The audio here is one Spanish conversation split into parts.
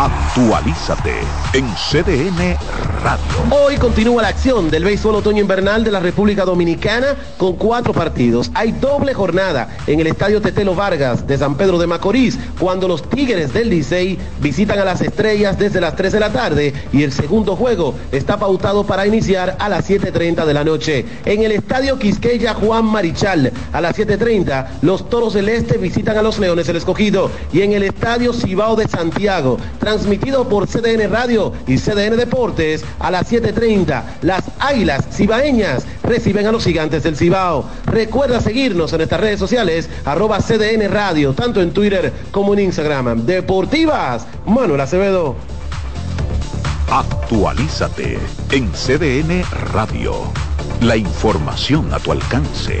Actualízate en CDN Radio. Hoy continúa la acción del béisbol otoño invernal de la República Dominicana con cuatro partidos. Hay doble jornada en el Estadio Tetelo Vargas de San Pedro de Macorís cuando los Tigres del Licey visitan a las Estrellas desde las 3 de la tarde y el segundo juego está pautado para iniciar a las 7.30 de la noche. En el Estadio Quisqueya Juan Marichal a las 7.30 los Toros del Este visitan a los Leones el Escogido y en el Estadio Cibao de Santiago transmitido por CDN Radio y CDN Deportes a las 7.30. Las Águilas Cibaeñas reciben a los gigantes del Cibao. Recuerda seguirnos en nuestras redes sociales, arroba CDN Radio, tanto en Twitter como en Instagram. Deportivas, Manuel Acevedo. Actualízate en CDN Radio. La información a tu alcance.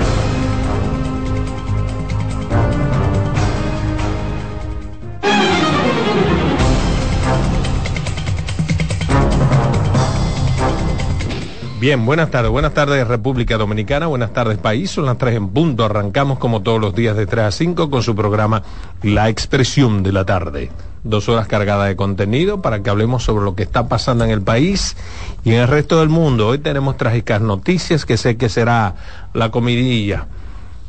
Bien, buenas tardes. Buenas tardes República Dominicana, buenas tardes país. Son las 3 en punto. Arrancamos como todos los días de 3 a 5 con su programa La Expresión de la Tarde. Dos horas cargadas de contenido para que hablemos sobre lo que está pasando en el país y en el resto del mundo. Hoy tenemos trágicas noticias que sé que será la comidilla,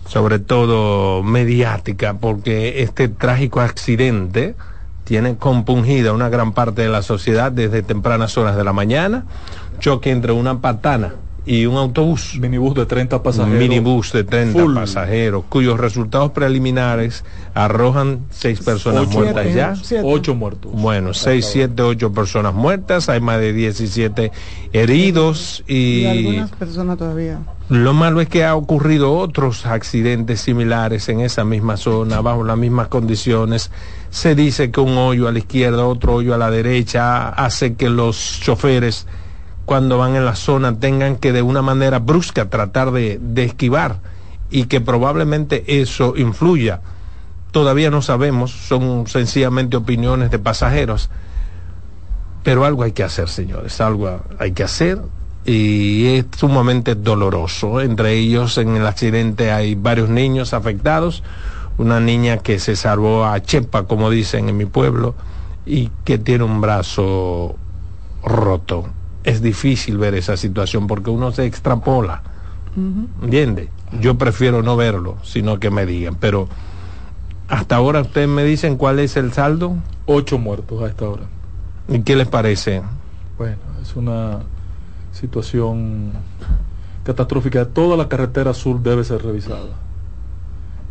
sobre todo mediática, porque este trágico accidente tiene compungida una gran parte de la sociedad desde tempranas horas de la mañana choque entre una patana y un autobús. Minibús de 30 pasajeros. Minibús de 30 pasajeros, cuyos resultados preliminares arrojan seis personas muertas ya. Ocho muertos. Bueno, seis, siete, ocho personas muertas, hay más de 17 heridos y... y algunas personas todavía. Lo malo es que ha ocurrido otros accidentes similares en esa misma zona, bajo las mismas condiciones. Se dice que un hoyo a la izquierda, otro hoyo a la derecha, hace que los choferes cuando van en la zona tengan que de una manera brusca tratar de, esquivar y que probablemente eso influya. Todavía no sabemos, son sencillamente opiniones de pasajeros, pero algo hay que hacer, señores, algo hay que hacer y es sumamente doloroso. Entre ellos en el accidente hay varios niños afectados, una niña que se salvó a Chepa, como dicen en mi pueblo, y que tiene un brazo roto es difícil ver esa situación porque uno se extrapola. ¿Entiende? Yo prefiero no verlo, sino que me digan. Pero hasta ahora ustedes me dicen cuál es el saldo. Ocho muertos a esta hora. ¿Y qué les parece? Bueno, es una situación catastrófica. Toda la carretera sur debe ser revisada.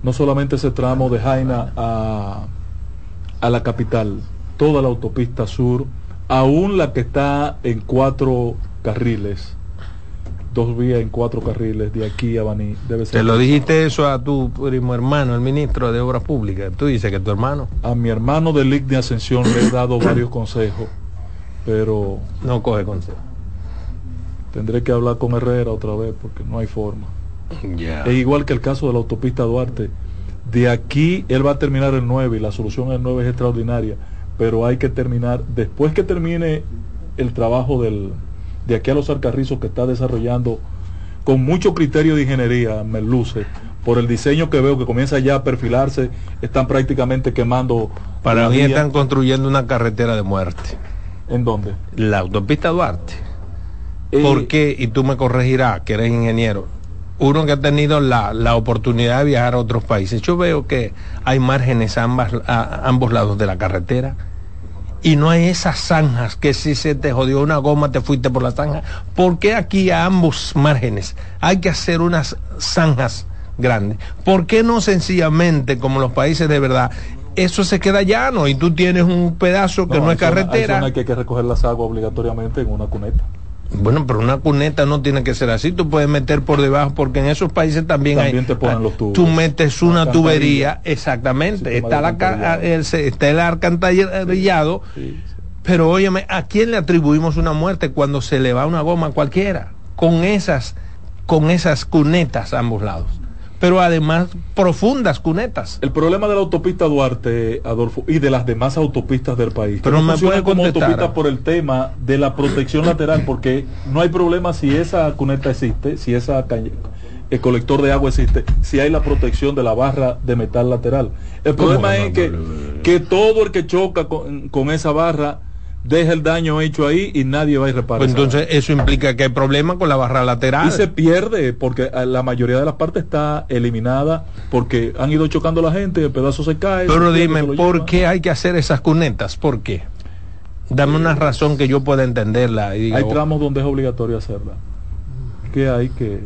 No solamente ese tramo de Jaina a, a la capital, toda la autopista sur aún la que está en cuatro carriles, dos vías en cuatro carriles de aquí a Baní, debe ser. ¿Te lo dijiste eso a tu primo hermano, el ministro de Obras Públicas? ¿Tú dices que tu hermano? A mi hermano de LIC de Ascensión le he dado varios consejos, pero... No coge consejos. Tendré que hablar con Herrera otra vez porque no hay forma. Es igual que el caso de la autopista Duarte. De aquí él va a terminar el 9 y la solución del 9 es extraordinaria pero hay que terminar, después que termine el trabajo del, de aquí a los Alcarrizos que está desarrollando con mucho criterio de ingeniería, me luce, por el diseño que veo que comienza ya a perfilarse, están prácticamente quemando. Para mí están construyendo una carretera de muerte. ¿En dónde? La autopista Duarte. Eh, ¿Por qué? Y tú me corregirás, que eres ingeniero. Uno que ha tenido la, la, oportunidad de viajar a otros países. Yo veo que hay márgenes a, ambas, a ambos lados de la carretera y no hay esas zanjas que si se te jodió una goma te fuiste por la zanja. ¿Por qué aquí a ambos márgenes hay que hacer unas zanjas grandes? ¿Por qué no sencillamente como los países de verdad? Eso se queda llano y tú tienes un pedazo que no, es carretera. Hay, hay que, que recoger las aguas obligatoriamente en una cuneta. Bueno, pero una cuneta no tiene que ser así. Tú puedes meter por debajo, porque en esos países también, también hay. te ponen los tubos. Tú metes una tubería, exactamente. está, la, el, está el alcantarillado. Sí, sí. Pero óyeme, ¿a quién le atribuimos una muerte cuando se le va una goma a cualquiera? Con esas, con esas cunetas a ambos lados pero además profundas cunetas. El problema de la autopista Duarte, Adolfo, y de las demás autopistas del país. Pero no me puede como autopista por el tema de la protección lateral, porque no hay problema si esa cuneta existe, si esa el colector de agua existe, si hay la protección de la barra de metal lateral. El problema es que, que todo el que choca con, con esa barra deja el daño hecho ahí y nadie va a ir reparar. Pues entonces eso implica que hay problema con la barra lateral. Y se pierde porque la mayoría de las partes está eliminada porque han ido chocando la gente, el pedazo se cae. Pero dime, ¿por qué hay que hacer esas cunetas? ¿Por qué? Dame una razón que yo pueda entenderla. Y digo, hay tramos donde es obligatorio hacerla. ¿Qué hay que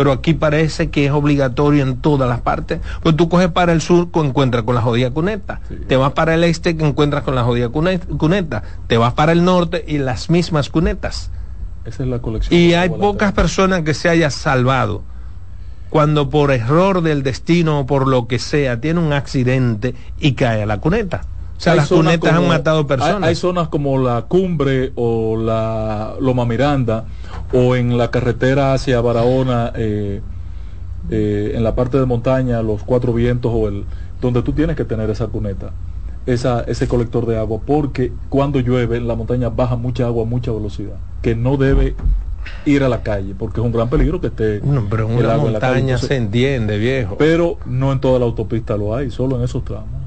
pero aquí parece que es obligatorio en todas las partes. Pues tú coges para el sur, encuentras con la jodida cuneta. Sí. Te vas para el este, que encuentras con la jodida cuneta. Te vas para el norte y las mismas cunetas. Esa es la colección. Y hay pocas personas que se haya salvado cuando por error del destino o por lo que sea tiene un accidente y cae a la cuneta. O sea, hay las cunetas como, han matado personas. Hay, hay, zonas como la Cumbre o la Loma Miranda o en la carretera hacia Barahona, eh, eh, en la parte de montaña, los cuatro vientos o el donde tú tienes que tener esa cuneta, esa, ese colector de agua, porque cuando llueve en la montaña baja mucha agua a mucha velocidad, que no debe ir a la calle, porque es un gran peligro que esté no, pero en una montaña en calle, Entonces, se entiende, viejo. Pero no en toda la autopista lo hay, solo en esos tramos.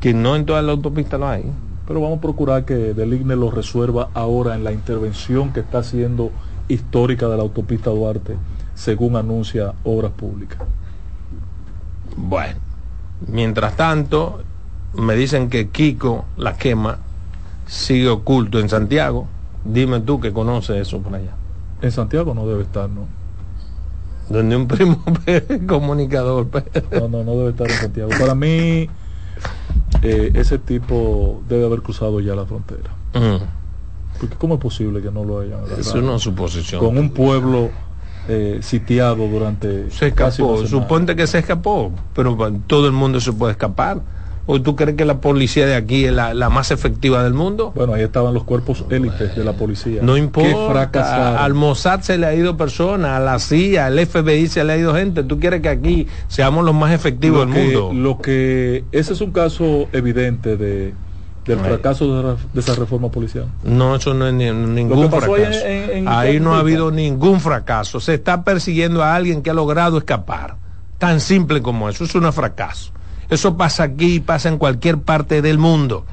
Que no en toda la autopista lo hay pero vamos a procurar que Deligne lo resuelva ahora en la intervención que está haciendo histórica de la autopista Duarte, según anuncia Obras Públicas. Bueno, mientras tanto, me dicen que Kiko la quema sigue oculto en Santiago. Dime tú que conoces eso por allá. En Santiago no debe estar, ¿no? Donde un primo comunicador. no, no, no debe estar en Santiago. Para mí eh, ese tipo debe haber cruzado ya la frontera. Uh Porque ¿cómo es posible que no lo hayan agarrado? Es una suposición. Con un pueblo eh, sitiado durante... Se escapó, suponte que se escapó, pero todo el mundo se puede escapar. ¿O tú crees que la policía de aquí es la, la, más efectiva del mundo? Bueno, ahí estaban los cuerpos élites de la policía. No importa. Al Mossad se le ha ido personas, a la CIA, al FBI se le ha ido gente. ¿Tú quieres que aquí seamos los más efectivos lo del que, mundo? Lo que ese es un caso evidente de del fracaso de, de, esa reforma policial. No, eso no es ni, ningún fracaso. Ahí, en, en ahí no ha habido ningún fracaso. Se está persiguiendo a alguien que ha logrado escapar. Tan simple como eso. Es un fracaso. Eso pasa aquí y pasa en cualquier parte del mundo.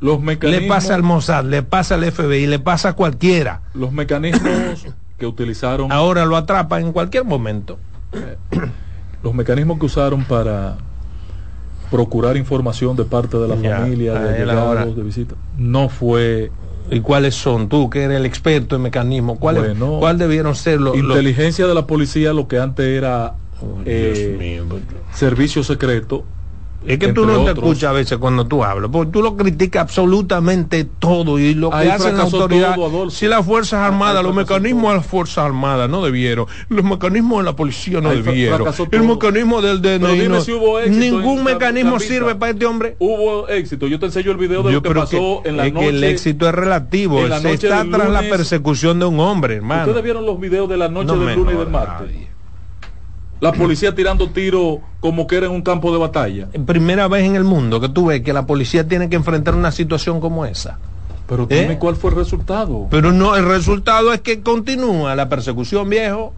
Los mecanismos, le pasa al Mossad, le pasa al FBI, le pasa a cualquiera. Los mecanismos que utilizaron. Ahora lo atrapan en cualquier momento. Eh, los mecanismos que usaron para procurar información de parte de la ya, familia, de llegados, de visita, no fue ¿Y cuáles son? Tú, que eres el experto en mecanismos, ¿cuáles bueno, ¿cuál debieron ser los... Inteligencia de la policía, lo que antes era Oh, eh, mío, servicio secreto. Es que tú no te escuchas a veces cuando tú hablas, porque tú lo criticas absolutamente todo y lo que hacen la autoridad. Todo, si las Fuerzas Armadas, los mecanismos todo. de las Fuerzas Armadas no debieron, los mecanismos de la policía no Ahí debieron, el mecanismo del DNI no, si hubo éxito ningún mecanismo sirve para este hombre. Hubo éxito, yo te enseño el video de yo lo que pasó que, en la es noche. que el éxito es relativo, se está tras lunes, la persecución de un hombre, hermano. Ustedes vieron los videos de la noche no del lunes y del martes. Nadie la policía tirando tiros como que era en un campo de batalla. Primera vez en el mundo que tú ves que la policía tiene que enfrentar una situación como esa. Pero ¿Eh? dime cuál fue el resultado. Pero no, el resultado es que continúa la persecución, viejo.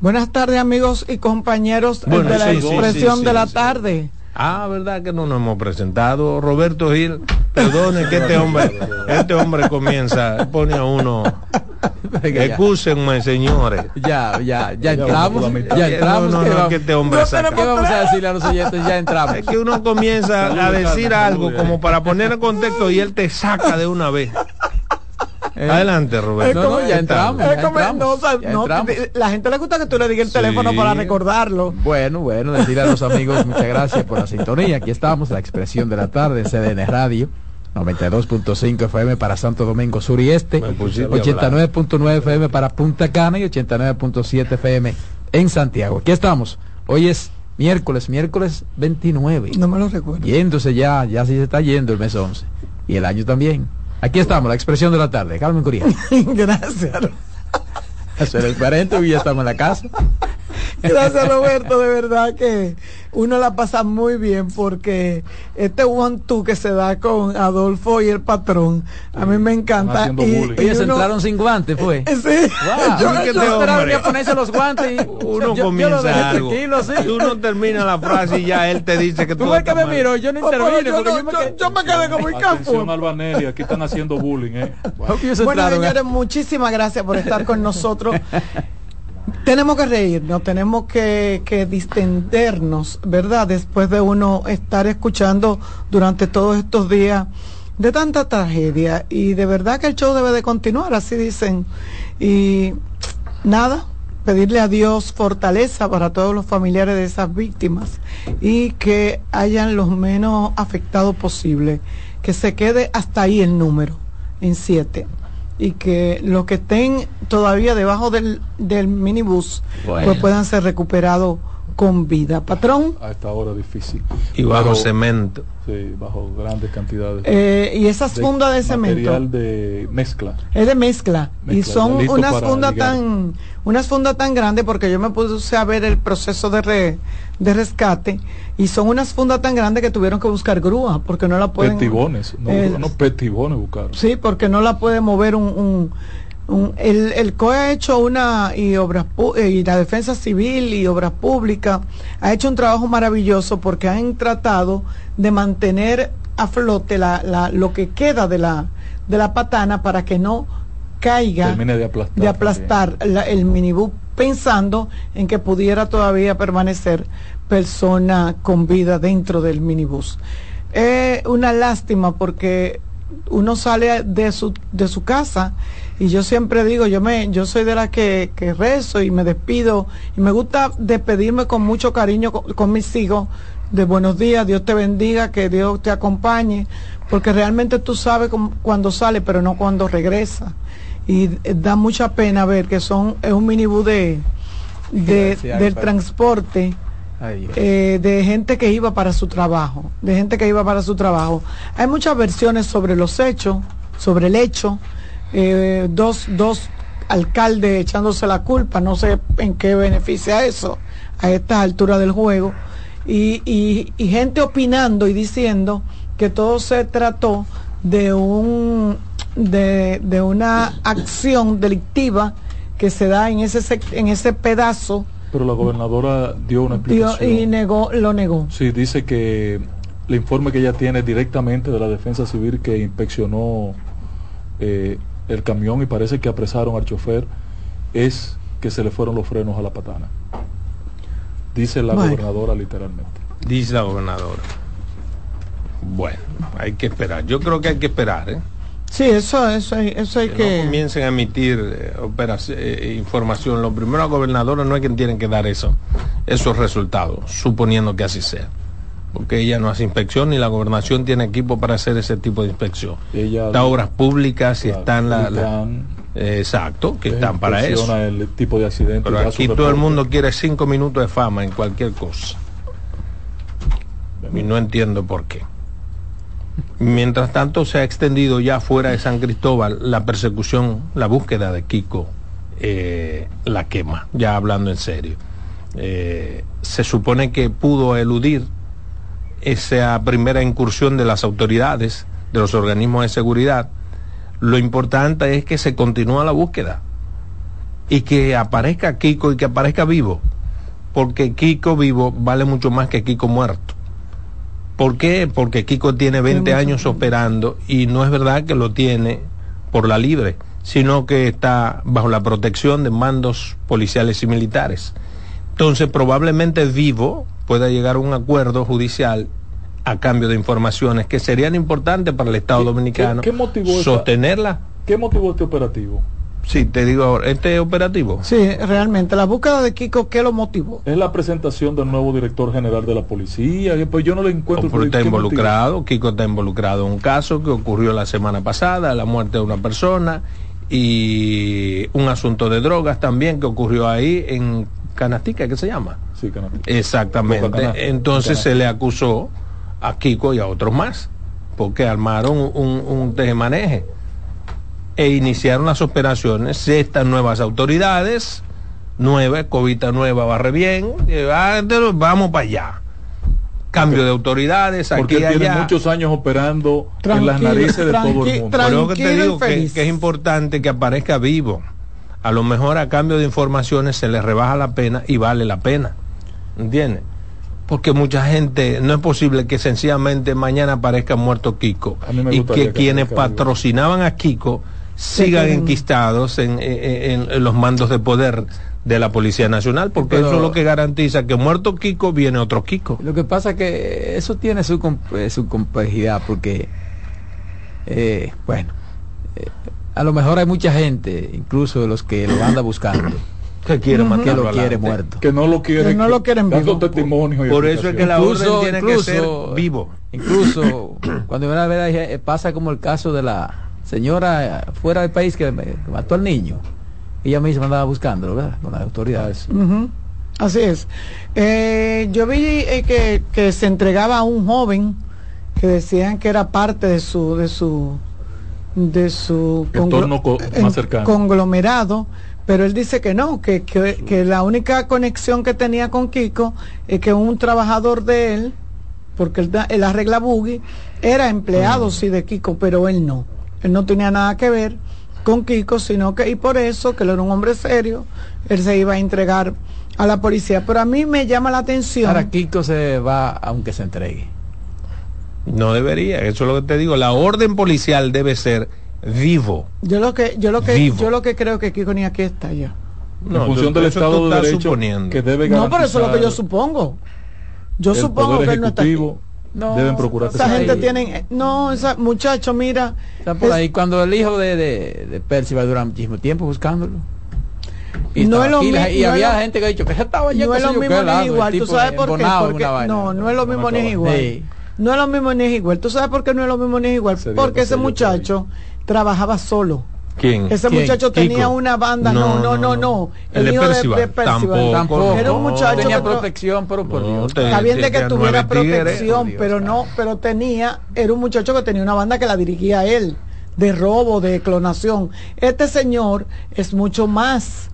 Buenas tardes, amigos y compañeros Bueno, de la sí, expresión sí, de la sí. tarde. Ah, ¿verdad que no nos hemos presentado? Roberto Gil, perdone que este hombre, este hombre comienza, pone a uno. Excúsenme, señores. Ya, ya, ya entramos, ya entramos. No, no, ¿qué no, vamos- que este hombre No saca. ¿Qué vamos a decirle a los oyentes? Ya entramos. Es que uno comienza a decir algo como para poner en contexto y él te saca de una vez. Eh, Adelante, Roberto. No, no, ya entramos. Es ya entramos, no, o sea, ya no, entramos. te- la gente le gusta que tú le digas el Sí. teléfono para recordarlo. Bueno, bueno, decirle a los amigos muchas gracias por la sintonía. Aquí estamos, la expresión de la tarde, CDN Radio, 92.5 FM para Santo Domingo Sur y Este, Me pusiste a 89.9 FM para Punta Cana y 89.7 FM en Santiago. Aquí estamos. Hoy es miércoles, miércoles 29. No me lo recuerdo. Yéndose ya, ya sí se está yendo el mes 11. Y el año también. Aquí estamos, la expresión de la tarde. Carmen Curía. Gracias. Hacer el 40 y ya estamos en la casa. Gracias Roberto, de verdad que uno la pasa muy bien porque este one two que se da con Adolfo y el patrón, a mí me encanta. Y, y Ellos uno- entraron sin guantes, fue. Sí. Wow. Yo vi que ponerse los guantes y Uno yo- yo comienza algo. sí. Tú no terminas la frase y ya él te dice que Tú todo ves que me miro, yo no Oh, intervine yo, porque no- yo me yo- quedé- yo me quedé como el Atención campo. Albanelli, aquí están haciendo bullying, ¿eh? Bueno, entraron, señores, ¿eh? muchísimas gracias por estar con nosotros. tenemos que reírnos, tenemos que, que distendernos, ¿verdad? Después de uno estar escuchando durante todos estos días de tanta tragedia. Y de verdad que el show debe de continuar, así dicen. Y nada, pedirle a Dios fortaleza para todos los familiares de esas víctimas y que hayan los menos afectados posible. Que se quede hasta ahí el número, en siete y que los que estén todavía debajo del, del minibús Bueno. pues puedan ser recuperados con vida. Patrón, A esta hora difícil. Y bajo cemento. Sí, bajo grandes cantidades. eh, y esas fundas de cemento Material de mezcla. es de mezcla, y son unas fundas tan unas fundas tan grandes porque yo me puse a ver el proceso de re- de rescate y son unas fundas tan grandes que tuvieron que buscar grúa porque no la pueden Petibones. No, Eh, no petibones buscaron. Sí, porque no la puede mover un... un- un- el, el COE ha hecho una, y obras pu- eh, y la Defensa Civil y Obras Públicas, ha hecho un trabajo maravilloso porque han tratado de mantener a flote la, la- lo que queda de la, de la patana para que no caiga Termine de aplastar. de aplastar la- el minibús pensando en que pudiera todavía permanecer persona con vida dentro del minibús. Es una lástima porque uno sale de su, de su casa y yo siempre digo, yo me, yo soy de la que, que rezo y me despido y me gusta despedirme con mucho cariño con, con mis hijos de buenos días, Dios te bendiga, que Dios te acompañe, porque realmente tú sabes cuando sale, pero no cuando regresa. Y eh, da mucha pena ver que son, es un minibús de, de- del transporte. Eh, de gente que iba para su trabajo, de gente que iba para su trabajo. Hay muchas versiones sobre los hechos, sobre el hecho, eh, dos, dos alcaldes echándose la culpa, no sé en qué beneficia eso a estas alturas del juego, y, gente opinando y diciendo que todo se trató de un de, una acción delictiva que se da en ese en ese pedazo Pero la gobernadora dio una dio- explicación. y negó lo negó Sí, dice que el informe que ella tiene directamente de la defensa civil que inspeccionó eh, el camión y parece que apresaron al chofer es que se le fueron los frenos a la patana. Dice la Bueno. gobernadora literalmente. Dice la gobernadora. Bueno, hay que esperar. Yo creo que hay que esperar, ¿eh? Sí, eso, eso, hay- eso hay que, que... no comiencen a emitir eh, eh, información. Lo primero, la gobernadora no es quien tienen que dar eso, esos resultados, suponiendo que así sea. Porque ella no hace inspección ni la gobernación tiene equipo para hacer ese tipo de inspección. Ella Está obras públicas y Claro, están la, eh, exacto, que eh, están para eso. el tipo de accidente. Pero aquí todo el mundo quiere cinco minutos de fama en cualquier cosa. Y no entiendo por qué. Mientras tanto, se ha extendido ya fuera de San Cristóbal la persecución, la búsqueda de Kiko, eh, la quema, ya hablando en serio. Eh, se supone que pudo eludir esa primera incursión de las autoridades de los organismos de seguridad, lo importante es que se continúa la búsqueda y que aparezca Kiko y que aparezca vivo, porque Kiko vivo vale mucho más que Kiko muerto. ¿Por qué? Porque Kiko tiene 20 años operando y no es verdad que lo tiene por la libre, sino que está bajo la protección de mandos policiales y militares. Entonces, probablemente vivo pueda llegar a un acuerdo judicial a cambio de informaciones que serían importantes para el Estado Dominicano. ¿Qué, motivó sostenerla? ¿Qué motivó este operativo? Sí, te digo ahora, este operativo. Sí, realmente, la búsqueda de Kiko, ¿qué lo motivó? Es la presentación del nuevo director general de la policía, pues yo no le encuentro... Está involucrado, Kiko está involucrado en un caso que ocurrió la semana pasada, la muerte de una persona y un asunto de drogas también que ocurrió ahí en Canastica, ¿qué se llama? Sí, Canastica. Exactamente. Entonces se le acusó a Kiko y a otros más, porque armaron un, un tejemaneje e iniciaron las operaciones. Estas nuevas autoridades, nueve, Covita nueva barre bien, ah, vamos para allá. Cambio de autoridades, aquí Porque tiene muchos años operando en las narices de todo el mundo. Por que te digo que, que es importante que aparezca vivo. A lo mejor a cambio de informaciones se le rebaja la pena y vale la pena. ¿Entiendes? porque mucha gente, no es posible que sencillamente mañana aparezca muerto Kiko y que, quienes patrocinaban a Kiko sigan enquistados en, los mandos de poder de la Policía Nacional, porque eso es lo que garantiza que muerto Kiko viene otro Kiko. Lo que pasa es que eso tiene su, eh, su complejidad, porque, eh, bueno, eh, a lo mejor hay mucha gente, incluso de los que lo anda buscando que quiere que lo quiere muerto. Que no lo quiere no lo quieren vivo. testimonio por eso es que la orden tiene que ser vivo. incluso cuando una vez eh, pasa como el caso de la señora eh, fuera del país que, mató al niño ella misma andaba buscándolo ¿verdad? con las autoridades así es eh, yo vi que, que se entregaba a un joven que decían que era parte de su de su de su más cercano. conglomerado pero él dice que no, que, que, la única conexión que tenía con Kiko es que un trabajador de él, porque él, arregla buggy, era empleado sí de Kiko, pero él no. Él no tenía nada que ver con Kiko, sino que, y por eso, que él era un hombre serio, él se iba a entregar a la policía. Pero a mí me llama la atención. Ahora Kiko se va aunque se entregue. No debería, eso es lo que te digo. La orden policial debe ser vivo. Yo lo que yo lo que yo lo que creo que Kiko ni aquí está ya. No, en función del Estado de Derecho suponiendo. que debe No, pero eso es lo que yo supongo. Yo supongo que él no está aquí. No, deben procurar esa gente tiene no esa muchacho mira está por ahí cuando el hijo de, de, de Percy va a durar muchísimo tiempo buscándolo. Y, no es lo mismo, y había gente que ha dicho que estaba allá no es lo mismo ni igual tú sabes por qué porque, no no es lo mismo ni igual. No es lo mismo ni igual. Tú sabes por qué no es lo mismo ni igual porque ese muchacho trabajaba solo. ¿Quién? Ese muchacho tenía una banda, no, no, no, no. El, hijo de, Tampoco, Era un muchacho tenía protección, pero por Dios. Está bien de que tuviera protección, pero no, pero tenía, era un muchacho que tenía una banda que la dirigía él, de robo, de clonación. Este señor es mucho más.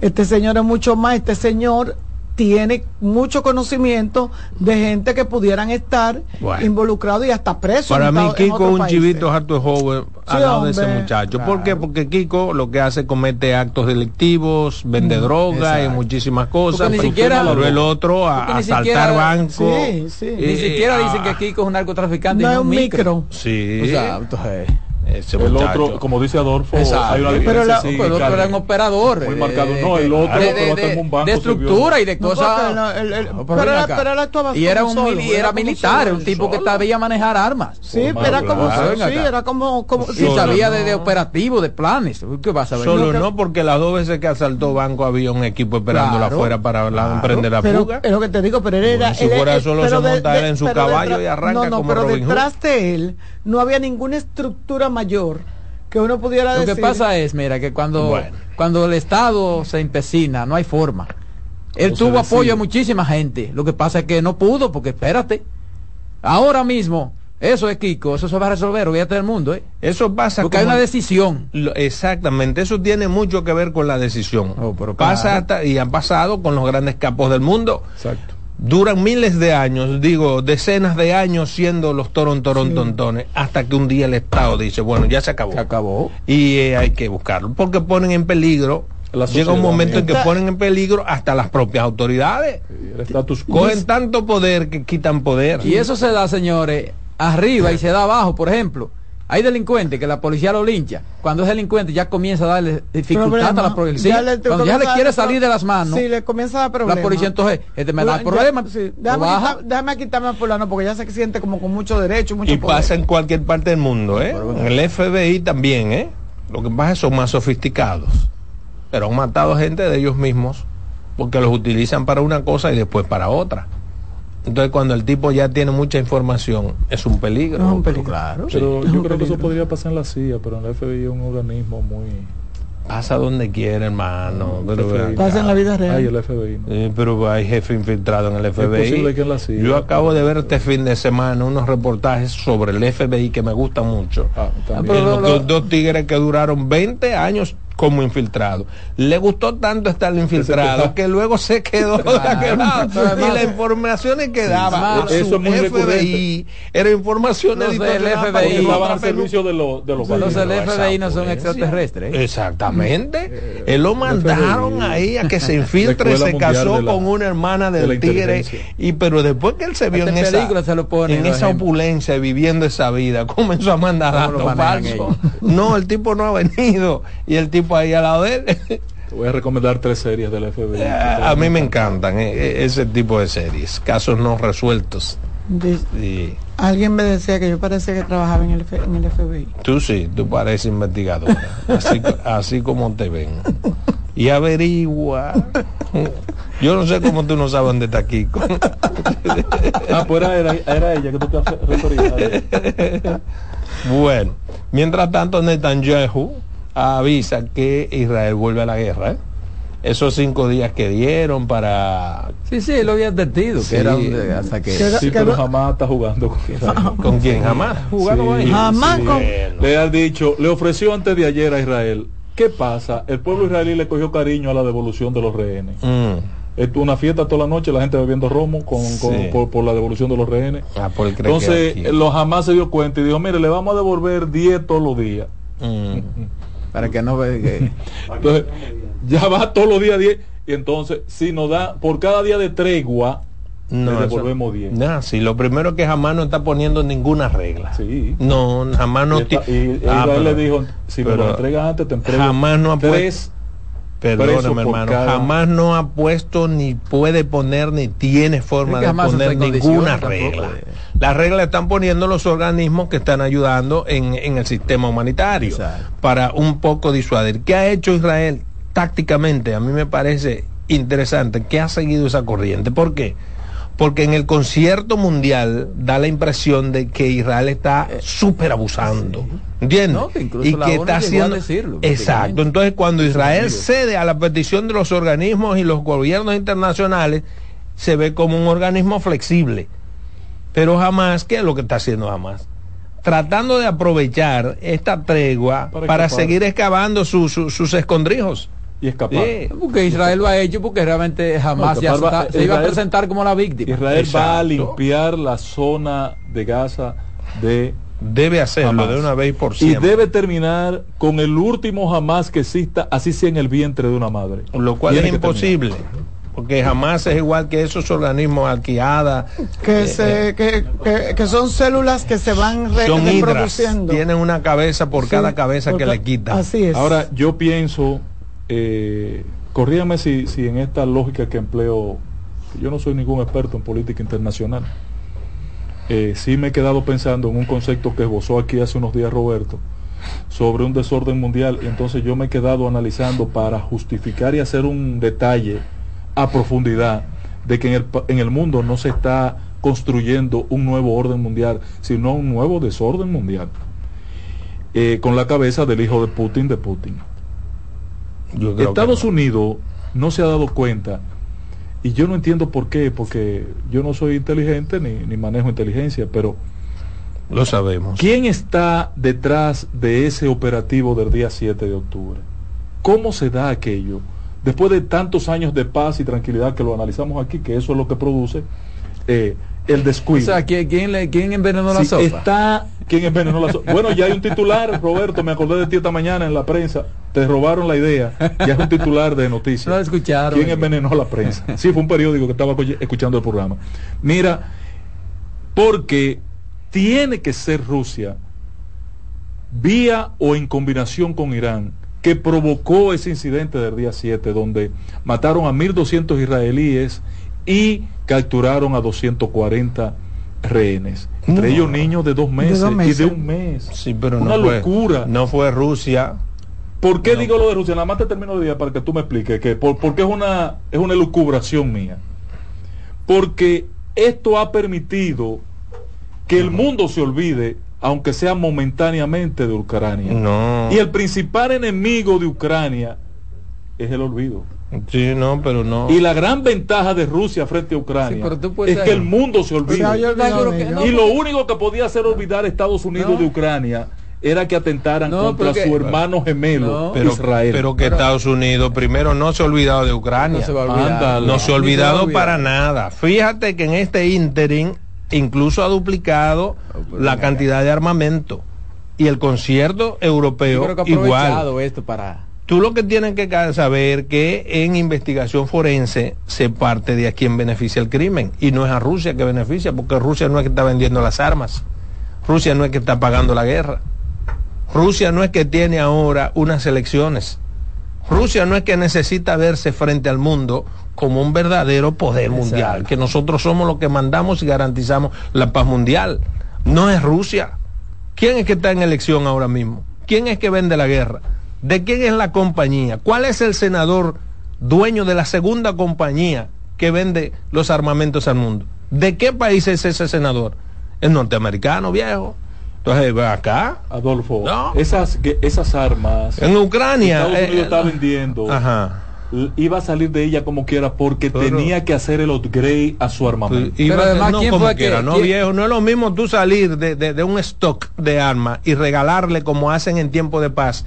Este señor es mucho más. Este señor tiene mucho conocimiento de gente que pudieran estar involucrados y hasta presos. Para mí Kiko es un chivito harto joven al lado de ese muchacho. ¿Por qué? Porque Kiko lo que hace comete actos delictivos, vende mm, droga y muchísimas cosas. ni siquiera pero el otro a, asaltar bancos. Sí, sí. ni siquiera dicen que Kiko es un narcotraficante. No es un micro. Sí. O sea, entonces, el otro, como dice Adolfo, hay una pero la, el otro era un operador. Muy marcado. No, el otro de, de, un banco de estructura y de cosas. pero, y era un solo, y era, militar, un tipo que sabía manejar armas. Sí, era como, sí, era como, como y sabía de, operativo, de planes. ¿Qué vas a ver? Solo no, porque las dos veces que asaltó banco había un equipo esperándolo afuera para emprender la fuga. Es lo que te digo, pero él era. Si fuera solo se monta él en su caballo y arranca como No, pero detrás de él no había ninguna estructura mayor que uno pudiera decir. Lo que pasa es, mira, que cuando, cuando el Estado se empecina, no hay forma. Él tuvo apoyo de muchísima gente. Lo que pasa es que no pudo, porque espérate. Ahora mismo, eso es Kiko, eso se va a resolver, olvídate del mundo, ¿eh? Eso pasa Porque hay una decisión. exactamente, eso tiene mucho que ver con la decisión. Oh, pero Pasa y han pasado con los grandes capos del mundo. Exacto duran miles de años, digo, decenas de años siendo los torontorontontones, sí. hasta que un día el Estado dice, bueno, ya se acabó. Se acabó. Y eh, hay que buscarlo, porque ponen en peligro llega un momento en que ponen en peligro hasta las propias autoridades. El status Cogen tanto poder que quitan poder. Y eso se da, señores, arriba y se da abajo, por ejemplo. Hay delincuentes que la policía lo lincha. Cuando es delincuente ya comienza a darle dificultad a la policía. Ya le, Cuando ya le quiere salir de las manos. Sí, le comienza a dar problemas. La policía entonces, este me da problemas. Sí, déjame, quitar, déjame, quitarme a fulano porque ya se siente como con mucho derecho, mucho Y poder. pasa en cualquier parte del mundo, ¿eh? En el FBI también, ¿eh? Lo que pasa es que son más sofisticados. Pero han matado gente de ellos mismos porque los utilizan para una cosa y después para otra. Entonces cuando el tipo ya tiene mucha información, es un peligro. Es un peligro. Claro. Pero sí, yo creo que eso podría pasar en la CIA, pero en la FBI es un organismo muy... Pasa donde quiera, hermano. Pero FBI. Pasa en la vida real. Ay, el FBI. ¿no? Eh, pero hay jefe infiltrado en el FBI. que en la CIA, yo acabo de ver este fin de semana unos reportajes sobre el FBI que me gustan mucho. Ah, ah, pero, dos, dos tigres que duraron 20 años como infiltrado. Le gustó tanto estar infiltrado que luego se quedó y las informaciones que daba Sí, eso es muy FBI recurrente. era información No sé, el editorial FBI para Porque estaban otra al servicio de, los de los Los bandidos. del FBI no son extraterrestres. ¿eh? Exactamente. Él lo mandaron ahí a que se infiltre, se casó la- con una hermana de del tigre. Y pero después que él se vio Hasta en esa, se lo en esa opulencia, viviendo esa vida, comenzó a mandar ¿Cómo lo datos falsos. No, el tipo no ha venido. Y el tipo ahí al lado de él. Te voy a recomendar tres series del FBI. a mí me encantan eh, eh, ese tipo de series, casos no resueltos. Alguien me decía que yo parecía que trabajaba en el, F- en el FBI. tú sí, tú pareces investigadora, así, así como te ven. Y averigua. Yo no sé cómo tú no sabes dónde está Kiko. Ah, pues era, era, era ella que tú te referías. Bueno, mientras tanto Netanyahu avisa que Israel vuelve a la guerra. ¿eh? Esos cinco días que dieron para... Sí, sí, lo había advertido. Sí. Que era un, hasta que... Que- Sí, pero jamás está jugando con Israel. ¿Con quién? Jamás. Jugaron Sí, ahí. Jamás con- Bueno. Le ha dicho, le ofreció antes de ayer a Israel. ¿Qué pasa? El pueblo israelí le cogió cariño a la devolución de los rehenes. Mm. Una fiesta toda la noche, la gente bebiendo romo con, por, por la devolución de los rehenes. Ah, por el cree Entonces, los jamás se dio cuenta y dijo, mire, le vamos a devolver 10 todos los días. Mm. Para que no ve que... Entonces, ya va todos los días 10. Y entonces, si nos da, por cada día de tregua, No, le devolvemos 10. Nah, sí, lo primero que jamás no está poniendo ninguna regla. Sí. No, jamás no y, esta- ti- y- y Ah, pero- le dijo, si me pero lo entregas antes, te entrego jamás no ha tres. Perdóname, hermano. cada- Jamás no ha puesto, ni puede poner, ni tiene forma de poner ninguna regla. tampoco Las reglas están poniendo los organismos que están ayudando en, en el sistema humanitario Exacto. para un poco disuadir. ¿Qué ha hecho Israel tácticamente? A mí me parece interesante que ha seguido esa corriente. ¿Por qué? Porque en el concierto mundial da la impresión de que Israel está súper abusando. ¿Entiendes? No, que incluso y la que está haciendo. decirlo, Exacto. Entonces, cuando Israel cede a la petición de los organismos y los gobiernos internacionales, se ve como un organismo flexible. Pero jamás, ¿qué es lo que está haciendo jamás? Tratando de aprovechar esta tregua Para seguir excavando su- su- sus escondrijos. Y escapar. Sí. Porque Israel lo ha hecho porque realmente jamás No, ya va- se, se iba a presentar como la víctima. Israel va a limpiar la zona de Gaza de Debe hacerlo Jamás. de una vez por y siempre. debe terminar con el último jamás que exista, así sea en el vientre de una madre. Lo cual Tiene es imposible. Porque jamás es igual que esos organismos alquiada. Que, eh, se, que, que, que son células que se van re- son hidras. reproduciendo. Tienen una cabeza por Sí, cada cabeza que le quitan. Así es. Ahora, yo pienso, eh, corrígame si, si en esta lógica que empleo, yo no soy ningún experto en política internacional, eh, sí me he quedado pensando en un concepto que esbozó aquí hace unos días Roberto sobre un desorden mundial y entonces yo me he quedado analizando para justificar y hacer un detalle a profundidad de que en el, en el mundo no se está construyendo un nuevo orden mundial, sino un nuevo desorden mundial. Eh, con la cabeza del hijo de Putin de Putin. Estados no. Unidos no se ha dado cuenta y yo no entiendo por qué, porque yo no soy inteligente ni, ni manejo inteligencia, pero Lo sabemos. ¿quién está detrás de ese operativo del día 7 de octubre? ¿Cómo se da aquello después de tantos años de paz y tranquilidad que lo analizamos aquí, que eso es lo que produce eh, el descuido. O sea, ¿quién, quién, le- quién envenenó la Sí, sopa? Está quién envenenó la sopa. Bueno, ya hay un titular, Roberto, me acordé de ti esta mañana en la prensa. Te robaron la idea. Ya es un titular de noticias. No lo escucharon. ¿Quién envenenó la prensa? Sí, fue un periódico que estaba escuch- escuchando el programa. Mira, porque tiene que ser Rusia, vía o en combinación con Irán, que provocó ese incidente del día 7, donde mataron a 1.200 israelíes y capturaron a 240 rehenes. Entre No. ellos niños de dos meses, dos y de un mes. Sí, pero Una no fue, locura. No fue Rusia. ¿Por qué No. digo lo de Rusia? Nada más te termino de día para que tú me expliques que por, porque es una es una elucubración mía. Porque esto ha permitido que el mundo se olvide, aunque sea momentáneamente, de Ucrania. No. Y el principal enemigo de Ucrania es el olvido. Sí, no, pero no. Y la gran ventaja de Rusia frente a Ucrania Sí, pero es ser- que el mundo se olvida. Pero que no, y lo único que podía hacer olvidar Estados Unidos No. de Ucrania era que atentaran No, contra pero su hermano gemelo No. pero, Israel. pero que Estados Unidos primero no se ha olvidado de Ucrania. No se va a. Ándale. No se ha olvidado para nada. Fíjate que en este ínterin incluso ha duplicado pero la cantidad de armamento. Y el concierto Yo europeo creo que ha igual. esto para... Tú lo que tienes que saber que en investigación forense se parte de a quién beneficia el crimen y no es a Rusia que beneficia, porque Rusia no es que está vendiendo las armas, Rusia no es que está pagando la guerra, Rusia no es que tiene ahora unas elecciones, Rusia no es que necesita verse frente al mundo como un verdadero poder mundial, Exacto. que nosotros somos los que mandamos y garantizamos la paz mundial, no es Rusia. ¿Quién es que está en elección ahora mismo? ¿Quién es que vende la guerra? ¿De quién es la compañía? ¿Cuál es el senador dueño de la segunda compañía que vende los armamentos al mundo? ¿De qué país es ese senador? Es norteamericano, viejo. Entonces, ve acá, Adolfo, No. esas, esas armas en Ucrania. Estados Unidos eh, está no. vendiendo, Ajá. iba a salir de ella como quiera porque Pero- tenía que hacer el upgrade a su armamento. Iba Pero además, no, ¿quién como fue que- quiera, no quién- viejo, no es lo mismo tú salir de, de- de un stock de armas y regalarle como hacen en tiempo de paz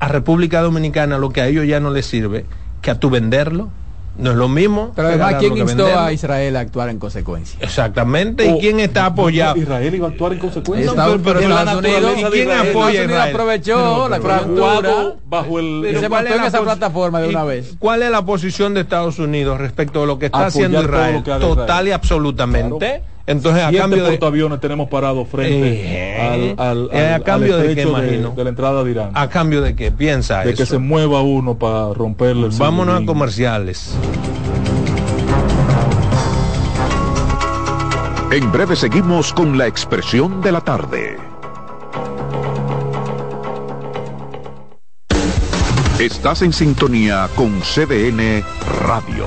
a República Dominicana lo que a ellos ya no les sirve, que a tú venderlo. No es lo mismo. Pero además, ¿quién instó venderlo. a Israel a actuar en consecuencia? Exactamente, O- ¿y quién está apoyado? Israel iba a actuar en consecuencia. Estados- pero- la Unidos, de ¿y quién Israel- apoya a Estados Unidos Israel? aprovechó la coyuntura bajo el, y se ¿cuál montó es en esa plataforma de una vez. ¿Cuál es la posición de Estados Unidos respecto a lo que está Apoyar haciendo Israel? Total y absolutamente. Claro. Entonces, a cambio de, portaaviones tenemos parados frente Eh, al, al, eh, a cambio al de qué, estrecho imagino. de, la entrada de Irán. a cambio de qué piensa de que se mueva uno para romperle el Vámonos a comerciales. En breve seguimos con la expresión de la tarde. Estás en sintonía con CDN Radio.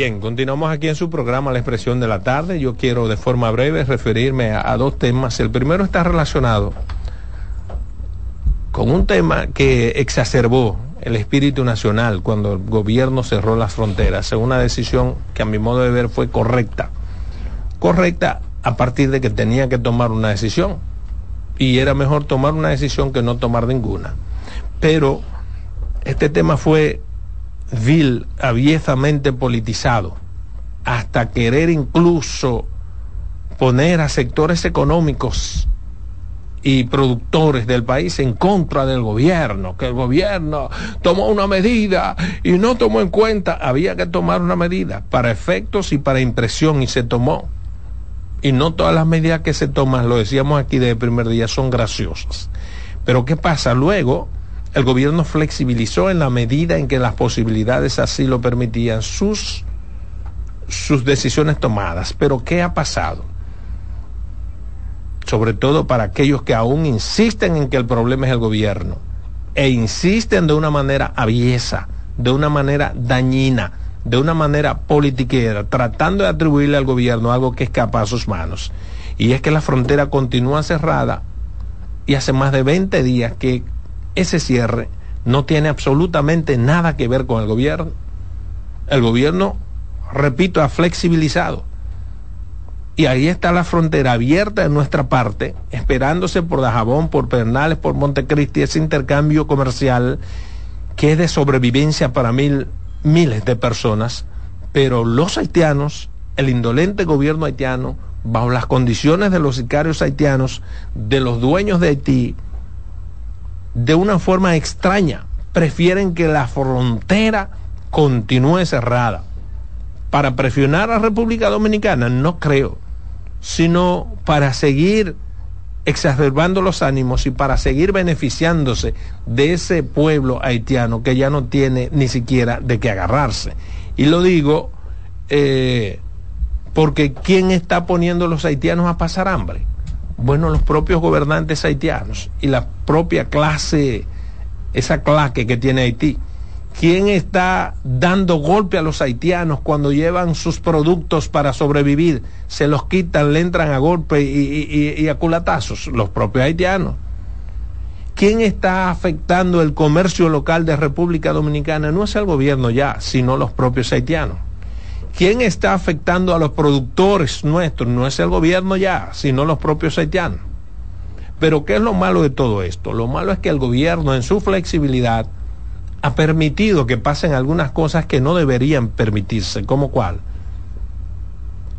Bien, continuamos aquí en su programa La expresión de la tarde. Yo quiero de forma breve referirme a, dos temas. El primero está relacionado con un tema que exacerbó el espíritu nacional cuando el gobierno cerró las fronteras. Es una decisión que a mi modo de ver fue correcta. Correcta a partir de que tenía que tomar una decisión. Y era mejor tomar una decisión que no tomar ninguna. Pero este tema fue vil, aviezamente politizado, hasta querer incluso poner a sectores económicos y productores del país en contra del gobierno, que el gobierno tomó una medida y no tomó en cuenta, había que tomar una medida para efectos y para impresión y se tomó. Y no todas las medidas que se toman, lo decíamos aquí desde el primer día, son graciosas. Pero ¿qué pasa? Luego, el gobierno flexibilizó en la medida en que las posibilidades así lo permitían sus, sus decisiones tomadas. Pero ¿qué ha pasado? Sobre todo para aquellos que aún insisten en que el problema es el gobierno e insisten de una manera aviesa, de una manera dañina, de una manera politiquera, tratando de atribuirle al gobierno algo que escapa a sus manos. Y es que la frontera continúa cerrada y hace más de 20 días que ese cierre no tiene absolutamente nada que ver con el gobierno. El gobierno, repito, ha flexibilizado. Y ahí está la frontera abierta en nuestra parte, esperándose por Dajabón, por Pernales, por Montecristi, ese intercambio comercial que es de sobrevivencia para mil, miles de personas. Pero los haitianos, el indolente gobierno haitiano, bajo las condiciones de los sicarios haitianos, de los dueños de Haití, de una forma extraña, prefieren que la frontera continúe cerrada. Para presionar a la República Dominicana, no creo, sino para seguir exacerbando los ánimos y para seguir beneficiándose de ese pueblo haitiano que ya no tiene ni siquiera de qué agarrarse. Y lo digo eh, porque ¿quién está poniendo a los haitianos a pasar hambre? Bueno, los propios gobernantes haitianos y la propia clase, esa claque que tiene Haití. ¿Quién está dando golpe a los haitianos cuando llevan sus productos para sobrevivir? Se los quitan, le entran a golpe y, y, y a culatazos, los propios haitianos. ¿Quién está afectando el comercio local de República Dominicana? No es el gobierno ya, sino los propios haitianos. ¿Quién está afectando a los productores nuestros? No es el gobierno ya, sino los propios haitianos. Pero ¿qué es lo malo de todo esto? Lo malo es que el gobierno en su flexibilidad ha permitido que pasen algunas cosas que no deberían permitirse, como cuál.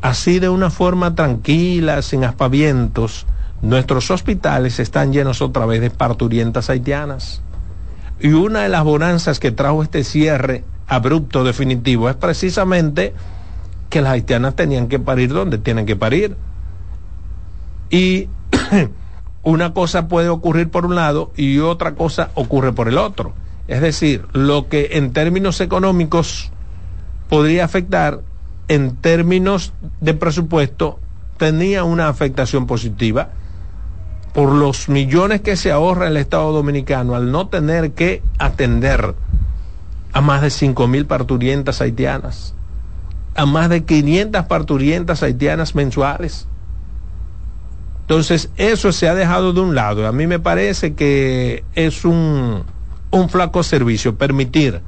Así de una forma tranquila, sin aspavientos, nuestros hospitales están llenos otra vez de parturientas haitianas. Y una de las bonanzas que trajo este cierre abrupto definitivo es precisamente que las haitianas tenían que parir donde tienen que parir. Y una cosa puede ocurrir por un lado y otra cosa ocurre por el otro. Es decir, lo que en términos económicos podría afectar, en términos de presupuesto, tenía una afectación positiva por los millones que se ahorra el Estado Dominicano al no tener que atender a más de 5.000 parturientas haitianas, a más de 500 parturientas haitianas mensuales. Entonces, eso se ha dejado de un lado. A mí me parece que es un, un flaco servicio permitir,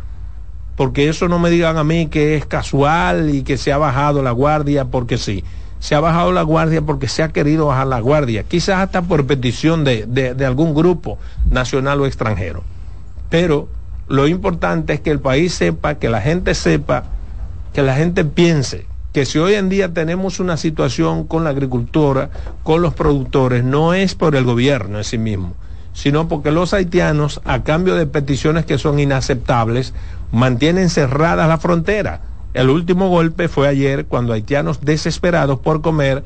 porque eso no me digan a mí que es casual y que se ha bajado la guardia porque sí. Se ha bajado la guardia porque se ha querido bajar la guardia, quizás hasta por petición de, de, de algún grupo nacional o extranjero. Pero lo importante es que el país sepa, que la gente sepa, que la gente piense que si hoy en día tenemos una situación con la agricultura, con los productores, no es por el gobierno en sí mismo, sino porque los haitianos, a cambio de peticiones que son inaceptables, mantienen cerradas la frontera. El último golpe fue ayer cuando haitianos desesperados por comer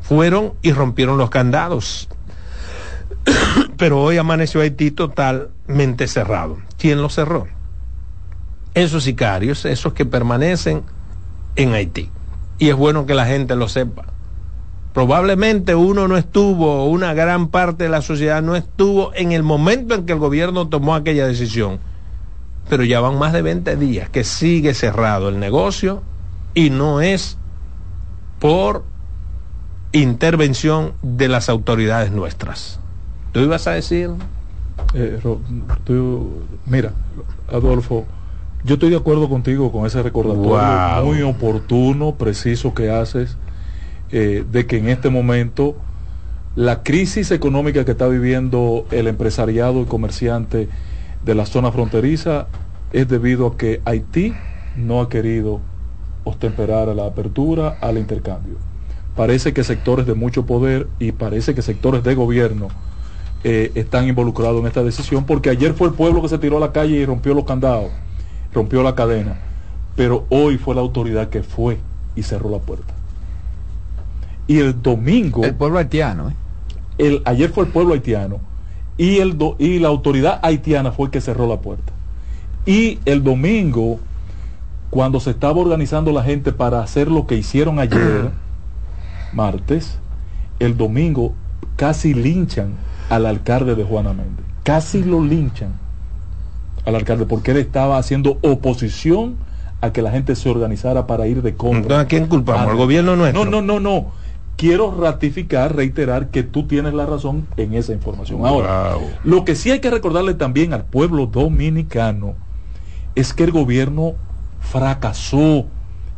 fueron y rompieron los candados. Pero hoy amaneció Haití totalmente cerrado. ¿Quién lo cerró? Esos sicarios, esos que permanecen en Haití. Y es bueno que la gente lo sepa. Probablemente uno no estuvo, una gran parte de la sociedad no estuvo en el momento en que el gobierno tomó aquella decisión. Pero ya van más de 20 días que sigue cerrado el negocio y no es por intervención de las autoridades nuestras. ¿Tú ibas a decir? Eh, tú, mira, Adolfo, yo estoy de acuerdo contigo con ese recordatorio muy oportuno, preciso que haces, eh, de que en este momento la crisis económica que está viviendo el empresariado y comerciante de la zona fronteriza es debido a que Haití no ha querido ostemperar a la apertura, al intercambio. Parece que sectores de mucho poder y parece que sectores de gobierno eh, están involucrados en esta decisión, porque ayer fue el pueblo que se tiró a la calle y rompió los candados, rompió la cadena, pero hoy fue la autoridad que fue y cerró la puerta. Y el domingo... El pueblo haitiano, ¿eh? El, ayer fue el pueblo haitiano y, el y la autoridad haitiana fue el que cerró la puerta. Y el domingo, cuando se estaba organizando la gente para hacer lo que hicieron ayer, martes, el domingo casi linchan al alcalde de Juana Méndez. Casi lo linchan al alcalde porque él estaba haciendo oposición a que la gente se organizara para ir de contra. ¿a quién culpamos? ¿Al gobierno nuestro? No, no, no, no. Quiero ratificar, reiterar que tú tienes la razón en esa información. Ahora, lo que sí hay que recordarle también al pueblo dominicano es que el gobierno fracasó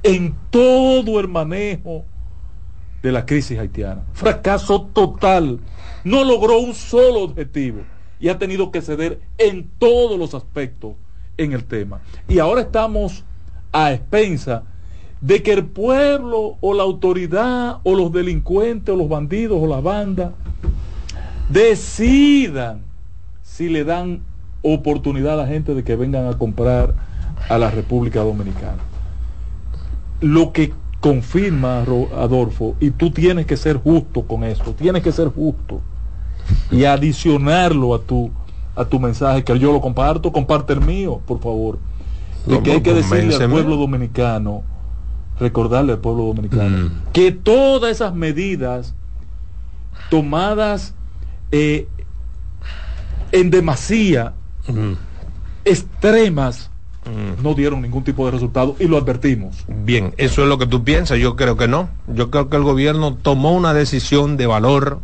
en todo el manejo de la crisis haitiana. Fracaso total no logró un solo objetivo y ha tenido que ceder en todos los aspectos en el tema. Y ahora estamos a expensa de que el pueblo o la autoridad o los delincuentes o los bandidos o la banda decidan si le dan oportunidad a la gente de que vengan a comprar a la República Dominicana. Lo que confirma, Adolfo, y tú tienes que ser justo con esto, tienes que ser justo y adicionarlo a tu, a tu mensaje, que yo lo comparto, comparte el mío, por favor. De que hay que decirle al pueblo dominicano, recordarle al pueblo dominicano, mm. que todas esas medidas tomadas eh, en demasía, mm. extremas, mm. no dieron ningún tipo de resultado y lo advertimos. Bien, eso es lo que tú piensas, yo creo que no. Yo creo que el gobierno tomó una decisión de valor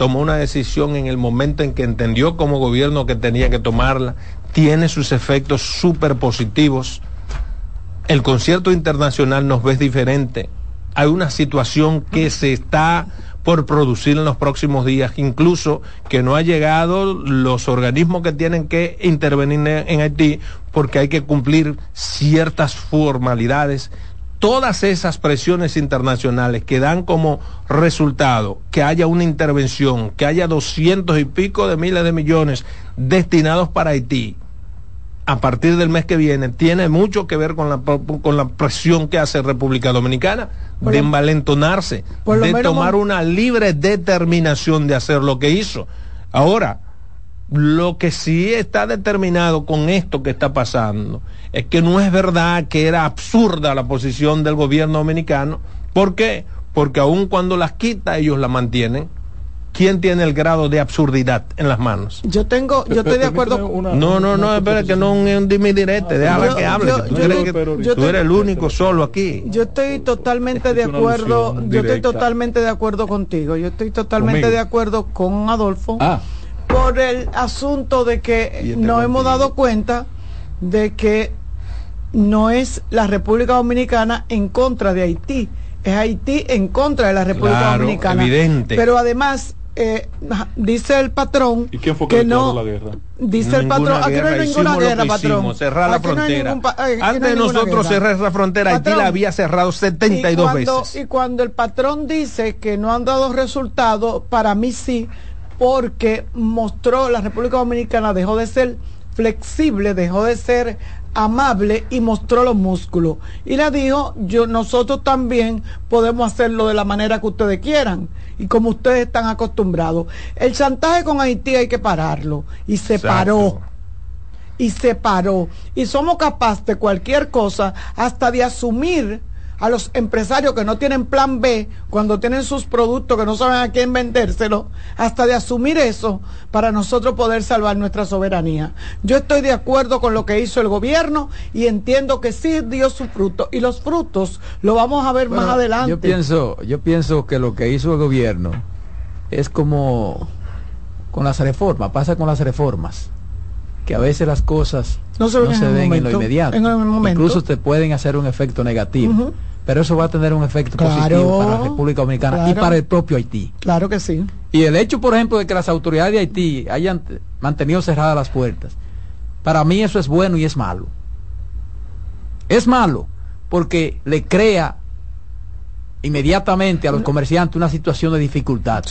tomó una decisión en el momento en que entendió como gobierno que tenía que tomarla, tiene sus efectos súper positivos. El concierto internacional nos ve diferente. Hay una situación que se está por producir en los próximos días, incluso que no ha llegado los organismos que tienen que intervenir en Haití porque hay que cumplir ciertas formalidades, todas esas presiones internacionales que dan como resultado que haya una intervención, que haya doscientos y pico de miles de millones destinados para Haití a partir del mes que viene, tiene mucho que ver con la, con la presión que hace República Dominicana de envalentonarse, de tomar una libre determinación de hacer lo que hizo. Ahora, lo que sí está determinado con esto que está pasando es que no es verdad que era absurda la posición del gobierno dominicano. ¿Por qué? Porque aun cuando las quita ellos la mantienen. ¿quién tiene el grado de absurdidad en las manos? Yo tengo, yo estoy de acuerdo. Una, no, no, no, espera que no es un dime directo, déjala que hable. Yo, tú, yo, eres, que, tú eres el único solo aquí. Yo estoy totalmente de acuerdo, yo estoy totalmente de acuerdo contigo. Yo estoy totalmente de acuerdo con Adolfo. Ah. Por el asunto de que nos hemos dado cuenta de que no es la República Dominicana en contra de Haití, es Haití en contra de la República Dominicana. Evidente. Pero además, eh, dice el patrón ¿Y quién fue que, no la guerra? dice el patrón aquí no hay ninguna guerra patrón cerrar la frontera no eh, antes de nosotros cerrar la frontera Haití la había cerrado 72 y cuando, veces y cuando el patrón dice que no han dado resultado para mí sí porque mostró la República Dominicana dejó de ser flexible dejó de ser amable y mostró los músculos. Y le dijo, yo, nosotros también podemos hacerlo de la manera que ustedes quieran y como ustedes están acostumbrados. El chantaje con Haití hay que pararlo. Y se paró. Y se paró. Y somos capaces de cualquier cosa, hasta de asumir a los empresarios que no tienen plan B cuando tienen sus productos que no saben a quién vendérselo, hasta de asumir eso para nosotros poder salvar nuestra soberanía. Yo estoy de acuerdo con lo que hizo el gobierno y entiendo que sí dio su fruto y los frutos lo vamos a ver más adelante. Yo pienso, yo pienso que lo que hizo el gobierno es como con las reformas, pasa con las reformas que a veces las cosas no se ven, en, lo inmediato. Incluso te pueden hacer un efecto negativo pero eso va a tener un efecto positivo para la República Dominicana y para el propio Haití. Claro que sí. Y el hecho, por ejemplo, de que las autoridades de Haití hayan mantenido cerradas las puertas, para mí eso es bueno y es malo. Es malo porque le crea inmediatamente a los comerciantes una situación de dificultad.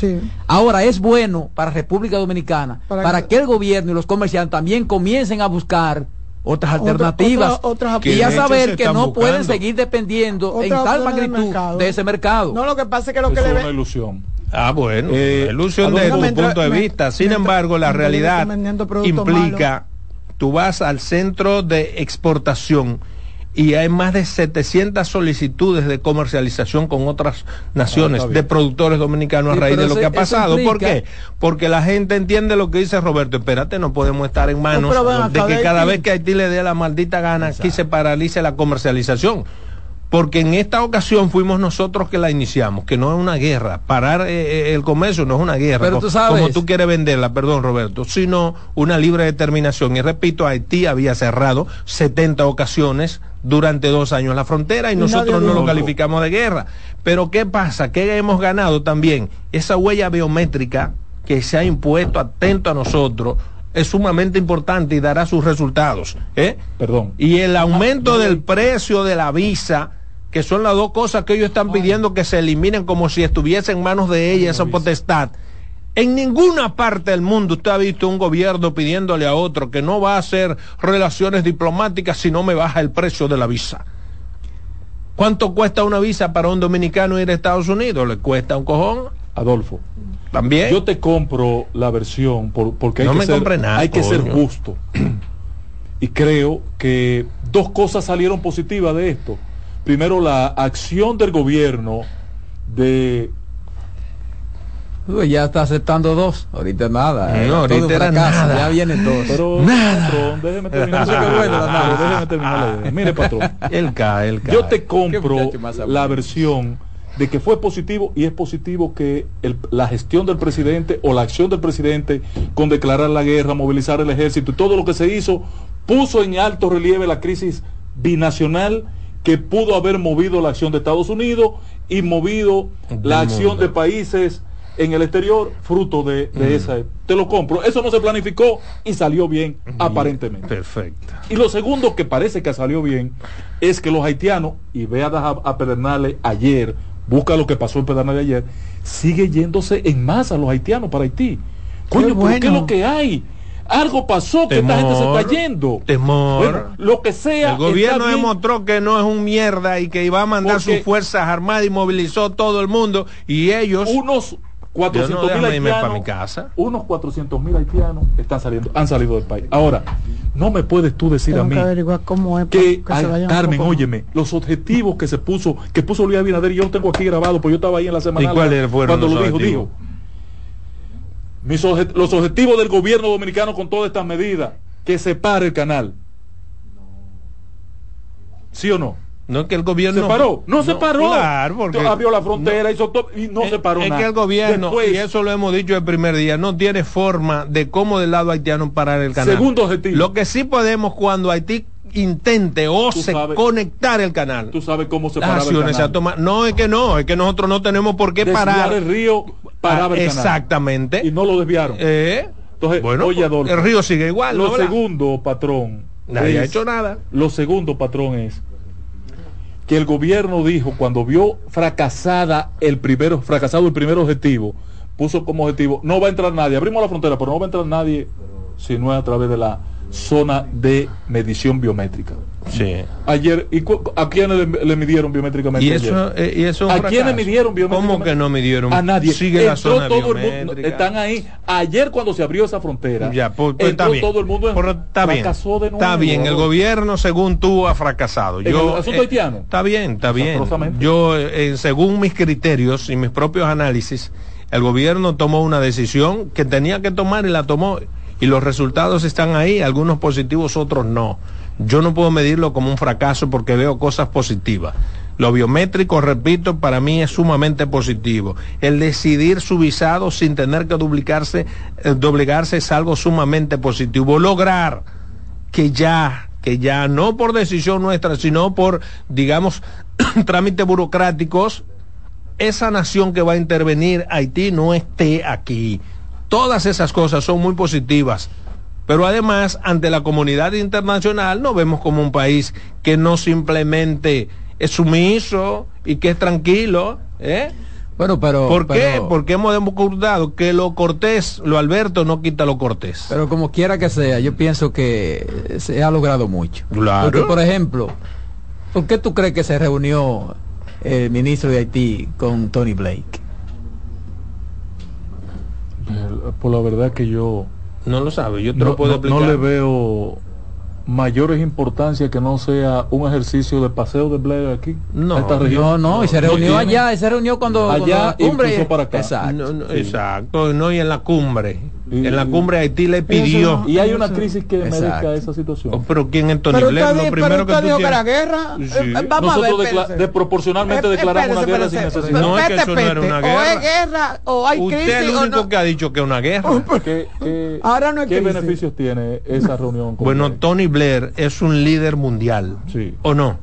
Ahora es bueno para República Dominicana, para, que el gobierno y los comerciantes también comiencen a buscar otras alternativas y ya saber que no pueden seguir dependiendo en tal magnitud de ese mercado. No, lo que pasa es que lo que le ve... una ilusión. Ah, bueno, eh, ilusión de tu punto de vista. Sin embargo, la realidad implica, tú vas al centro de exportación y hay más de 700 solicitudes de comercialización con otras naciones ah, de productores dominicanos a raíz de lo que ha pasado. ¿Por qué? Porque la gente entiende lo que dice Roberto. Espérate, no podemos estar en manos de que cada vez que Haití le dé la maldita gana, aquí se paralice la comercialización porque en esta ocasión fuimos nosotros que la iniciamos, que no es una guerra. Parar eh, eh, el comercio no es una guerra, Pero tú sabes, como tú quieres venderla, perdón Roberto, sino una libre determinación. Y repito, Haití había cerrado 70 ocasiones durante dos años la frontera y, nosotros no lo calificamos de guerra. Pero ¿qué pasa? ¿Qué hemos ganado también? Esa huella biométrica que se ha impuesto atento a nosotros es sumamente importante y dará sus resultados. ¿eh? Perdón. Y el aumento del precio de la visa que son las dos cosas que ellos están pidiendo que se eliminen como si estuviese en manos de ella esa potestad. En ninguna parte del mundo usted ha visto un gobierno pidiéndole a otro que no va a hacer relaciones diplomáticas si no me baja el precio de la visa. ¿Cuánto cuesta una visa para un dominicano ir a Estados Unidos? ¿Le cuesta un cojón? Adolfo. También. Yo te compro la versión porque hay, no que, me ser, nada, hay que ser justo. y creo que dos cosas salieron positivas de esto primero la acción del gobierno de ya está aceptando dos, ahorita nada. No, eh, ahorita era nada. Ya vienen dos. Pero, nada. patrón, déjeme terminar. no sé qué bueno, déjeme terminar Mire, patrón. El cae, el cae. Yo te compro la versión de que fue positivo y es positivo que el, la gestión del presidente o la acción del presidente con declarar la guerra, movilizar el ejército y todo lo que se hizo puso en alto relieve la crisis binacional que pudo haber movido la acción de Estados Unidos y movido la acción de países en el exterior fruto de, de esa. Te lo compro. Eso no se planificó y salió bien, aparentemente. Perfecto. Y lo segundo que parece que salió bien es que los haitianos, y ve a, a Pedernales ayer, busca lo que pasó en Pedernales ayer, sigue yéndose en masa los haitianos para Haití. Coño, ¿por qué es lo que hay? Algo pasó que esta gente se está yendo. Temor. lo que sea. El gobierno demostró que no es un mierda y que iba a mandar sus fuerzas armadas y movilizó todo el mundo y ellos. Unos 400 mil haitianos. Mi casa. Unos 400 mil haitianos están saliendo, han salido del país. Ahora, no me puedes tú decir a mí que, Carmen, óyeme, los objetivos que se puso, que puso Luis Abinader, yo lo tengo aquí grabado, porque yo estaba ahí en la semana. cuál cuando lo dijo, dijo Mis objet- los objetivos del gobierno dominicano con todas estas medidas, que se pare el canal. ¿Sí o no? No es que el gobierno ¿Se paró? No, se paró. Claro, porque Abrió la frontera, hizo todo y no es, se paró es nada. que el gobierno, Después, y eso lo hemos dicho el primer día, no tiene forma de cómo del lado haitiano parar el canal. Segundo objetivo. Lo que sí podemos cuando Haití intente o se sabes- conectar el canal. tú sabes cómo se paraba el canal. toman. No, es que no, es que nosotros no tenemos por qué Desviar parar. el río paraba el canal. Exactamente. Y no lo desviaron. Eh, Entonces, bueno, oye, Adolfo, el río sigue igual. Lo ¿no, segundo, patrón. Nadie ha es- hecho nada. Lo segundo, patrón, es que el gobierno dijo cuando vio fracasada el primero, fracasado el primer objetivo, puso como objetivo, no va a entrar nadie, abrimos la frontera, pero no va a entrar nadie si no es a través de la zona de medición biométrica. Sí. Ayer, ¿y a quiénes le, le midieron biométricamente? Y eso, eh, y eso ¿A quiénes midieron biométricamente? ¿Cómo que no midieron? A nadie. Sigue la zona todo el mundo, biométrica. están ahí. Ayer cuando se abrió esa frontera, Ya, pues, pues, entró está bien. todo el mundo en- está bien. fracasó de nuevo. Está bien, el gobierno según tú ha fracasado. ¿En el asunto haitiano? Está bien, está bien. Yo, eh, según mis criterios y mis propios análisis, el gobierno tomó una decisión que tenía que tomar y la tomó. Y los resultados están ahí, algunos positivos, otros no. Yo no puedo medirlo como un fracaso porque veo cosas positivas. Lo biométrico, repito, para mí es sumamente positivo. El decidir su visado sin tener que duplicarse, eh, doblegarse es algo sumamente positivo. Lograr que ya, que ya no por decisión nuestra, sino por, digamos, trámites burocráticos, esa nación que va a intervenir, Haití, no esté aquí. Todas esas cosas son muy positivas. Pero además, ante la comunidad internacional, nos vemos como un país que no simplemente es sumiso y que es tranquilo. ¿eh? Bueno, pero. ¿Por qué? Porque hemos demostrado que lo cortés, lo Alberto no quita lo cortés. Pero como quiera que sea, yo pienso que se ha logrado mucho. Claro. Porque, por ejemplo, ¿por qué tú crees que se reunió el ministro de Haití con Tony Blake? Eh, Por la verdad que yo No lo sabe, yo te no, lo puedo no- explicar. no le veo mayores importancia que no sea un ejercicio de paseo de Blair aquí No, a esta región. No, no, y se reunió allá, y se reunió cuando, Allá cuando la cumbre. incluso para acá. Exacto. No, no, Sí. Exacto, no, y en la cumbre. Y- en la cumbre Haití le pidió. Y hay una crisis que Exacto. merezca esa situación. Oh, pero ¿quién es Tony Blair? usted, Lo primero pero que usted tú dijo que tienes- era guerra. Sí. Eh, eh, vamos Nosotros a ver, decla- espérese. desproporcionalmente Eh, declaramos una espérese, guerra sin necesidad. No, es que eso no era una espérese. O guerra. es guerra o hay Usted crisis. es el único no. que ha dicho que es una guerra. ¿Qué, qué- Ahora no hay qué crisis. beneficios tiene esa reunión? con Bueno, Blair? Tony Blair es un líder mundial. Sí. ¿O no?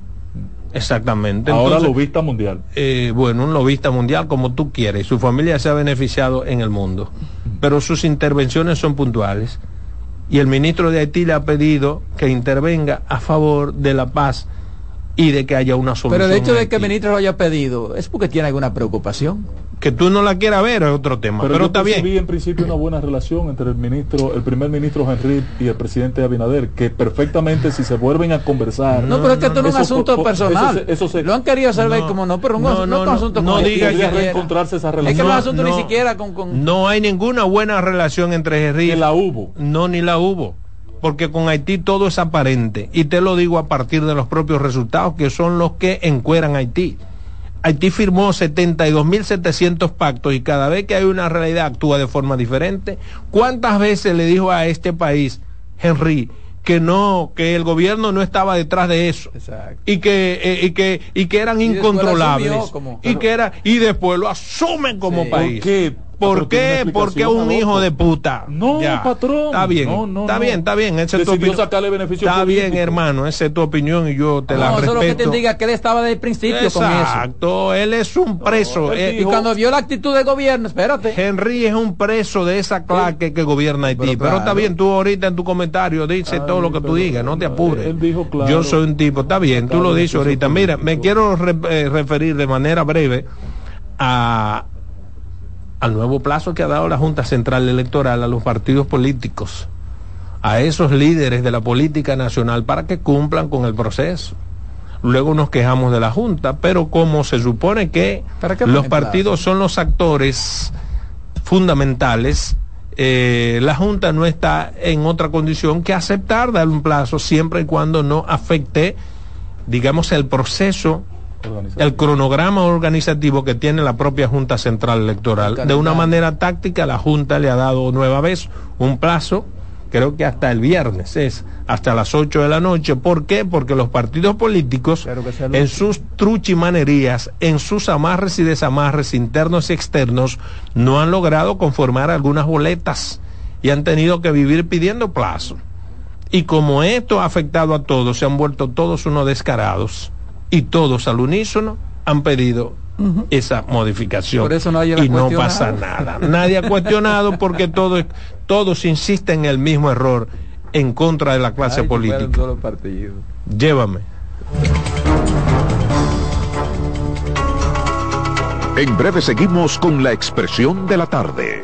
Exactamente. Ahora Entonces, lo vista mundial. eh, bueno, un lobista mundial como tú quieres. y Su familia se ha beneficiado en el mundo. Pero sus intervenciones son puntuales. Y el ministro de Haití le ha pedido que intervenga a favor de la paz y de que haya una solución. Pero el hecho de que el ministro lo haya pedido es porque tiene alguna preocupación. Que tú no la quieras ver es otro tema. Pero, Pero, yo está bien. percibí en principio una buena relación entre el ministro, el primer ministro Henry y el presidente Abinader, que perfectamente si se vuelven a conversar. No, pero es que esto no es un asunto personal. Eso se, eso se- Lo han querido hacer ver No, como no, pero un, no, no, no, es un no, asunto no diga que- reencontrarse esa Es que relación. no es No, asunto ni siquiera con, con- No hay ninguna buena relación entre Henry que la hubo. No, ni la hubo. Porque con Haití todo es aparente. Y te lo digo a partir de los propios resultados que son los que encueran a Haití. Haití firmó 72.700 pactos y cada vez que hay una realidad actúa de forma diferente. ¿Cuántas veces le dijo a este país, Henry, que no, que el gobierno no estaba detrás de eso? Exacto. Y que, eh, y que, y que eran Y incontrolables. asumió como- y que era, y después lo asumen como Sí. país. ¿Por qué? ¿Por qué? Porque es explicación, un hijo de puta. No, Ya. patrón. Está bien. No, no, está no. bien, está bien. Esa es tu opinión. sacarle beneficio Está bien, hermano. Esa es tu opinión y yo te la no, respeto. eso es lo que te diga que él estaba desde el principio con eso. Exacto. Él es un preso. él Eh, Y dijo- cuando vio la actitud del gobierno, espérate. Henry es un preso de esa claque que gobierna Haití. Pero, Pero está claro. bien, tú ahorita en tu comentario dice todo lo que tú digas, no te apures. él dijo claro. Yo soy un tipo, está bien, tú lo dices ahorita. Mira, me quiero eh, referir de manera breve a al nuevo plazo que ha dado la Junta Central Electoral a los partidos políticos, a esos líderes de la política nacional para que cumplan con el proceso. Luego nos quejamos de la Junta, pero como se supone que ¿Para qué los partidos son los actores fundamentales, eh, la Junta no está en otra condición que aceptar dar un plazo siempre y cuando no afecte, digamos, el proceso el cronograma organizativo que tiene la propia Junta Central Electoral. De una manera táctica, la Junta le ha dado nueva vez un plazo, creo que hasta el viernes es, hasta las 8 de la noche. ¿Por qué? Porque los partidos políticos, en sus truchimanerías, en sus amarres y desamarres internos y externos, no han logrado conformar algunas boletas y han tenido que vivir pidiendo plazo. Y como esto ha afectado a todos, se han vuelto todos unos descarados y todos al unísono han pedido esa modificación. y no pasa nada. Nadie ha cuestionado porque todo, todos insisten en el mismo error en contra de la clase política. Llévame. En breve seguimos con la expresión de la tarde.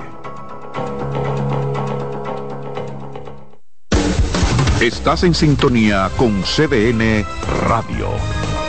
Estás en sintonía con CDN Radio.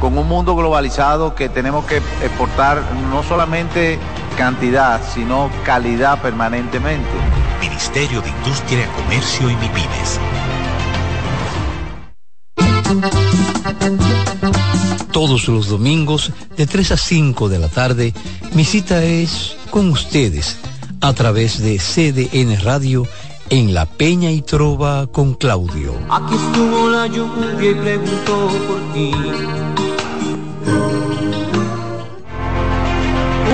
con un mundo globalizado que tenemos que exportar no solamente cantidad, sino calidad permanentemente. Ministerio de Industria, Comercio y MIPIMES. Todos los domingos de 3 a 5 de la tarde, mi cita es con ustedes a través de CDN Radio en La Peña y Trova con Claudio. Aquí estuvo la lluvia y preguntó por ti.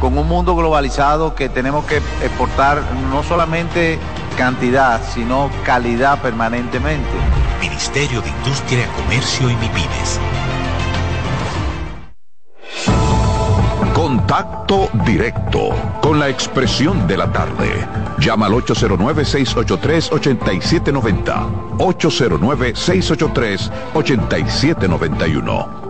con un mundo globalizado que tenemos que exportar no solamente cantidad, sino calidad permanentemente. Ministerio de Industria, Comercio y MIPIMES. Contacto directo con la expresión de la tarde. Llama al 809-683-8790. 809-683-8791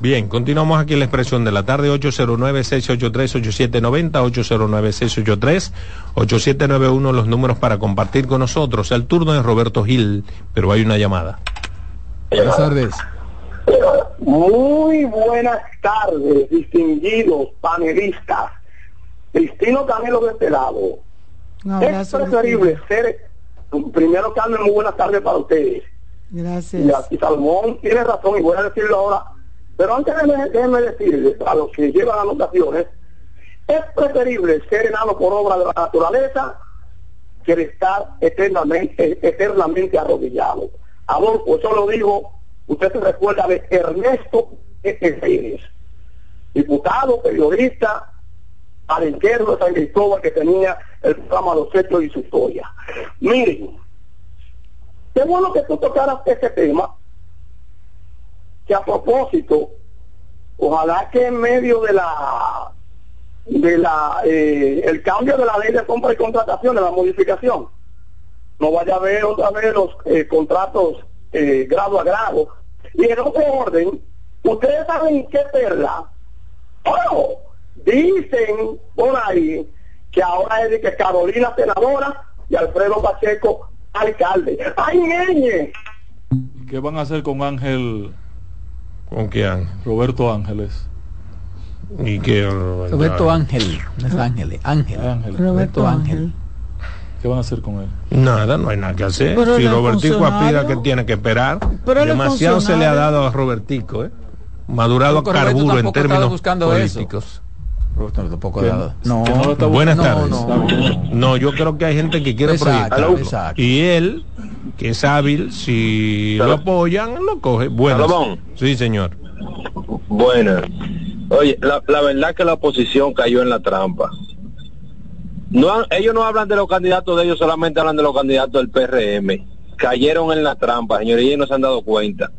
Bien, continuamos aquí en la expresión de la tarde 809-683-8790, 809-683-8791, los números para compartir con nosotros. El turno es Roberto Gil, pero hay una llamada. Buenas tardes. Muy buenas tardes, distinguidos panelistas. Cristino Camilo de este lado. es preferible ser, primero Carmen, muy buenas tardes para ustedes. Gracias. Y, y Salomón tiene razón y voy a decirlo ahora pero antes déjenme decirles a los que llevan anotaciones, es preferible ser enano por obra de la naturaleza que estar eternamente, eternamente arrodillado. Adolfo, eso lo digo, usted se recuerda de Ernesto Pérez, diputado, periodista, alenquero de San Cristóbal que tenía el programa Los Hechos y su historia. Miren, qué bueno que tú tocaras ese tema, a propósito, ojalá que en medio de la de la eh, el cambio de la ley de compra y contratación, de la modificación, no vaya a haber otra vez los eh, contratos eh, grado a grado. Y en otro orden, ustedes saben qué perla. Oh, Dicen por ahí que ahora es de que Carolina senadora y Alfredo Pacheco alcalde. ¡Ay, ñeñe! ¿Qué van a hacer con Ángel? ¿Con quién? Roberto Ángeles. ¿Y qué? Roberto Ángel, no es Ángel, Ángel. Ángel. Roberto Ángel. ¿Qué van a hacer con él? Nada, no hay nada que hacer. Pero si Robertico aspira que tiene que esperar, Pero demasiado se le ha dado a Robertico, ¿eh? Madurado Pero carburo en términos buscando eso. Roberto tampoco. No, que no lo está Buenas tardes. no. No, yo creo que hay gente que quiere Exacto, proyectar. exacto. Y él, que es hábil, si lo apoyan, lo coge. Buenas. Salomón. Sí, señor. Buenas. Oye, la, la verdad que la oposición cayó en la trampa. No, han- ellos no hablan de los candidatos de ellos, solamente hablan de los candidatos del PRM. Cayeron en la trampa, señoría, y no se han dado cuenta.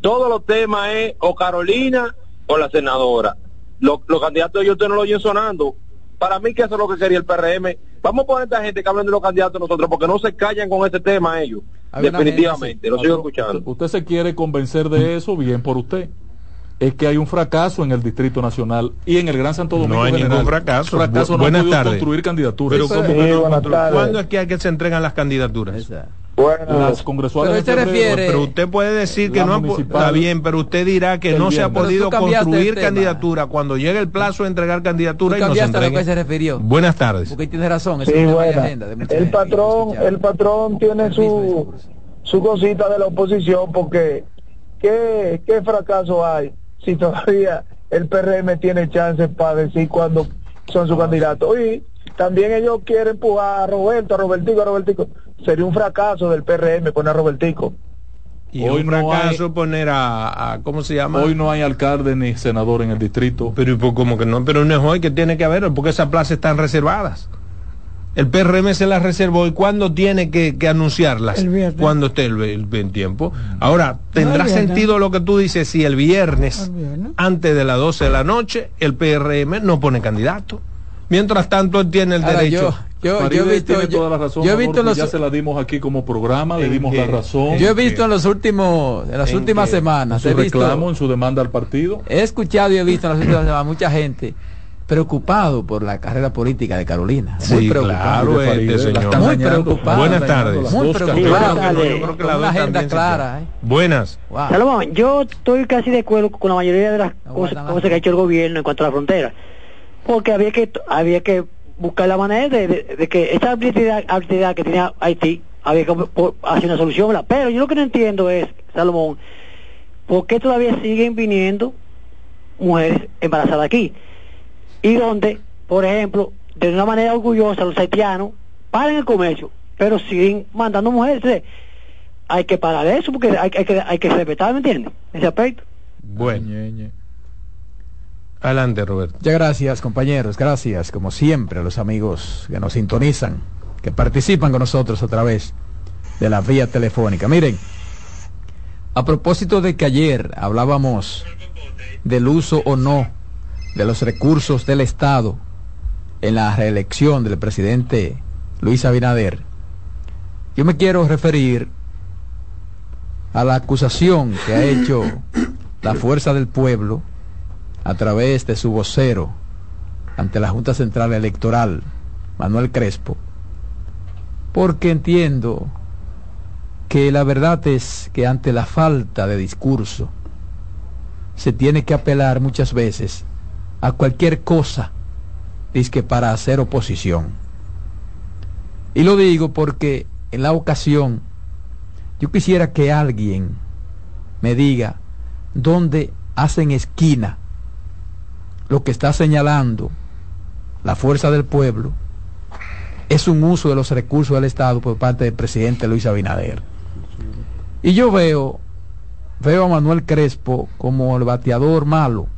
Todos los temas es o Carolina o la senadora. Los, los candidatos de ellos usted no lo oyen sonando. Para mí que eso es lo que quería el PRM. Vamos a poner a esta gente que hablan de los candidatos nosotros, porque no se callan con ese tema ellos. Definitivamente, lo sigo escuchando. Usted se quiere convencer de eso, bien por usted. Es que hay un fracaso en el Distrito Nacional y en el Gran Santo Domingo. No hay general. ningún fracaso. Fracaso Bu- no buenas tardes. construir candidaturas. Pero Sí, ¿cómo sí. que no buenas control- tardes. ¿Cuándo es que hay que se entregan las candidaturas? Esa. Las congresuales Pero refiere- usted puede decir que no ha está bien, pero usted dirá que no se ha podido construir candidatura cuando llegue el plazo de entregar candidatura y no se a lo que se refirió. Buenas tardes. Porque tiene razón. eso Sí, es buena. agenda de El patrón, el patrón tiene su, su cosita de la oposición porque ¿qué, qué fracaso hay si todavía el PRM tiene chances para decir cuándo son sus candidatos? Y también ellos quieren empujar a Roberto, a Robertico, a Robertico. Sería un fracaso del PRM poner a Robertico. Y Hoy un no fracaso poner a, a- ¿cómo se llama? Hoy no hay alcalde ni senador en el distrito. Pero ¿y por- como que no, pero no es hoy que tiene que haber, porque esas plazas están reservadas. El PRM se las reservó y cuándo tiene que, que anunciarlas, El viernes. cuando esté el, el- el tiempo. Ahora, ¿tendrá sentido lo que tú dices si el viernes, El viernes. antes de las 12 de la noche, el PRM no pone candidato? Mientras tanto, él tiene el Ahora, derecho. yo, yo, Faride yo he visto, tiene yo, toda la razón. yo he Adolfo, visto en los, ya se la dimos aquí como programa, le ¿En dimos la razón. yo he visto en los últimos, en las ¿En últimas qué? en semanas, su he visto, reclamo, en su demanda al partido. he escuchado y he visto en las últimas semanas mucha gente preocupado por la carrera política de Carolina. Muy Sí, preocupado. claro, De Faride, este la señor. Muy dañando, preocupado. Buenas tardes. Muy preocupado. Yo creo que yo que una agenda clara. ¿eh? Buenas. Wow. Salomón, yo estoy casi de acuerdo con la mayoría de las No cosas, que ha hecho el gobierno en cuanto a la frontera. Porque había que había que buscar la manera de, de- de que esa habilidad, habilidad que tenía Haití había que hacer una solución. ¿verdad? Pero yo lo que no entiendo es, Salomón, ¿por qué todavía siguen viniendo mujeres embarazadas aquí? Y donde, por ejemplo, de una manera orgullosa los haitianos paran el comercio, pero siguen mandando mujeres. Entonces, hay que parar eso porque hay, hay que, hay que respetar, ¿me entiendes? Ese aspecto. Bueno, adelante, Roberto. Muchas gracias, compañeros. Gracias, como siempre, a los amigos que nos sintonizan, que participan con nosotros a través de la vía telefónica. Miren, a propósito de que ayer hablábamos del uso o no de los recursos del Estado en la reelección del presidente Luis Abinader, yo me quiero referir a la acusación que ha hecho la Fuerza del Pueblo a través de su vocero ante la Junta Central Electoral, Manuel Crespo, porque entiendo que la verdad es que ante la falta de discurso se tiene que apelar muchas veces a cualquier cosa, que para hacer oposición. Y lo digo porque en la ocasión yo quisiera que alguien me diga dónde hacen esquina lo que está señalando la fuerza del pueblo es un uso de los recursos del Estado por parte del presidente Luis Abinader. Y yo veo, veo a Manuel Crespo como el bateador malo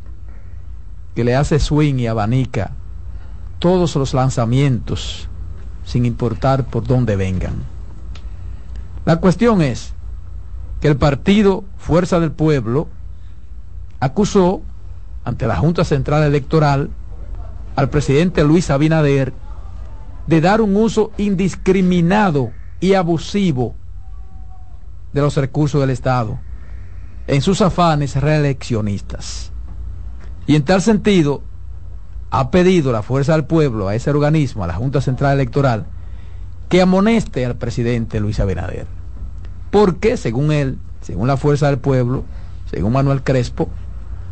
que le hace swing y abanica todos los lanzamientos sin importar por dónde vengan. La cuestión es que el partido Fuerza del Pueblo acusó ante la Junta Central Electoral al presidente Luis Abinader de dar un uso indiscriminado y abusivo de los recursos del Estado en sus afanes reeleccionistas. Y en tal sentido, ha pedido la Fuerza del Pueblo a ese organismo, a la Junta Central Electoral, que amoneste al presidente Luis Abinader. Porque, según él, según la Fuerza del Pueblo, según Manuel Crespo,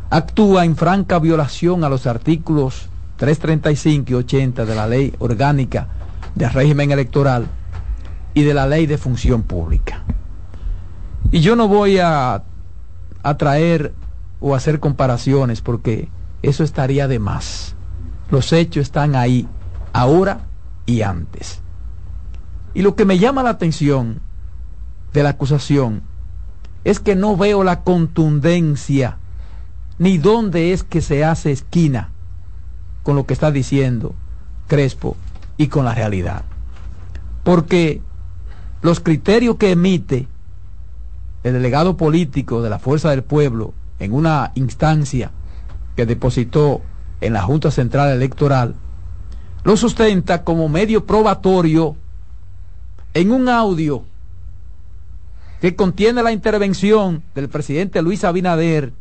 actúa en franca violación a los artículos 335 y 80 de la Ley Orgánica de Régimen Electoral y de la Ley de Función Pública. Y yo no voy a, a traer o hacer comparaciones porque eso estaría de más. Los hechos están ahí, ahora y antes. Y lo que me llama la atención de la acusación es que no veo la contundencia ni dónde es que se hace esquina con lo que está diciendo Crespo y con la realidad. Porque los criterios que emite el delegado político de la Fuerza del Pueblo en una instancia que depositó en la Junta Central Electoral, lo sustenta como medio probatorio en un audio que contiene la intervención del presidente Luis Abinader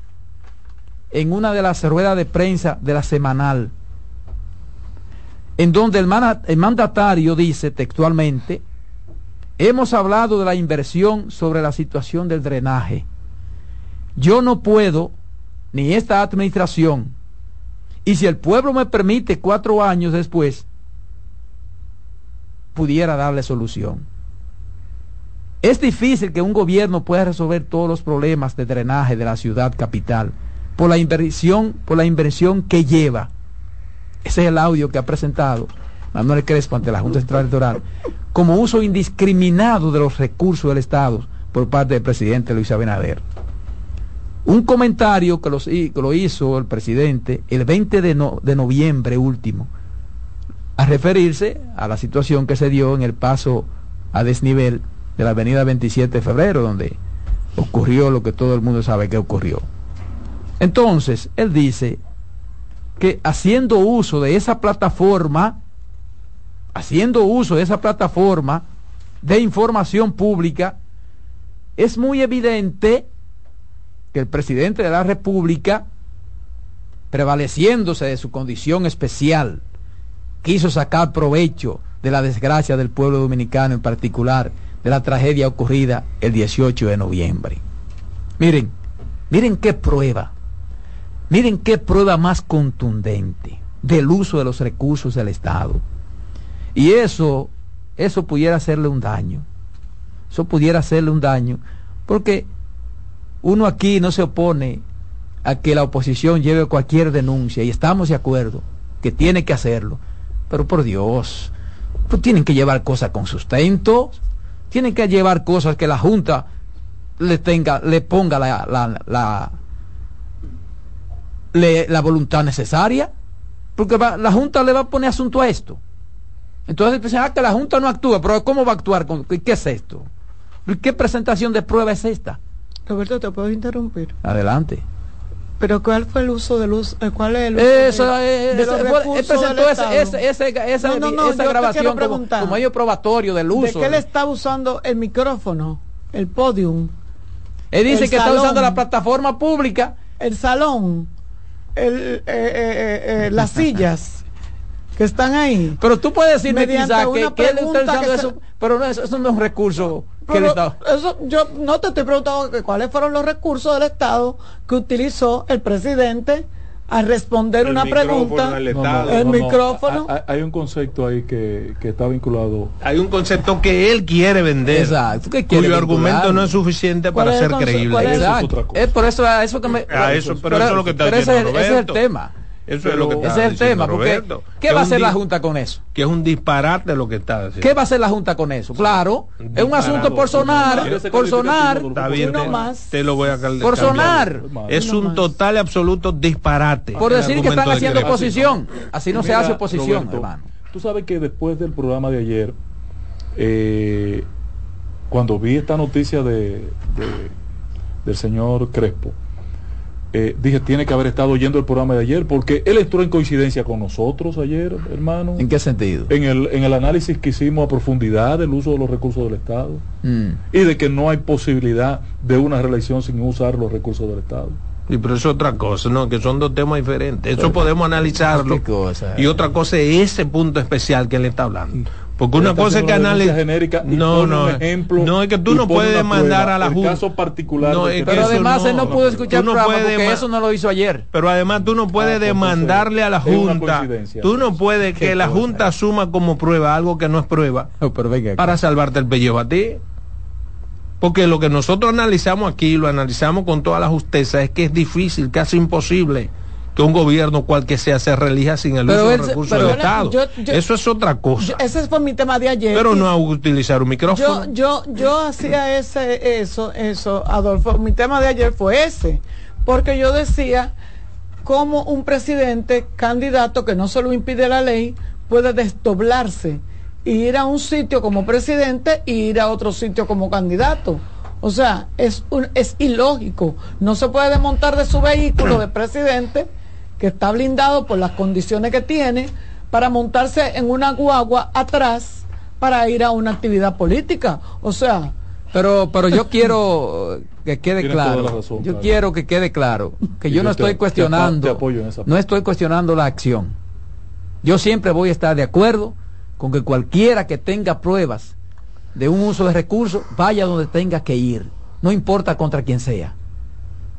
en una de las ruedas de prensa de la semanal, en donde el, el mandatario dice textualmente, hemos hablado de la inversión sobre la situación del drenaje. Yo no puedo, ni esta administración, y si el pueblo me permite cuatro años después, pudiera darle solución. Es difícil que un gobierno pueda resolver todos los problemas de drenaje de la ciudad capital por la inversión, por la inversión que lleva. Ese es el audio que ha presentado Manuel Crespo ante la Junta Central Electoral como uso indiscriminado de los recursos del Estado por parte del presidente Luis Abinader. Un comentario que, lo hizo el presidente el 20 de, de noviembre último, a referirse a la situación que se dio en el paso a desnivel de la avenida 27 de febrero, donde ocurrió lo que todo el mundo sabe que ocurrió. Entonces, él dice que haciendo uso de esa plataforma, haciendo uso de esa plataforma de información pública, es muy evidente que el presidente de la República, prevaleciéndose de su condición especial, quiso sacar provecho de la desgracia del pueblo dominicano en particular, de la tragedia ocurrida el 18 de noviembre. Miren, miren qué prueba, miren qué prueba más contundente del uso de los recursos del Estado. Y eso, eso pudiera hacerle un daño. Eso pudiera hacerle un daño, porque uno aquí no se opone a que la oposición lleve cualquier denuncia y estamos de acuerdo que tiene que hacerlo. Pero por Dios, pues tienen que llevar cosas con sustento, tienen que llevar cosas que la Junta le tenga, le ponga la, la, voluntad necesaria, porque la Junta le va a poner asunto a esto. Entonces dicen, ah, que la Junta no actúa, pero ¿cómo va a actuar? ¿Qué es esto? ¿Qué presentación de prueba es esta? Roberto, ¿te puedo interrumpir? Adelante. Pero ¿cuál fue el uso de luz? Eh, ¿Cuál es el uso esa, de, eh, presentó esa, no, no, esa grabación como, como, medio probatorio del uso. ¿De qué él está usando el micrófono, el podium? Él dice que está usando la plataforma pública. El salón, el, eh, las sillas que están ahí. Pero tú puedes decirme quizá que, que él está usando eso, pero no, eso no es un recurso eso, yo no te estoy preguntando cuáles fueron los recursos del Estado que utilizó el presidente a responder una pregunta. El, micrófono. Hay, un concepto ahí que, está vinculado. Hay un concepto que él quiere vender. Exacto. cuyo argumento no es suficiente para ser creíble. Es, por eso, eso que me. eso, pero, eso es lo que está diciendo ese es el tema. Eso es lo que Ese es el tema, porque ¿qué va a hacer la Junta con eso? Que es un disparate lo que está haciendo. ¿Qué va a hacer la Junta con eso? Claro, es un asunto por sonar, por sonar, está bien, te, más. te lo voy a Por sonar. Es un total y absoluto disparate. Por decir que están haciendo oposición. Así no se hace oposición, hermano. Tú sabes que después del programa de ayer, eh, cuando vi esta noticia de, del señor Crespo, eh, dije, tiene que haber estado oyendo el programa de ayer, porque él entró en coincidencia con nosotros ayer, hermano. ¿En qué sentido? En el, en el análisis que hicimos a profundidad del uso de los recursos del Estado mm. y de que no hay posibilidad de una reelección sin usar los recursos del Estado. Sí, pero es otra cosa, ¿no? Que son dos temas diferentes. Eso podemos analizarlo. Y otra cosa es ese punto especial que él está hablando. Porque una cosa es que analiza. genérica y No, pone no. un ejemplo no, es que tú no puedes una demandar prueba. a la Junta. caso particular No, es que Pero además no- él no pudo escuchar no el programa puedes porque dema- eso no lo hizo ayer. Pero además tú no puedes Ah, pues demandarle a la Junta. Tú no puedes que la cosa. Junta asuma como prueba algo que no es prueba pero venga acá. para salvarte el pellejo a ti. Porque lo que nosotros analizamos aquí, lo analizamos con toda la justeza, es que es difícil, casi imposible que un gobierno cual que sea se relija sin el Pero uso de recursos pero del Estado. yo- yo- Eso es otra cosa. Yo- ese fue mi tema de ayer. pero no a utilizar un micrófono. Yo, yo, yo hacía ese, eso, eso, Adolfo. Mi tema de ayer fue ese, porque yo decía cómo un presidente candidato que no se lo impide la ley puede desdoblarse y ir a un sitio como presidente y ir a otro sitio como candidato. O sea, es, un, es ilógico. No se puede desmontar de su vehículo de presidente, que está blindado por las condiciones que tiene, para montarse en una guagua atrás para ir a una actividad política. O sea, Pero, pero yo quiero que quede claro. razón, yo quiero que quede claro que yo yo no te- estoy te cuestionando, apa- te apoyo en esa no estoy cuestionando la acción. Yo siempre voy a estar de acuerdo con que cualquiera que tenga pruebas de un uso de recursos vaya donde tenga que ir, no importa contra quién sea.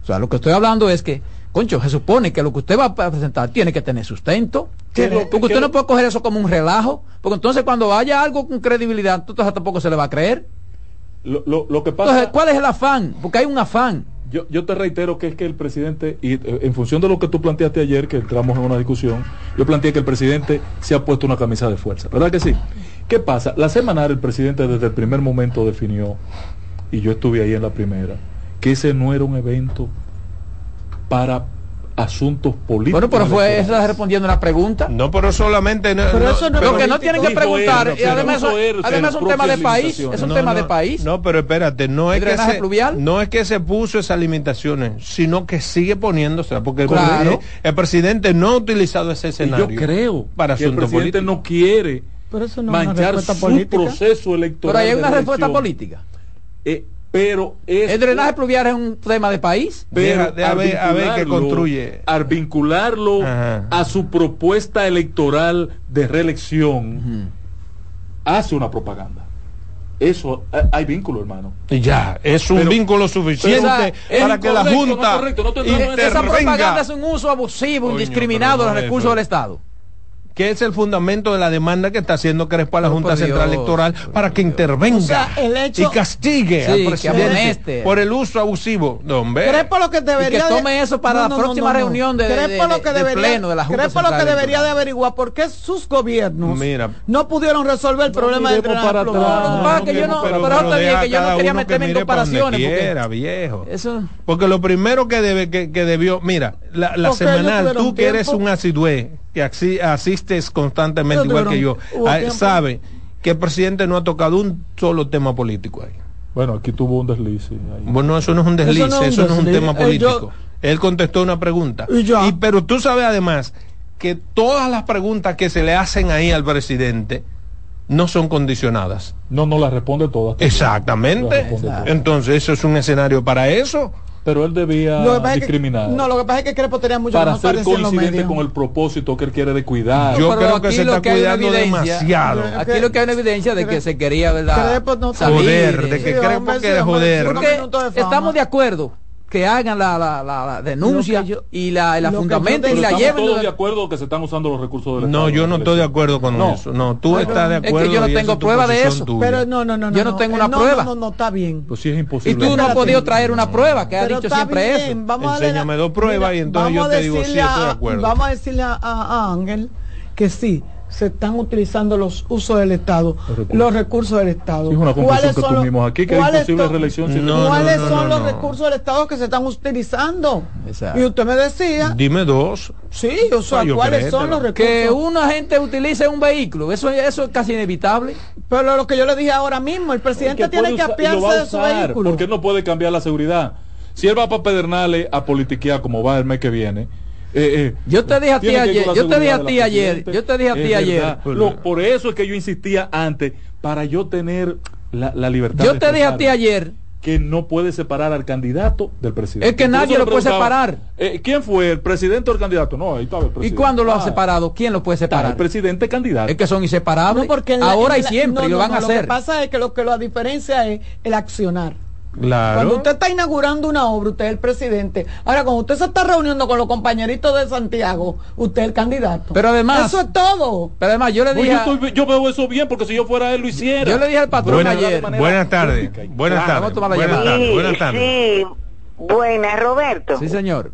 O sea, lo que estoy hablando es que, concho, se supone que lo que usted va a presentar tiene que tener sustento. ¿Qué es lo que- Porque usted no puede coger eso como un relajo, porque entonces cuando haya algo con credibilidad, entonces tampoco se le va a creer. Lo, lo- lo que pasa Entonces, ¿cuál es el afán? Porque hay un afán. Yo, yo te reitero que es que el presidente, y eh, en función de lo que tú planteaste ayer, que entramos en una discusión, yo planteé que el presidente se ha puesto una camisa de fuerza, ¿verdad que sí? ¿Qué pasa? La semana el presidente desde el primer momento definió, y yo estuve ahí en la primera, que ese no era un evento para asuntos políticos. Bueno, pero fue esa respondiendo una pregunta. No, pero solamente. No, Pero eso no Lo que no tienen que preguntar, él, y además, él, además es un tema de país, es un No, tema no, de país. No, pero espérate, no es ¿El que se, pluvial? no es que se puso esas limitaciones, sino que sigue poniéndose, porque el, Claro. presidente, el presidente no ha utilizado ese Y escenario. yo creo para que el asuntos presidente políticos. no quiere pero eso no es una manchar su política. proceso electoral. Pero hay una respuesta política. Eh, pero es El drenaje pluvial es un tema de país. pero Deja- deja al ver- a ver qué vincularlo- construye. al vincularlo Ajá. a su propuesta electoral de reelección hace una propaganda eso eh, hay vínculo hermano Y ya, es un Pero- vínculo suficiente para que la no Junta es correcto, no te- no, no, Esa propaganda es un uso abusivo, Coño, indiscriminado de los recursos del Estado. Que es el fundamento de la demanda que está haciendo Crespo a la Pero Junta Central Dios, Electoral para que Dios. intervenga O sea, el hecho- y castigue Sí, al que presidente por el uso abusivo. No, hombre. Crespo lo que Y debería que de- tome eso para la próxima reunión de- de- Crespo lo que de- de debería- pleno de la Junta Crespo lo que debería de averiguar por qué sus gobiernos Mira. no pudieron resolver el problema del para atrás. Que pasa es que yo no- pero te dije deja que yo no quería que meterme en comparaciones, porque- viejo. Eso. Porque lo primero que debe que, que debió, mira, la, la semanal, tú que eres un asidué, que asi- asistes constantemente igual que yo, ah, sabe que el presidente no ha tocado un solo tema político ahí. bueno aquí tuvo un desliz sí. Bueno, eso no es un desliz, Eso eso no no es un tema Eh, político. yo- Él contestó una pregunta. Y pero tú sabes además que todas las preguntas que se le hacen ahí al presidente no son condicionadas. no no la responde todas Las Exactamente. responde todas. Entonces, eso es un escenario para eso. Pero él debía Lo que pasa es que- discriminar. no, lo que pasa es que Crespo tenía mucho para ser coincidente con el propósito que él quiere de cuidar. Yo Pero creo que aquí se lo está que hay una cuidando evidencia- demasiado. Aquí lo que hay una evidencia de que se quería, ¿verdad? Crespo no Salir. Joder, de- que Sí, hombre, sí, quiere joder. Porque estamos de acuerdo que hagan la, la, la, la denuncia yo- y la, la yo y la estamos lleven. todos de acuerdo que se están usando los recursos del No, Estado yo no estoy de acuerdo con No. eso. No, tú Pero estás de es que acuerdo. yo no y tengo prueba de eso. tuya. Pero no, no, no. Yo no tengo eh, una no, prueba. No, no, no, está bien. pues sí es Y imposible tú no has podido traer una prueba que ha dicho siempre bien, eso. Vamos a Enséñame la- dos pruebas y entonces yo a te digo, sí, decirle estoy de a- acuerdo. Vamos a decirle a, a- a Ángel que sí, se están utilizando los usos del Estado, Los recursos. los recursos del Estado. Sí, es una ¿Cuáles que son los- tuvimos aquí, que es cuáles reelección sin No, no, ¿Cuáles no, son no, los no. recursos del Estado que se están utilizando? Exacto. Y usted me decía, Dime dos. sí, o sea, Ah, ¿cuáles son los recursos? Que una gente utilice un vehículo, eso, eso es casi inevitable. Pero lo que yo le dije ahora mismo, el presidente que tiene que apiarse de su vehículo. porque no puede cambiar la seguridad si él va para Pedernales a politiquear como va el mes que viene eh, eh, Yo te dije a ti ayer, yo te dije a ti ayer, yo te dije a ti ayer. Lo- por eso es que yo insistía antes para yo tener la, la libertad Yo te dije a ti ayer que no puede separar al candidato del presidente. Es que nadie lo puede separar. Eh, ¿Quién fue el presidente o el candidato? No, ahí estaba el presidente. ¿Y cuándo lo Ah, han separado? ¿Quién lo puede separar? El presidente candidato. Es que son inseparables. No, porque la- Ahora y siempre, no, y lo no, van no, a Lo que hacer. pasa es que lo que la diferencia es el accionar. Claro. Cuando usted está inaugurando una obra, usted es el presidente. Ahora, cuando usted se está reuniendo con los compañeritos de Santiago, usted es el candidato. Pero además- Eso es todo. Pero además, yo le Pues dije. yo, estoy- yo veo eso bien porque si yo fuera él lo hiciera. Yo le dije al patrón Buenas, ayer. buenas tardes. Buenas tardes. Buenas tardes. Buenas tardes. Sí, buenas, Roberto. Sí, señor.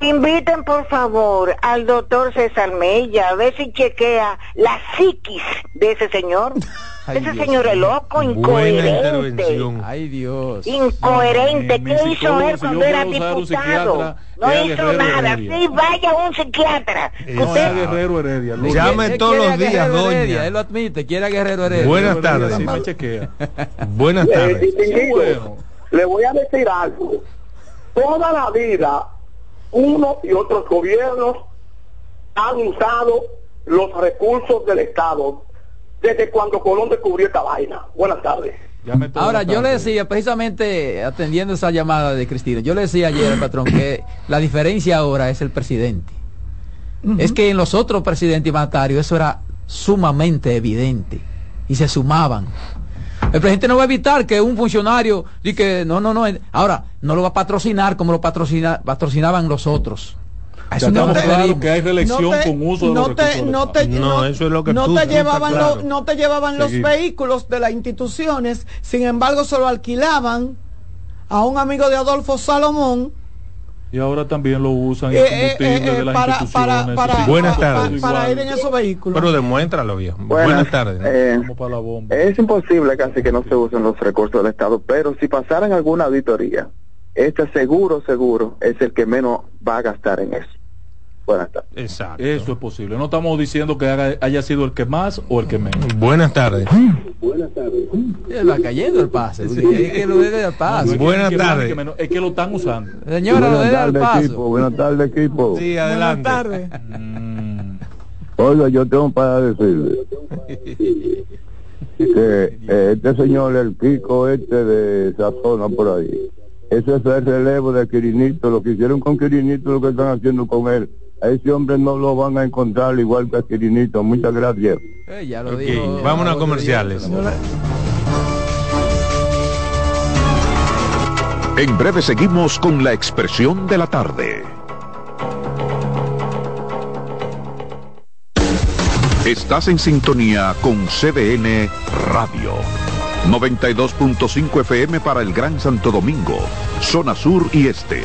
Inviten por favor al doctor César Mella a ver si chequea la psiquis de ese señor. Ay, ese Dios señor es loco, incoherente. Ay, Dios. Incoherente. ¿Qué hizo él cuando era diputado? No hizo Guerrero nada. Heredia. Sí, vaya un psiquiatra. No, usted- era Guerrero Heredia. lo- Llame Él todos los días, Guerrero Heredia, doña. Él lo admite, quiere a Guerrero Heredia. Buenas tardes. sí chequea. Buenas Eh, tardes. le voy a decir algo. Toda la vida, unos y otros gobiernos han usado los recursos del Estado desde cuando Colón descubrió esta vaina. Buenas tardes. Ahora, yo le decía, precisamente atendiendo esa llamada de Cristina, yo le decía ayer al patrón que la diferencia ahora es el presidente. Es que en los otros presidentes y mandatarios eso era sumamente evidente y se sumaban. El presidente no va a evitar que un funcionario diga que no, no, no, ahora no lo va a patrocinar como lo patrocina, patrocinaban los otros. A eso Ya no claros referimos. que hay reelección No te- con uso de no los te- no te- No, eso es lo que no tú- te llevaban claro. no te llevaban los vehículos de las instituciones sin embargo se lo alquilaban a un amigo de Adolfo Salomón Y ahora también lo usan eh, el eh, combustible eh, de las para, instituciones. para, sí, Buenas tardes. para, para ir en esos vehículos Pero demuéstralo, viejo. Buenas, Buenas, tardes. eh, Como para la bomba. es imposible casi que no se usen los recursos del Estado, pero si pasaran alguna auditoría, este seguro, seguro, es el que menos va a gastar en eso. Buenas tardes. Exacto. Eso es posible. No estamos diciendo que haga- haya sido el que más o el que menos. Buenas tardes. Él va cayendo el pase. Es que lo debe al paso. Buenas tardes. es que lo están usando. Señora, lo debe al paso. equipo. Buenas tardes, equipo. Sí, buenas adelante. tardes Mm, Oiga, yo tengo para decirle que eh, este señor, el Kiko este de esa zona por ahí, eso es el relevo de Quirinito, lo que hicieron con Quirinito, lo que están haciendo con él. A ese hombre no lo van a encontrar igual que a Quirinito. Muchas gracias. Eh, ya lo Ok, dijo. vámonos a comerciales. En breve seguimos con la expresión de la tarde. Estás en sintonía con CDN Radio. 92.5 FM para el Gran Santo Domingo, zona sur y este.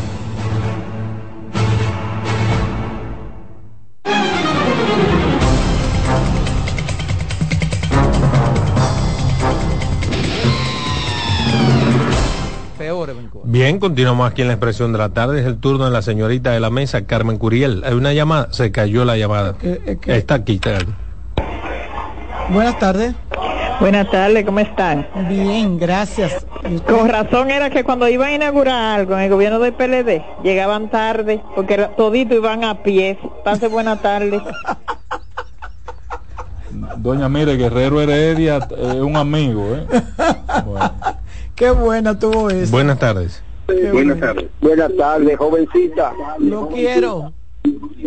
Bien, continuamos aquí en la expresión de la tarde. Es el turno de la señorita de la mesa, Carmen Curiel. Hay una llamada, se cayó la llamada. Está aquí. Está. Buenas tardes. Buenas tardes, ¿cómo están? Bien, gracias. Con razón era que cuando iban a inaugurar algo en el gobierno del PLD, llegaban tarde, porque todito iban a pie. Pase buena tarde. Doña Mire, Guerrero Heredia es un amigo, ¿eh? Qué buena tuvo eso. Buenas tardes. Buenas tardes. Buenas tardes, jovencita. Lo quiero.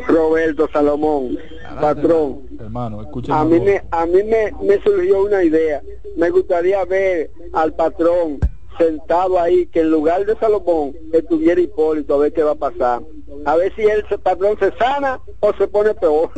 Roberto Salomón, patrón. Hermano, A mí, me, a mí me, me surgió una idea. Me gustaría ver al patrón sentado ahí, que en lugar de Salomón estuviera Hipólito, a ver qué va a pasar. A ver si el patrón se sana o se pone peor.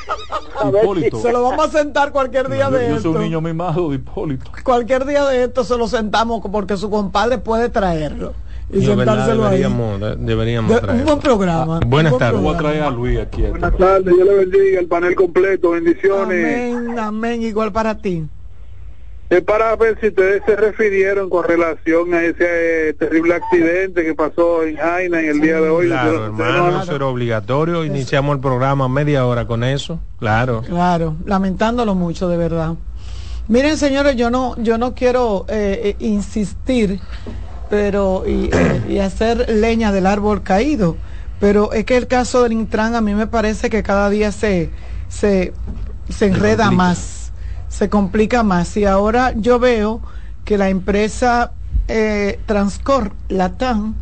a ver si... Se lo vamos a sentar cualquier día de esto. Yo soy un niño mimado de Hipólito. Cualquier día de esto se lo sentamos porque su compadre puede traerlo. Y sentárselo deberíamos, ahí. Deberíamos Un buen programa. Ah, buenas tardes. Voy a traer a Luis aquí. Buenas tardes, yo le bendiga el panel completo, bendiciones. Amén, amén, igual para ti. Es para ver si ustedes se refirieron con relación a ese eh, terrible accidente que pasó en Jaina en el día de hoy. Claro, hermano, eso era obligatorio. Iniciamos el programa media hora con eso. Claro. Claro, lamentándolo mucho, de verdad. Miren, señores, yo no, yo no quiero eh, eh, insistir, pero y, y hacer leña del árbol caído. Pero es que el caso del Intran a mí me parece que cada día se, se, se enreda más se complica más. Y ahora yo veo que la empresa eh, Transcor, Latam,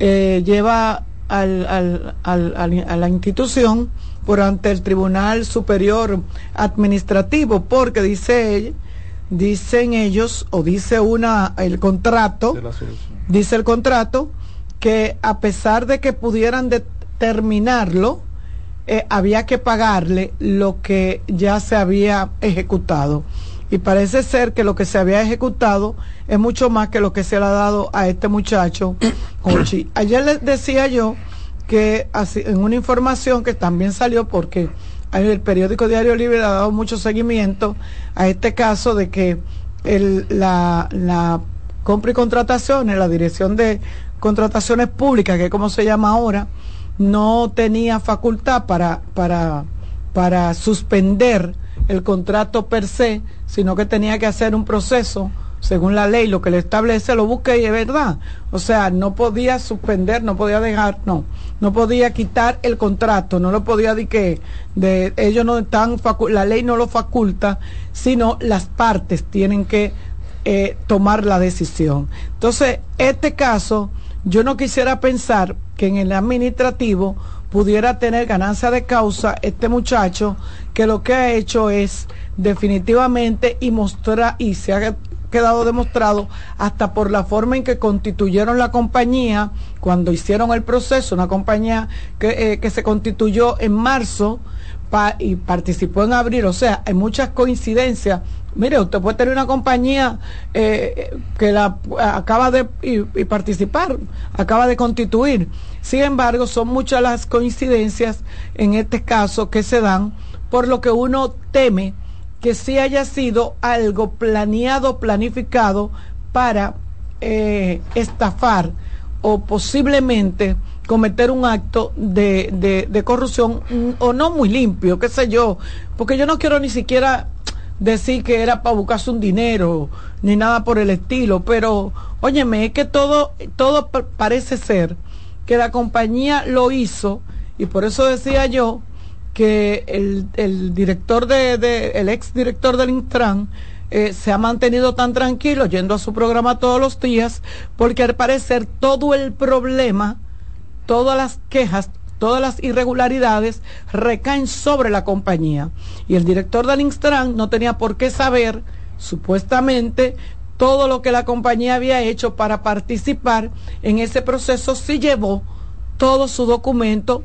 eh, lleva al, al, al, a la institución por ante el Tribunal Superior Administrativo, porque dice dicen ellos, o dice una, el contrato, dice el contrato, que a pesar de que pudieran determinarlo, eh, había que pagarle lo que ya se había ejecutado. Y parece ser que lo que se había ejecutado es mucho más que lo que se le ha dado a este muchacho, Ayer les decía yo que así, en una información que también salió porque el periódico Diario Libre ha dado mucho seguimiento a este caso de que la, compra y contrataciones, la dirección de contrataciones públicas, que es como se llama ahora, no tenía facultad para suspender el contrato per se, sino que tenía que hacer un proceso según la ley, lo que le establece, lo busque y es verdad. O sea, no podía suspender, no podía dejar, no, no podía quitar el contrato, no lo podía decir que de, ellos no están, la ley no lo faculta, sino las partes tienen que eh, tomar la decisión. Entonces, este caso, yo no quisiera pensar que en el administrativo pudiera tener ganancia de causa este muchacho que lo que ha hecho es definitivamente y mostrar y se ha quedado demostrado hasta por la forma en que constituyeron la compañía cuando hicieron el proceso, una compañía que, eh, se constituyó en marzo y participó en abril, o sea, hay muchas coincidencias Mire, usted puede tener una compañía eh, que la acaba de y, participar, acaba de constituir. Sin embargo, son muchas las coincidencias en este caso que se dan, por lo que uno teme que sí haya sido algo planeado, planificado para eh, estafar o posiblemente cometer un acto de, de, de corrupción mm, o no muy limpio, qué sé yo, porque yo no quiero ni siquiera decir que era para buscarse un dinero ni nada por el estilo, pero óyeme, es que todo, todo parece ser que la compañía lo hizo y por eso decía yo que el, el director de, de, el ex director del Intran eh, se ha mantenido tan tranquilo yendo a su programa todos los días porque al parecer todo el problema, todas las quejas, todas las irregularidades recaen sobre la compañía. Y el director del Instran no tenía por qué saber, supuestamente, todo lo que la compañía había hecho para participar en ese proceso si llevó todo su documento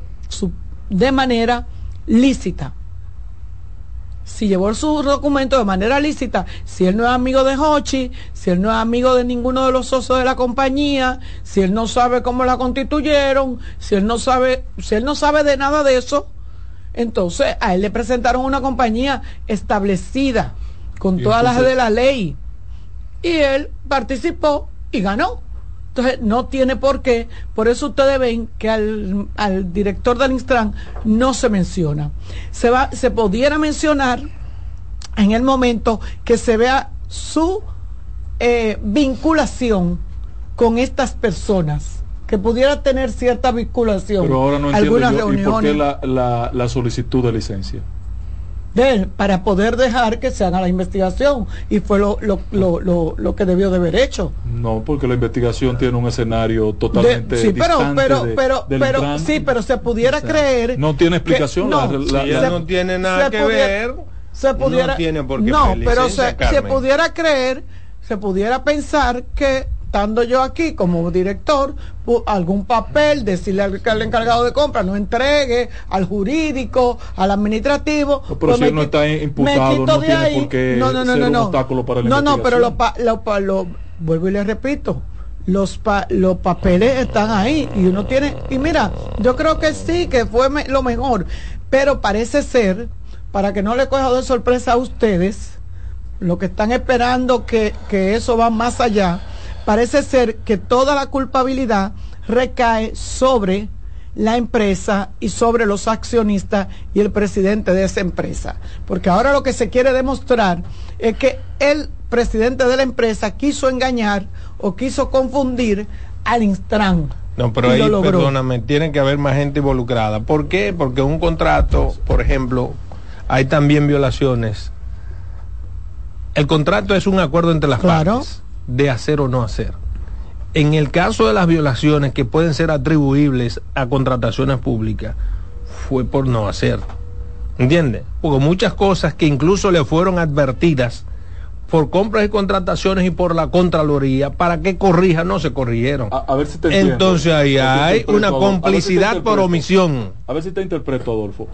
de manera lícita. si llevó sus documentos de manera lícita, si él no es amigo de Hochi, si él no es amigo de ninguno de los socios de la compañía, si él no sabe cómo la constituyeron, si él no sabe, si él no sabe de nada de eso, entonces a él le presentaron una compañía establecida con todas las de la ley y él participó y ganó. Entonces, no tiene por qué. Por eso ustedes ven que al, al director del Instran no se menciona. Se, va, se pudiera mencionar en el momento que se vea su eh, vinculación con estas personas que pudiera tener cierta vinculación Pero ahora no entiendo algunas yo, ¿y por qué reuniones la, la, la solicitud de licencia? De él para poder dejar que se haga la investigación y fue lo, lo, lo, lo, lo que debió de haber hecho No, porque la investigación tiene un escenario De- totalmente sí pero distante pero de- pero del pero Intran. sí pero se pudiera creer No tiene explicación. no, la- no tiene nada que pudiera- ver, se pudiera no tiene por qué no pero se, se pudiera creer se pudiera pensar que estando yo aquí como director algún papel decirle al, al encargado de compra no entregue al jurídico al administrativo No, pero pues si él no está imputado, no tiene ahí. por qué no, no, no, ser un obstáculo para la no no pero lo, pa- lo, pa- lo- vuelvo y le repito los pa- los papeles están ahí y uno tiene y mira yo creo que sí que fue me- lo mejor pero parece ser para que no le coja de sorpresa a ustedes lo que están esperando que, que eso va más allá parece ser que toda la culpabilidad recae sobre la empresa y sobre los accionistas y el presidente de esa empresa. Porque ahora lo que se quiere demostrar es que el presidente de la empresa quiso engañar o quiso confundir al Instran. No, pero ahí, lo perdóname, tiene que haber más gente involucrada. ¿Por qué? Porque un contrato, por ejemplo, hay también violaciones. El contrato es un acuerdo entre las partes de hacer o no hacer. En el caso de las violaciones que pueden ser atribuibles a contrataciones públicas, fue por no hacer. ¿Entiendes? Porque muchas cosas que incluso le fueron advertidas por compras y contrataciones y por la Contraloría para que corrija, no se corrigieron. A, a ver si te entiendo. Entonces ahí hay una si complicidad por omisión. A ver si te interpreto, Adolfo.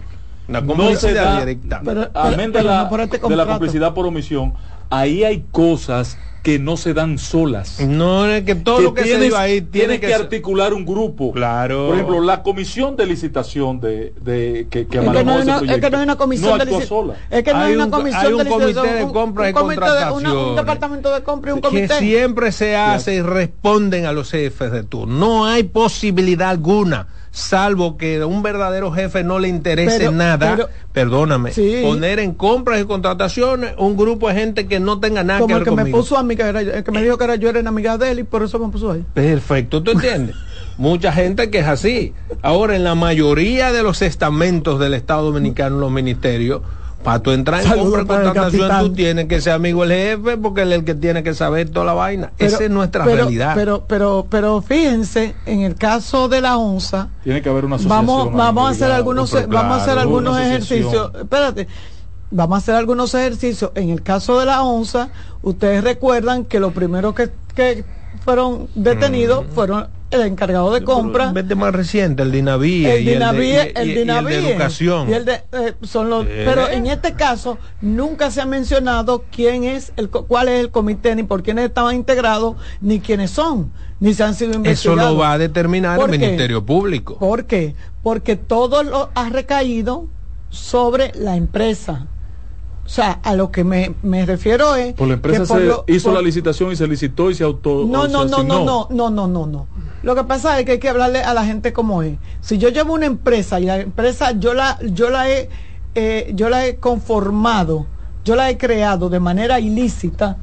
Una No se complicidad da, directa. Pero- amén de pero la, no por este de la complicidad por omisión, ahí hay cosas que no se dan solas. No es que todo lo que se tienes, dio ahí tiene que que, articular un grupo. Claro. Por ejemplo, la comisión de licitación de, de que, que Es que, no una, es que no hay una comisión no de actuó lici- sola. Es que no hay, Hay una un- comisión hay un de licitación, comité de un- compra y un un departamento de compra y un que comité. siempre se hace y responden a los jefes de turno. No hay posibilidad alguna, salvo que a un verdadero jefe no le interese Pero- nada, pero- perdóname, Sí. poner en compras y contrataciones un grupo de gente que no tenga nada como que el ver que me puso a mí, que, era- el que me dijo que era yo era amiga de él y por eso me puso ahí. Perfecto, ¿tú entiendes? Mucha gente que es así. Ahora, en la mayoría de los estamentos del Estado Dominicano, los ministerios, para tú entrar en compra y contratación, tú tienes que ser amigo del jefe porque él es el que tiene que saber toda la vaina. Esa es nuestra pero- realidad. Pero, pero, pero fíjense, en el caso de la ONSA, Tiene que haber una asociación. vamos, vamos a hacer algunos, vamos a hacer algunos ejercicios. Espérate, vamos a hacer algunos ejercicios. En el caso de la ONSA, ustedes recuerdan que los primeros que, que fueron detenidos fueron el encargado de compra. Vete más reciente, el Dinaví el y, Dinaví, el el de educación. y el de, eh, son los, Eh. pero en este caso nunca se ha mencionado quién es el co- cuál es el comité ni por quiénes estaban integrados ni quiénes son ni se han sido Eso investigados. lo va a determinar el. Ministerio Público. ¿Por qué? Porque todo lo ha recaído sobre la empresa. O sea, a lo que me, me refiero es Por la empresa que por se lo- hizo por- la licitación y se licitó y se auto. no, o no, no, no, no, no, no, no. Lo que pasa es que hay que hablarle a la gente como es. Si yo llevo una empresa y la empresa yo la, yo la he, eh, yo la he conformado, yo la he creado de manera ilícita,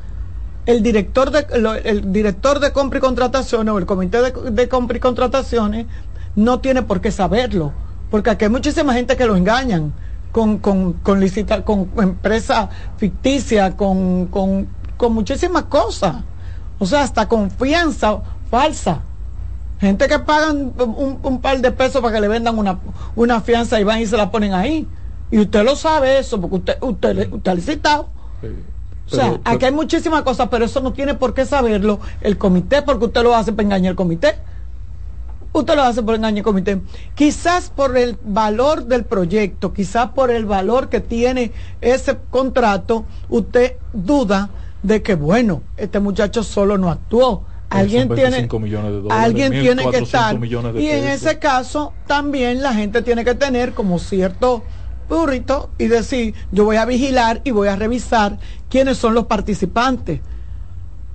el director de, el director de compra y contrataciones o el comité de, de compra y contrataciones no tiene por qué saberlo, porque aquí hay muchísima gente que lo engañan con, con, con, licita- con empresa ficticia, con, con, con muchísimas cosas. O sea, hasta confianza falsa. Gente que pagan un, un par de pesos para que le vendan una, una fianza y van y se la ponen ahí. Y usted lo sabe eso, porque usted, usted, usted ha licitado. O sea, Pero- aquí hay muchísimas cosas, pero eso no tiene por qué saberlo el comité, porque usted lo hace para engañar al comité. usted lo hace por engaño al comité. Quizás por el valor del proyecto, quizás por el valor que tiene ese contrato, usted duda de que, bueno, este muchacho solo no actuó. Alguien tiene, alguien tiene que estar. Y en ese caso, también la gente tiene que tener como cierto burrito y decir, yo voy a vigilar y voy a revisar quiénes son los participantes.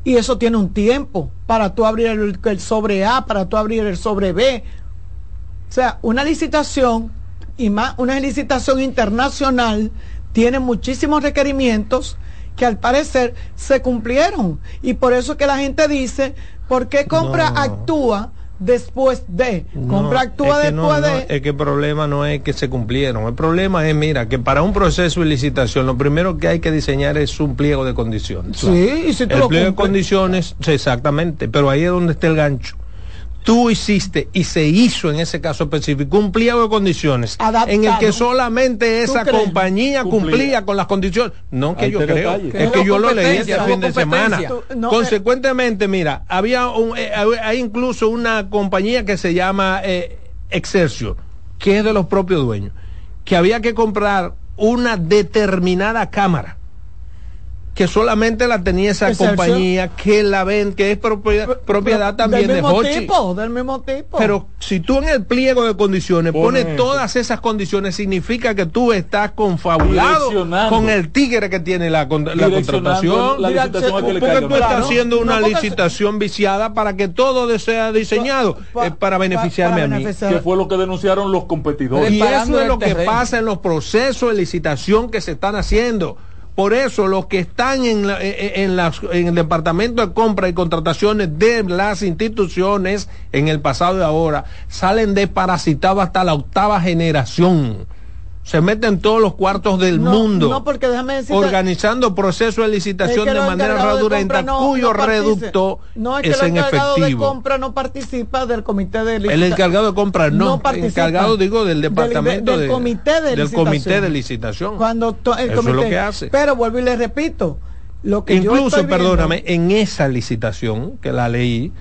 Y eso tiene un tiempo para tú abrir el, sobre A, para tú abrir el sobre B. O sea, una licitación y más una licitación internacional tiene muchísimos requerimientos que al parecer se cumplieron. Y por eso que la gente dice, ¿por qué compra actúa? después de compra actúa después de es que el problema no es que se cumplieron. El problema es mira que para un proceso de licitación lo primero que hay que diseñar es un pliego de condiciones. Sí y si tú el lo pliego de condiciones sí, exactamente pero ahí es donde está el gancho tú hiciste y se hizo en ese caso específico un pliego de condiciones en el que solamente ¿Tú esa compañía cumplía. Cumplía. con las condiciones. No que Ahí yo creo, detalle. es Que yo lo leí este fin de semana. Tú- no, Consecuentemente, mira, había un, eh, hay incluso una compañía que se llama eh, Excelsior, que es de los propios dueños, que había que comprar una determinada cámara que solamente la tenía esa compañía que la ven, que es propiedad, propiedad también del de mismo Hochi. tipo, del mismo tipo. Pero si tú en el pliego de condiciones Pone pones todas esas condiciones, significa que tú estás confabulado con el tigre que tiene la, con- la contratación. la licitación a que le porque tú estás haciendo una No, licitación viciada para que todo sea diseñado eh, para beneficiarme a mí. Que fue lo que denunciaron los competidores. Y eso es lo que pasa en los procesos de licitación que se están haciendo. Por eso los que están en, las- en el departamento de compra y contrataciones de las instituciones en el pasado y ahora salen desparasitados hasta la octava generación. Se meten en todos los cuartos del No, mundo. No, porque déjame decirte. organizando procesos de licitación es que de manera fraudulenta no- cuyo reducto No, es que es el en encargado de efectivo. compra no participa del comité de El licitación. encargado de compra no, el encargado digo del Del- departamento del de- comité de del licitación. comité de licitación. Cuando to- el Eso es lo comité- que hace. Pero vuelvo y le repito, lo que yo Incluso, estoy viendo- perdóname, en esa licitación que la leí,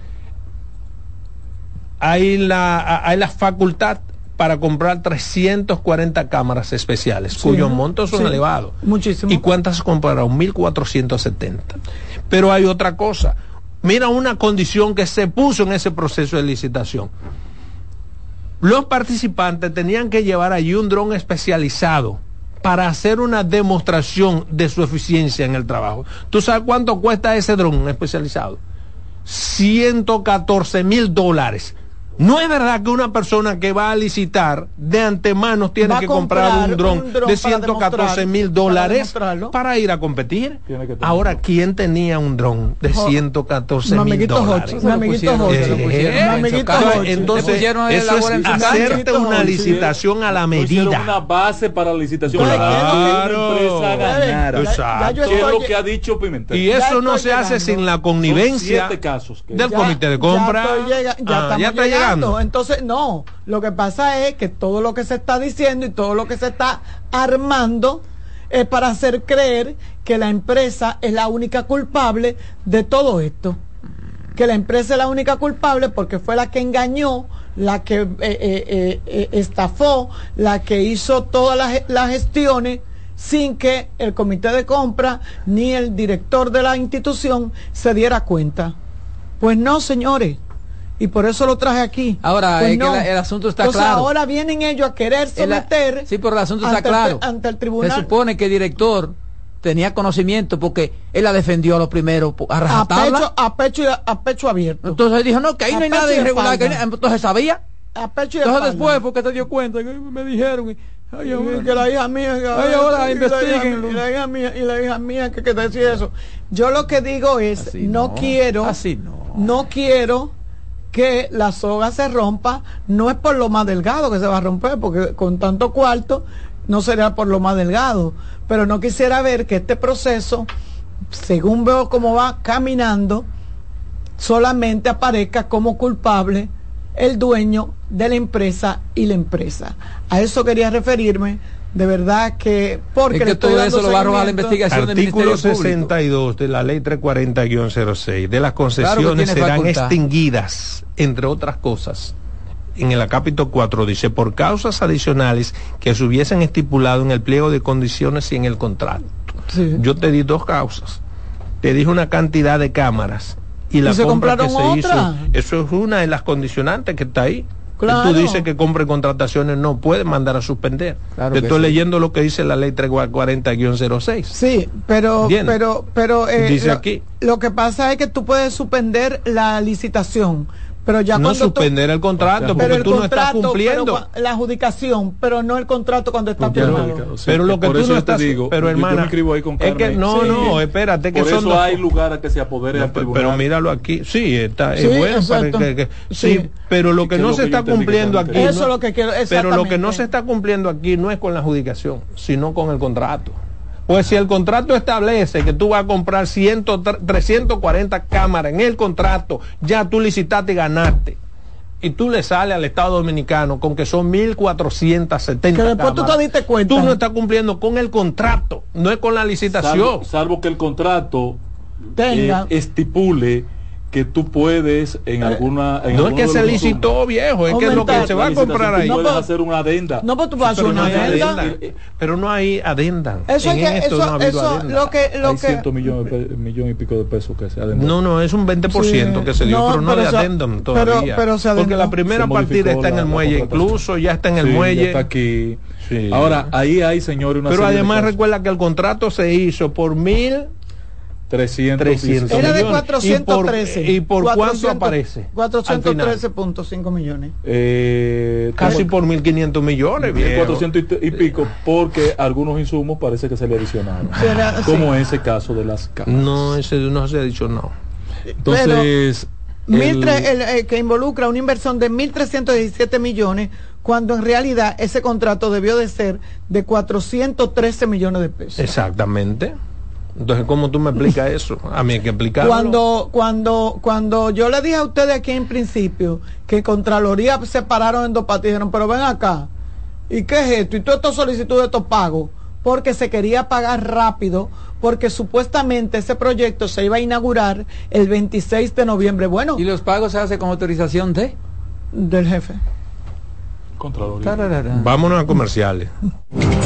hay la, hay la facultad para comprar 340 cámaras especiales, Sí. cuyos montos son Sí. elevados. Muchísimo. ¿Y cuántas compraron? 1470. Pero hay otra cosa. Mira una condición que se puso en ese proceso de licitación. Los participantes tenían que llevar allí un dron especializado para hacer una demostración de su eficiencia en el trabajo. ¿Tú sabes cuánto cuesta ese dron especializado? 114 mil dólares. No es verdad que una persona que va a licitar de antemano tiene Va que comprar, comprar un dron de para 114 mil dólares para ir a competir. Ahora, ¿quién tenía un dron de Jo- 114 mi mil dólares? Eh, entonces, eso es hacerte una licitación a la medida. una base para la licitación. Claro. Exacto. Es lo que ha dicho Pimentel. Y eso no se hace sin la connivencia del Ya- comité de compra. Ya está llegando. Entonces, no. Lo que pasa es que todo lo que se está diciendo y todo lo que se está armando es para hacer creer que la empresa es la única culpable de todo esto. Que la empresa es la única culpable porque fue la que engañó, la que eh, eh, eh, estafó, la que hizo todas las, las gestiones sin que el comité de compra ni el director de la institución se diera cuenta. Pues no, señores. Y por eso lo traje aquí. Ahora, Pues es que no. la- el asunto está Entonces, claro. ahora vienen ellos a querer El- someter. sí, pero el asunto está el- claro. ante el Se tribunal. supone que el director tenía conocimiento porque él la defendió a los primeros a a rajatabla. pecho, a pecho y a, a pecho abierto. Entonces dijo, no, que ahí A no hay nada irregular. que entonces sabía. A pecho y a Entonces espalda. después, porque te dio cuenta, que me dijeron. y- ay, que la hija mía que- Ay, ahora y la hija- y la hija mía y la hija mía que, que decía eso yo lo que digo es no, quiero Así no. no quiero que la soga se rompa no es por lo más delgado que se va a romper porque con tanto cuarto no sería por lo más delgado pero no quisiera ver que este proceso según veo cómo va caminando solamente aparezca como culpable el dueño de la empresa y la empresa. A eso quería referirme, de verdad que porque Es que le estoy todo dando eso lo va a arrojar la investigación del Artículo Ministerio Público. 62 de la ley 340-06 de las que concesiones serán facultad. extinguidas, entre otras cosas, en el acápito 4 dice, por causas adicionales que se hubiesen estipulado en el pliego de condiciones y en el contrato. Yo te di dos causas. Te dije una cantidad de cámaras y la ¿Y se compra que compraron se hizo. Eso es una de las condicionantes que está ahí. Claro. Tú dices que compre contrataciones, no puede mandar a suspender. Claro Te estoy sí. leyendo lo que dice la ley 340-06. Sí, pero, ¿Entiendes? pero, pero eh, Dice lo, aquí. lo que pasa es que tú puedes suspender la licitación, pero ya no suspender el contrato porque pero el tú no estás contrato, cumpliendo. pero la adjudicación, pero no el contrato cuando está firmado. pero lo que por tú eso no te estás digo, pero yo hermana me ahí con es que no Sí. no espérate que por son eso dos hay lugar a que se apodere No, tribunal. pero míralo aquí sí está Sí, es bueno para que, que- sí, Sí. pero lo que Que no se está cumpliendo aquí Eso no- es lo que quiero, pero lo que no se está cumpliendo aquí no es con la adjudicación sino con el contrato pues si el contrato establece que tú vas a comprar 100, 340 cámaras en el contrato, ya tú licitaste y ganaste. Y tú le sales al Estado Dominicano con que son 1.470 Que después tú te diste cuenta. Tú no estás cumpliendo con el contrato, no es con la licitación. Salvo, salvo que el contrato Tenga. eh, estipule que tú puedes en alguna en Eh, no es que se licitó, viejo, es que lo que se va a comprar ahí. puedes No, pero- hacer una adenda. No, pues tú vas a hacer Pero una adenda. adenda. Pero no hay adenda. Eso en es que, esto eso, no ha habido eso, adenda. lo que, lo Hay que, cientos millones, millón y pico de pesos que se. No, no, es un 20% Sí. que se dio, No, pero no pero de adendum pero- todavía. pero se Porque la primera partida está en el muelle, incluso ya está en el Sí, muelle. está aquí. Sí. Ahora, ahí hay, señores, una pero además recuerda que el contrato se hizo por mil 300, 300 era de millones. 413. ¿Y por, y por cuánto 400 aparece? 413.5 millones. Eh, Casi por 1.500 millones, viejo. 400 y, y pico, porque algunos insumos parece que se le adicionaron. Será- como ese caso de las cámaras. No, ese no se ha dicho no. Entonces, el- tre- el, eh, que involucra una inversión de 1.317 millones, cuando en realidad ese contrato debió de ser de 413 millones de pesos. Exactamente. Entonces, ¿cómo tú me explicas eso? A mí hay que explicarlo. Cuando, cuando, cuando yo le dije a ustedes aquí en principio que Contraloría se pararon en dos patas y dijeron, pero ven acá, ¿y qué es esto? Y todas estas solicitudes, estos pagos, porque se quería pagar rápido, porque supuestamente ese proyecto se iba a inaugurar el 26 de noviembre. Bueno, ¿Y los pagos se hacen con autorización de? del jefe. Contraloría. Tararara. Vámonos a comerciales.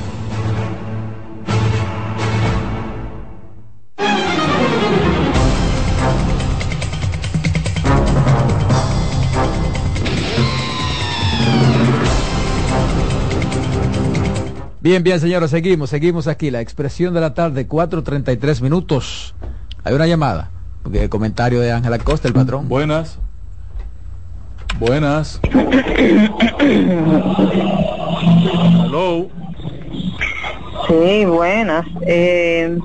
Bien, bien, señores, seguimos, seguimos aquí. La expresión de la tarde, 4.33 minutos. Hay una llamada. Porque el comentario de Ángela Costa, el patrón. Buenas. Buenas. Hello. Sí, buenas. Eh,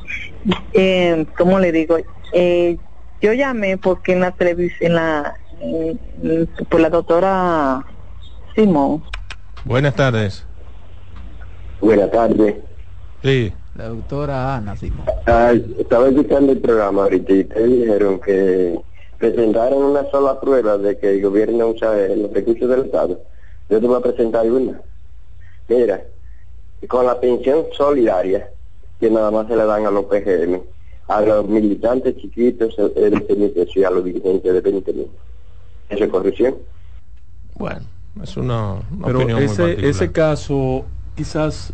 eh, ¿Cómo le digo? Eh, yo llamé porque en la televisión, en la, en- por la doctora Simón. Buenas tardes. Buenas tardes. Sí. La doctora Ana Simón. Ah, estaba escuchando el programa ahorita y ustedes dijeron que presentaron una sola prueba de que el gobierno usa los recursos del Estado. Yo te voy a presentar una. Mira, con la pensión solidaria, que nada más se le dan a los PGM, a los militantes chiquitos es de 20 mil pesos y a los dirigentes de 20 mil. ¿Eso es corrupción? Bueno, es una, una Pero opinión ese, ese caso, quizás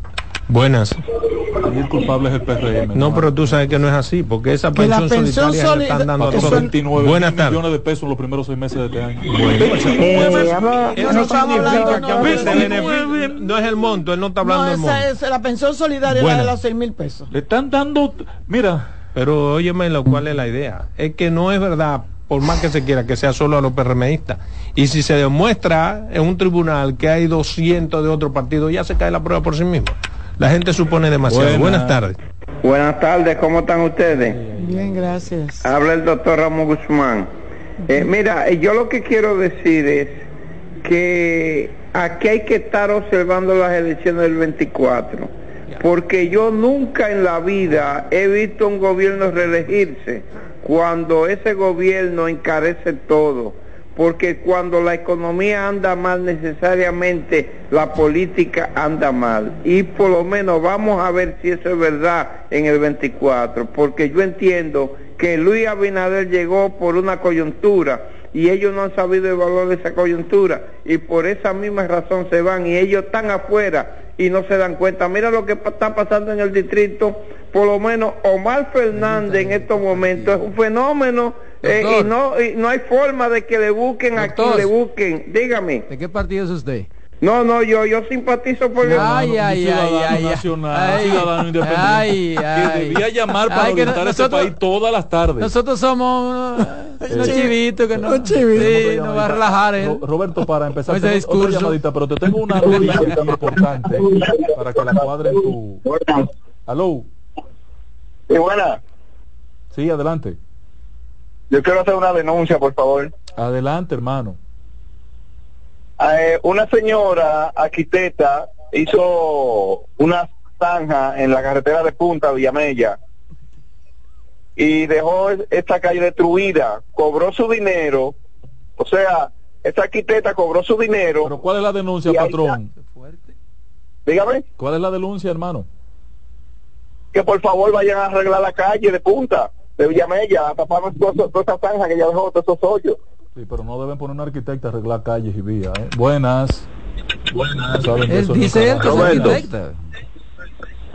Buenas. ahí el culpable es el PRM. No, pero tú sabes que no es así, porque esa Que la pensión, pensión solidaria le soli- están dando a Pasó todos. 29 Buenas tardes. millones de pesos en los primeros seis meses de este año. Eh, Eso no estamos significa hablando, que no, aunque no, se no, beneficie, no es el monto, él no está hablando No, del monto. esa es la pensión solidaria la de los seis mil pesos. Le están dando, mira. Pero óyeme lo cual es la idea. Es que no es verdad, por más que se quiera, que sea solo a los PRMistas. Y si se demuestra en un tribunal que hay 200 de otro partido, ya se cae la prueba por sí mismo. La gente supone demasiado. Buena. Buenas tardes. Buenas tardes, ¿cómo están ustedes? Bien, gracias. Habla el doctor Ramón Guzmán. Eh, mira, eh, yo lo que quiero decir es que aquí hay que estar observando las elecciones del 24, porque yo nunca en la vida he visto un gobierno reelegirse cuando ese gobierno encarece todo, porque cuando la economía anda mal necesariamente la política anda mal y por lo menos vamos a ver si eso es verdad en el 24, porque yo entiendo que Luis Abinader llegó por una coyuntura y ellos no han sabido evaluar esa coyuntura y por esa misma razón se van y ellos están afuera y no se dan cuenta. Mira lo que está pasando en el distrito, por lo menos Omar Fernández en estos momentos es un fenómeno eh, y, no, y no hay forma de que le busquen a quien Doctor. le busquen. Dígame. ¿De qué partido es usted? No, no, yo yo simpatizo por el Ay, ay, ay, ciudadano ay, nacional, ay, ciudadano independiente, ay, que ay. debía llamar para Ay, que orientar a ese nosotros- país todas las tardes. Nosotros somos unos Eh, chivitos que no, ¿Cómo sí, se llama nos va a relajar Roberto, para empezar, Ese tengo otra llamadita, pero te tengo una noticia importante para que la cuadre en tu... Aló. Sí, buena. Sí, adelante. Yo quiero hacer una denuncia, por favor. Adelante, hermano. Eh, una señora arquitecta hizo una zanja en la carretera de Punta Villamella y dejó es- esta calle destruida, cobró su dinero, o sea, esta arquitecta cobró su dinero. Pero ¿cuál es la denuncia, patrón? Dígame. ¿Cuál es la denuncia, hermano? Que por favor vayan a arreglar la calle de Punta, de Villamella, a tapar toda esa- toda esa zanja que ya dejó todos esos hoyos. Sí, pero no deben poner un arquitecto a arreglar calles y vías. ¿eh? Buenas. Buenas. Él dice él que es arquitecta.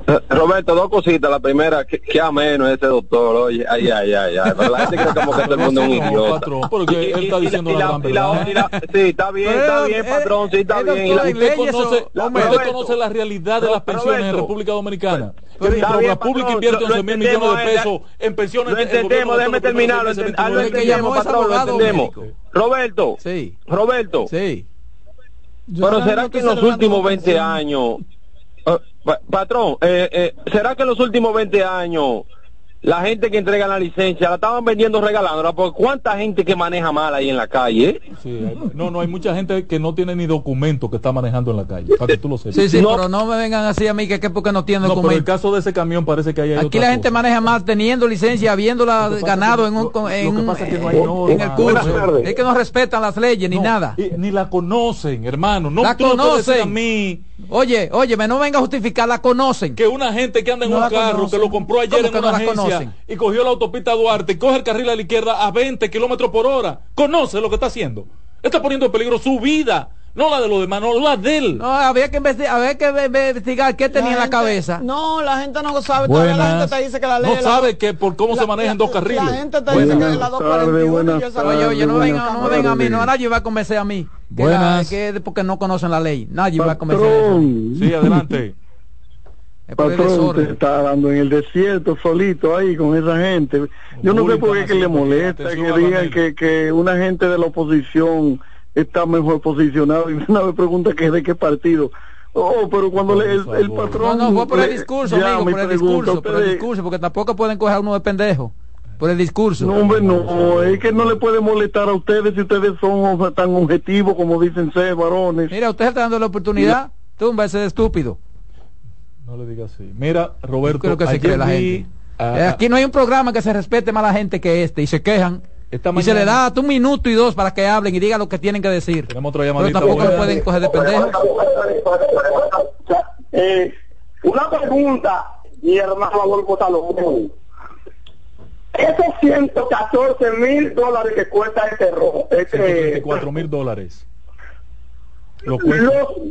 Eh, Roberto, dos cositas. La primera, que, que ameno ese doctor, oye, ay, ay, ay, ay. Pero la gente cree como que todo el mundo es un idiota. patrón, porque él está diciendo la gran verdad. Sí, está bien, está bien, patrón, sí, está bien. Y la- Usted conoce, La- usted conoce la realidad de las pensiones en. República Dominicana. Que Está mientras bien, la pública patrón, invierte lo- lo 11 mil entendemos, millones de pesos en pensiones. Lo entendemos, déjeme terminar, lo seis meses enten- lo 29 entendemos, patrón, lo entendemos. Roberto, sí. Roberto, sí. pero será que en los últimos 20 años, pa- patrón, eh, eh, será que en los últimos 20 años la gente que entrega la licencia la estaban vendiendo regalándola? Porque cuánta gente que maneja mal ahí en la calle. eh? Sí, hay- no, no, hay mucha gente que no tiene ni documento que está manejando en la calle, para que tú lo sepas. Sí, sí, pero no me vengan así a mí que, que porque no tienen No, pero el documento. caso de ese camión parece que ahí hay Aquí otra la gente cosa. maneja más teniendo licencia, habiéndola ganado en un, con- en, que un- pasa es que no hay en el curso. Es que no respetan las leyes ni No, nada. y- ni la conocen, hermano. No, la tú no conocen. a mí Oye, oye, me no venga a justificar, la conocen. que una gente que anda en No un carro conocen. que lo compró ayer ¿Cómo en una no agencia y cogió la autopista Duarte y coge el carril a la izquierda a 20 kilómetros por hora, conoce lo que está haciendo. Está poniendo en peligro su vida, no la de los demás, no la de él. No, había que investigar, había que ve- investigar qué tenía en la gente- cabeza. No, la gente no sabe. todavía La Buenas. gente te dice que la ley. No la- sabe que por cómo la- se manejan dos carriles. La gente te dice que es la 241 y yo esa- Oye, oye, no buenas vengan, no a mí, no nadie va a convencer a mí. Que, la- Buenas. que es porque no conocen la ley. Nadie va a convencer a. Patrón. Sí, adelante. Patrón, usted está dando en el desierto solito ahí con esa gente. Yo no sé por qué que le molesta que digan que, que una gente de la oposición está mejor posicionado y una vez pregunta que es de qué partido. Oh, pero cuando le- el, el No, patrón... no, fue por el discurso, amigo, por el pregunta, discurso, por el discurso, porque tampoco pueden coger a uno de pendejo. Por el discurso. No, hombre, no, es que no le puede molestar a ustedes si ustedes son o- tan objetivos como dicen ser varones. Mira, usted está dando la oportunidad, tumba ese estúpido. No le digas así. Mira, Roberto, Creo que se ayer cree la vi gente. a- Eh, Aquí no hay un programa que se respete más a la gente que este y se quejan. Esta y se le da un minuto y dos para que hablen y digan lo que tienen que decir. Tenemos otra Pero tampoco lo pueden coger de pendejo. Eh, una pregunta, mi hermano Adolfo Salomón. Esos 114 mil dólares que cuesta este rojo, este, 134 mil dólares. Los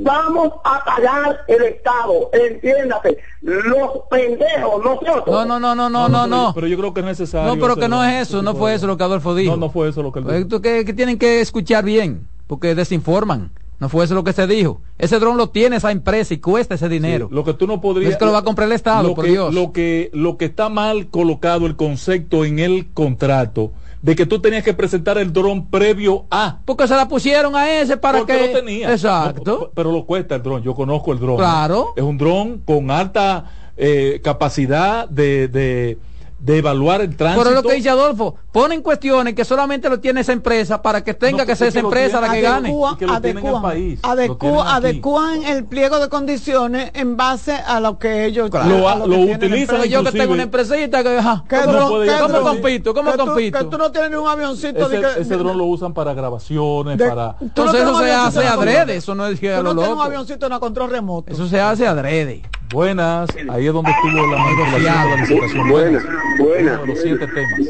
vamos a pagar el Estado, entiéndase, los pendejos, nosotros. No, no, no, no, no, no, pero- no. Pero yo creo que es necesario. No, pero que no es eso, no fue eso lo que Adolfo dijo. No, no fue eso lo que él dijo. Esto que, que tienen que escuchar bien, porque desinforman. No fue eso lo que se dijo. Ese dron lo tiene esa empresa y cuesta ese dinero. Sí, lo que tú no podrías. Es que lo va a comprar el Estado, lo por que, Dios. Lo que, lo que está mal colocado el concepto en el contrato de que tú tenías que presentar el dron previo a. Porque se la pusieron a ese para Porque que. lo tenía. Exacto. No, pero lo cuesta el dron. Yo conozco el dron. Claro. Es un dron con alta eh, capacidad de, de, de evaluar el tránsito. Pero lo que dice Adolfo, ponen cuestiones que solamente lo tiene esa empresa para que tenga No, que ser es que esa lo empresa la que gane. Que lo país, lo adecúan- el pliego de condiciones en base a lo que ellos Lo- a lo que tienen utilizan yo que tengo una empresita que ¿Qué ¿cómo, dron- cómo compito? ¿Cómo que tú- compito? que tú no tienes ni un avioncito de Ese, que- ese dron lo usan para grabaciones, de- para... tú no Entonces tienes eso se hace adrede, eso no es que tú lo no tienes un avioncito en control remoto. Eso se hace adrede. Buenas, ahí es donde estuvo la manipulación de la licitación. Buenas, buenas. Los siete temas.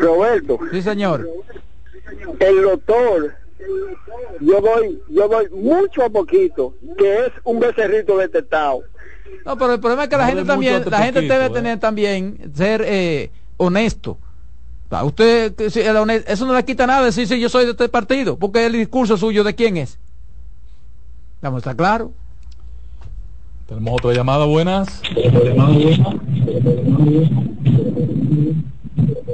Roberto, Sí, señor. el doctor, yo doy, yo doy mucho a poquito, que es un becerrito detectado. No, pero el problema es que la No gente también, mucho la gente poquito, debe eh. tener también ser eh, honesto. O sea, Usted, eso no le quita nada decir si yo soy de este partido, porque el discurso suyo de quién es. Vamos, está claro. Tenemos otra llamada, buenas.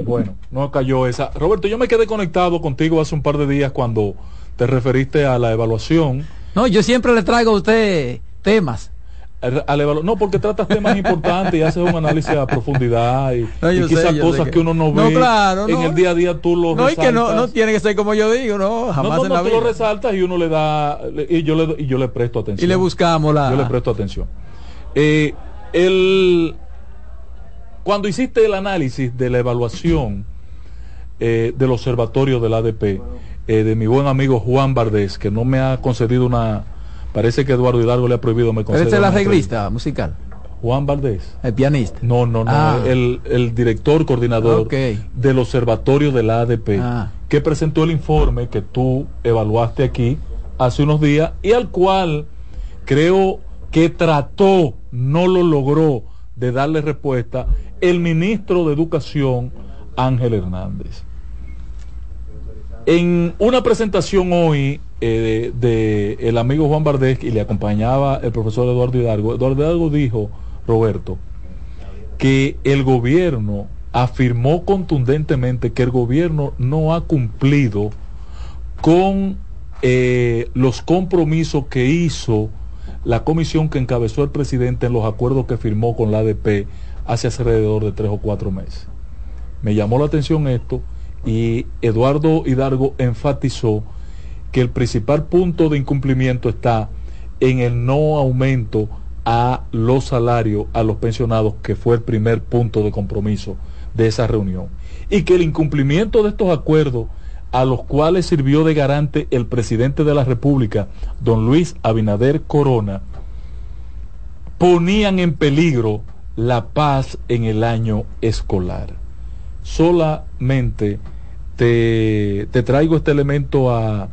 Bueno, no cayó esa. Roberto, yo me quedé conectado contigo hace un par de días cuando te referiste a la evaluación. No, yo siempre le traigo a usted temas. Al- al evalu- no, porque tratas temas importantes y haces un análisis a profundidad y, No, y yo quizás sé, cosas que- que... uno no No, ve claro, en no. el día a día tú lo No, que no, resaltas. no tiene que ser como yo digo, no, jamás en la tú vida. lo resaltas y uno le da y yo le y yo le presto atención Y le buscamos la. yo le presto atención Eh, el cuando hiciste el análisis de la evaluación eh, del observatorio del ADP eh, de mi buen amigo Juan Bardés que no me ha concedido una parece que Eduardo Hidalgo le ha prohibido me Pero este es el arreglista musical. Juan Valdés el pianista. no, no, no, Ah. el, el director coordinador del observatorio de la ADP, Ah. que presentó el informe que tú evaluaste aquí hace unos días y al cual creo que trató, no lo logró, de darle respuesta el ministro de Educación, Ángel Hernández. En una presentación hoy eh, de, el amigo Juan Bardés y le acompañaba el profesor Eduardo Hidalgo, Eduardo Hidalgo dijo, Roberto, que el gobierno afirmó contundentemente que el gobierno no ha cumplido con eh, los compromisos que hizo la comisión que encabezó el presidente en los acuerdos que firmó con la ADP hace alrededor de tres o cuatro meses. Me llamó la atención esto y Eduardo Hidalgo enfatizó que el principal punto de incumplimiento está en el no aumento a los salarios a los pensionados, que fue el primer punto de compromiso de esa reunión. Y que el incumplimiento de estos acuerdos, a los cuales sirvió de garante el presidente de la República, don Luis Abinader Corona, ponían en peligro la paz en el año escolar. Solamente te, te traigo este elemento a,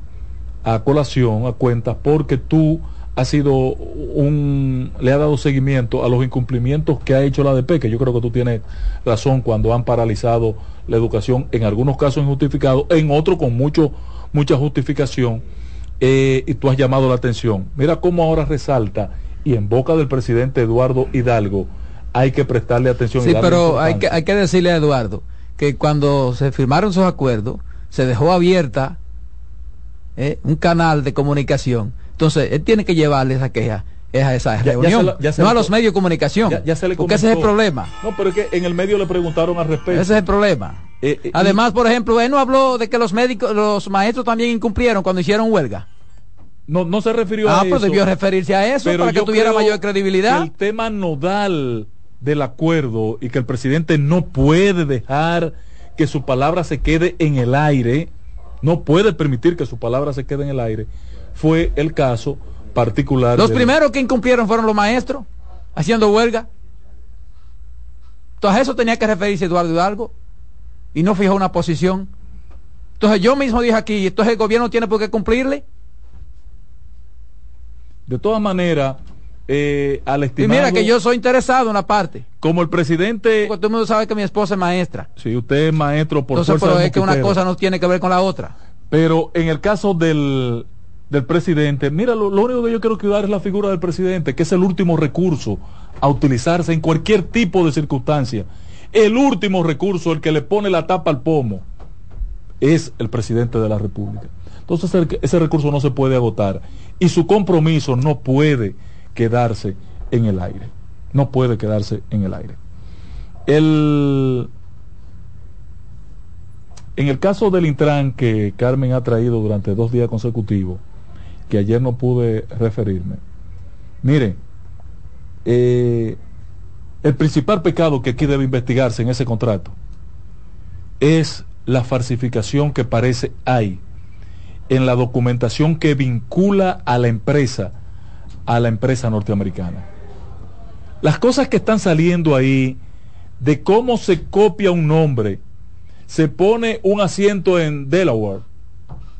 a colación, a cuenta, porque tú has sido un, le ha dado seguimiento a los incumplimientos que ha hecho la ADP, que yo creo que tú tienes razón cuando han paralizado la educación, en algunos casos injustificados, en otros con mucho, mucha justificación, eh, y tú has llamado la atención. Mira cómo ahora resalta y en boca del presidente Eduardo Hidalgo hay que prestarle atención. Sí, pero hay que, hay que decirle a Eduardo que cuando se firmaron esos acuerdos, se dejó abierta eh, un canal de comunicación. Entonces, él tiene que llevarle esa queja es a esa reunión, no a los medios de comunicación. porque ese es el problema. No, pero es que en el medio le preguntaron al respecto. Ese es el problema. Eh, eh, Además, por ejemplo, él no habló de que los médicos, los maestros también incumplieron cuando hicieron huelga. No, no se refirió a eso. Ah, pues debió referirse a eso para que tuviera mayor credibilidad. el tema nodal del acuerdo y que el presidente no puede dejar que su palabra se quede en el aire, no puede permitir que su palabra se quede en el aire, fue el caso particular. Los primeros que incumplieron fueron los maestros, haciendo huelga. Entonces eso tenía que referirse Eduardo Hidalgo y no fijó una posición. Entonces yo mismo dije aquí, entonces el gobierno tiene por qué cumplirle. De todas maneras, eh, al estimado... Y mira que yo soy interesado en la parte. Como el presidente... Porque todo el mundo sabe que mi esposa es maestra. Sí, usted es maestro por Entonces, pero es que una cosa no tiene que ver con la otra. Pero en el caso del, del presidente, mira, lo, único que yo quiero cuidar es la figura del presidente, que es el último recurso a utilizarse en cualquier tipo de circunstancia. El último recurso, el que le pone la tapa al pomo, es el presidente de la República. Entonces ese recurso no se puede agotar y su compromiso no puede quedarse en el aire. No puede quedarse en el aire. El, en el caso del Intran que Carmen ha traído durante dos días consecutivos, que ayer no pude referirme, miren, eh, el principal pecado que aquí debe investigarse en ese contrato es la falsificación que parece hay en la documentación que vincula a la empresa a la empresa norteamericana. Las cosas que están saliendo ahí de cómo se copia un nombre, se pone un asiento en Delaware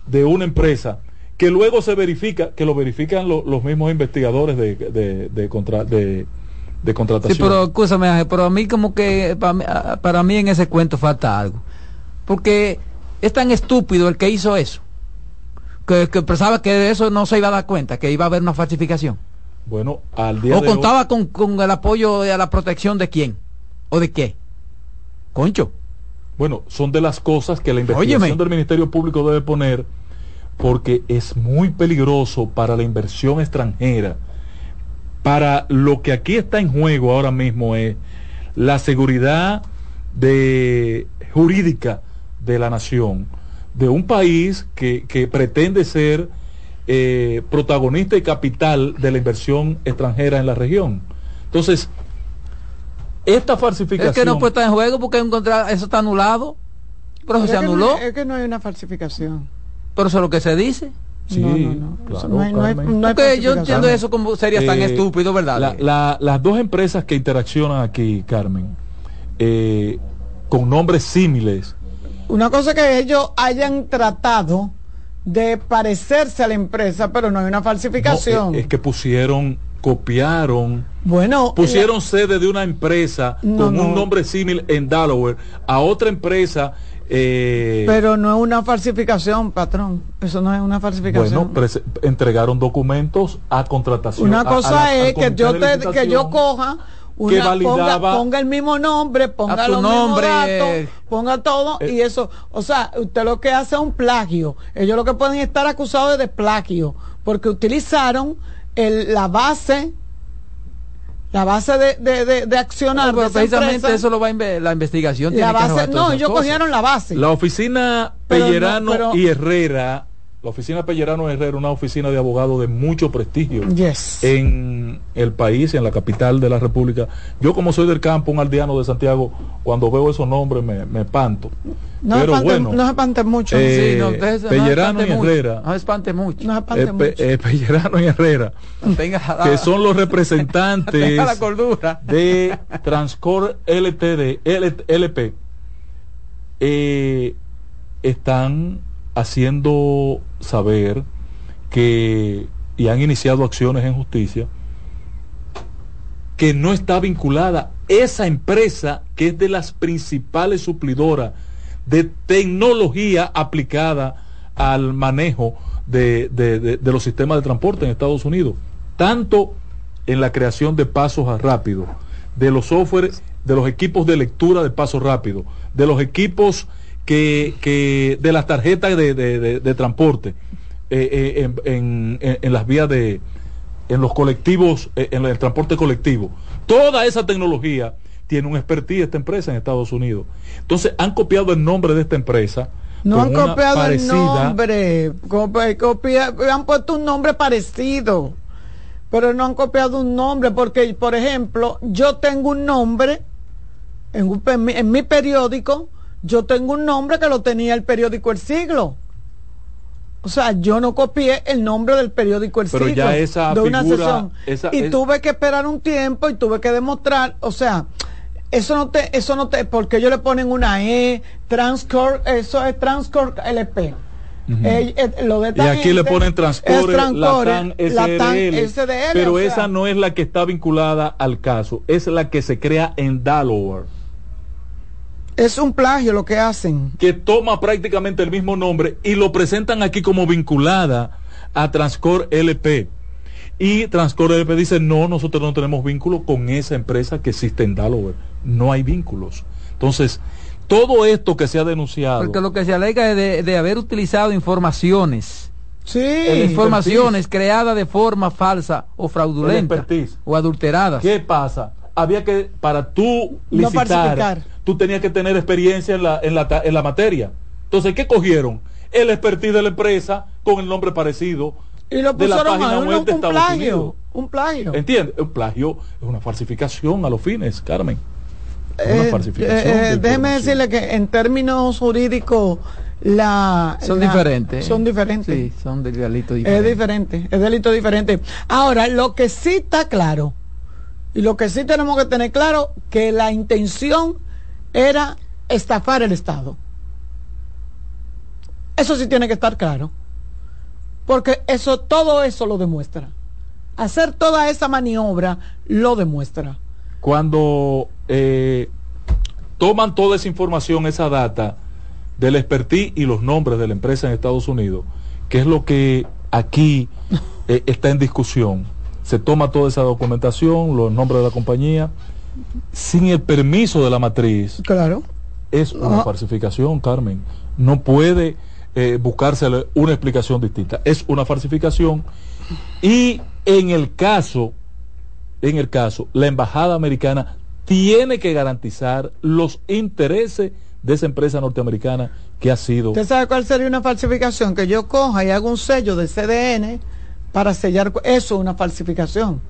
de una empresa que luego se verifica, que lo verifican los mismos investigadores de, de, de, contratación. Sí, pero escúchame, pero a mí como que, para mí, en ese cuento falta algo. Porque es tan estúpido el que hizo eso, que, pensaba que eso no se iba a dar cuenta, que iba a haber una falsificación. Bueno, al día O contaba con, con, el apoyo a la protección de quién, o de qué. Concho. Bueno, son de las cosas que la investigación del Ministerio Público debe poner porque es muy peligroso para la inversión extranjera. Para lo que aquí está en juego ahora mismo es la seguridad de, jurídica de la nación, de un país que, pretende ser eh, protagonista y capital de la inversión extranjera en la región. Entonces, esta falsificación... Es que no puede estar en juego porque eso está anulado, pero se anuló. es que no hay una falsificación. Pero eso es lo que se dice. Sí, no, yo entiendo eso como sería tan eh, estúpido, ¿verdad? las dos empresas que interaccionan aquí, Carmen, eh, con nombres símiles. Una cosa que ellos hayan tratado de parecerse a la empresa, pero no hay una falsificación. es, que pusieron, copiaron, bueno, pusieron sede de una empresa con un nombre símil en Delaware a otra empresa eh, pero no es una falsificación, patrón. Eso no es una falsificación. Bueno, entregaron documentos a contratación. Una cosa es que yo que yo coja una, ponga, el mismo nombre, ponga los nombre, datos, ponga todo y eh. eso, o sea, usted lo que hace es un plagio. Ellos lo que pueden estar acusados de plagio porque utilizaron el, la base la base de, de, de, accionar. precisamente eso lo va a la investigación. La base, no, ellos cogieron la base. La oficina Pellerano y Herrera la oficina Pellerano Herrera, una oficina de abogados de mucho prestigio en el país, en la capital de la República. Yo como soy del campo, un aldeano de Santiago, cuando veo esos nombres me, me espanto. No Pero espante, bueno, no se espante mucho. Eh, no, Pellerano y Herrera. No espante mucho. No espante eh, mucho. Eh, Pellerano y Herrera. que son los representantes de Transcor LTD, LP. Eh, están haciendo saber que, y han iniciado acciones en justicia, que no está vinculada esa empresa que es de las principales suplidoras de tecnología aplicada al manejo de, de, los sistemas de transporte en Estados Unidos. Tanto en la creación de pasos rápidos, de los software, de los equipos de lectura de paso rápido, de los equipos que, que de las tarjetas de, de, de, de transporte eh, eh, en, en, en, las vías de, en los colectivos, eh, en el transporte colectivo. Toda esa tecnología tiene un expertise esta empresa en Estados Unidos. Entonces han copiado el nombre de esta empresa. No han copiado parecida- el nombre, copi- copia- han puesto un nombre parecido, pero no han copiado un nombre porque, por ejemplo, yo tengo un nombre en, un en mi periódico, yo tengo un nombre que lo tenía el periódico El Siglo. O sea, yo no copié el nombre del periódico El Pero Siglo ya esa de una figura, sesión. esa- y es- tuve que esperar un tiempo y tuve que demostrar, o sea, eso no te, eso no te, porque ellos le ponen una E, Transcore, eso es Transcore LP. Eh, eh, lo de Y aquí le ponen Transcore, Transcore, Latam, SRL, SDL, pero sea, esa no es la que está vinculada al caso, es la que se crea en Delaware, es un plagio lo que hacen. que toma prácticamente el mismo nombre y lo presentan aquí como vinculada a Transcore LP. Y Transcore LP dice, no, nosotros no tenemos vínculo con esa empresa que existe en Delaware. No hay vínculos. Entonces, todo esto que se ha denunciado... Porque lo que se alega es de, de haber utilizado informaciones. Sí. informaciones creadas de forma falsa o fraudulenta o adulteradas. ¿Qué pasa? Había que, para tú No licitar, falsificar. Tú tenías que tener experiencia en la, en, la, en la materia. Entonces, ¿qué cogieron? El expertise de la empresa con el nombre parecido Y lo de la página a un, web de un Estados plagio, Unidos. un plagio. ¿Entiendes? Un plagio es una falsificación a los fines, Carmen. Es una Eh, falsificación. eh, de eh, déjeme decirle que en términos jurídicos la Son la- diferentes. Son diferentes. Sí, son de delito Es diferente. diferente, es delito diferente. Ahora, lo que sí está claro, y lo que sí tenemos que tener claro, que la intención era estafar el Estado. Eso sí tiene que estar claro. Porque eso, todo eso lo demuestra. Hacer toda esa maniobra lo demuestra. cuando eh, toman toda esa información, esa data del expertise y los nombres de la empresa en Estados Unidos, que es lo que aquí eh, está en discusión, se toma toda esa documentación, los nombres de la compañía, sin el permiso de la matriz, Claro. es una falsificación, Carmen. No puede eh, buscársele una explicación distinta. Es una falsificación. Y en el caso, en el caso, la embajada americana tiene que garantizar los intereses de esa empresa norteamericana que ha sido. ¿Usted sabe cuál sería una falsificación? Que yo coja y haga un sello de CDN para sellar. Eso es una falsificación.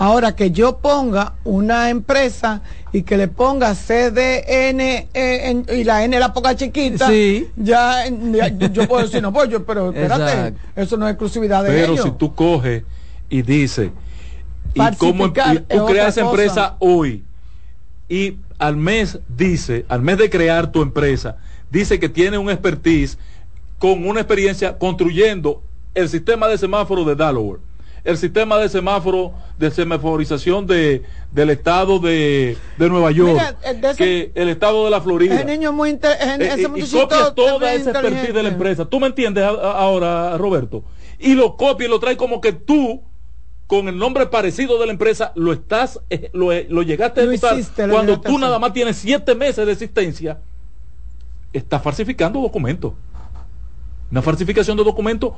Ahora que yo ponga una empresa y que le ponga CDN eh, en- y la N la ponga chiquita, Sí. ya, ya yo puedo decir, no, pues yo, pero espérate, Exacto. eso no es exclusividad de Pero ellos. si tú coges y dices, y cómo y es tú creas esa empresa hoy, y al mes dice, al mes de crear tu empresa, dice que tiene un expertise con una experiencia construyendo el sistema de semáforo de Delaware, el sistema de semáforo de semaforización de, del estado de, de Nueva York, Mira, el de ese- que el estado de la Florida. Ese niño muy inte- ese- Eh, ese y- copia es toda bien esa expertise de la empresa. ¿Tú me entiendes a- a- ahora, Roberto? Y lo copia y lo trae como que tú, con el nombre parecido de la empresa, lo estás, eh, lo, eh, lo llegaste a ejecutar cuando tú nada más tienes siete meses de existencia. Estás falsificando documentos. Una falsificación de documentos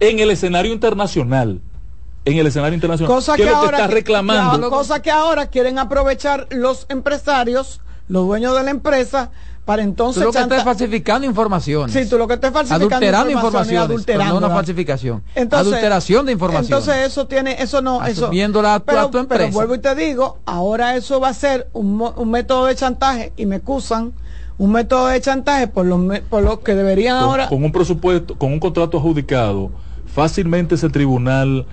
en el escenario internacional. En el escenario internacional. cosa ¿Qué que, es lo que ahora está que- reclamando? cosa que ahora quieren aprovechar los empresarios los dueños de la empresa para Tú entonces lo que estás falsificando informaciones. Sí, tú lo que estás falsificando adulterando información y informaciones, pero no una falsificación. Entonces- Adulteración de información. Entonces eso tiene, eso no, eso. Asumiéndola a tu- a tu pero, empresa. pero vuelvo y te digo, ahora eso va a ser un, un método de chantaje y me acusan un método de chantaje por lo, me- por lo que deberían con, ahora. con un presupuesto, con un contrato adjudicado, fácilmente ese tribunal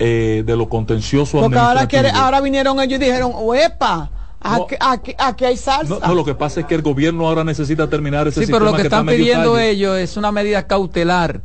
eh, de lo contencioso Porque ahora quiere, administrativo- ahora vinieron ellos y dijeron, ¡Uepa! Aquí, aquí, aquí hay salsa. no, no, lo que pasa es que el gobierno ahora necesita terminar ese Sí, pero lo que está están pidiendo ellos es una medida cautelar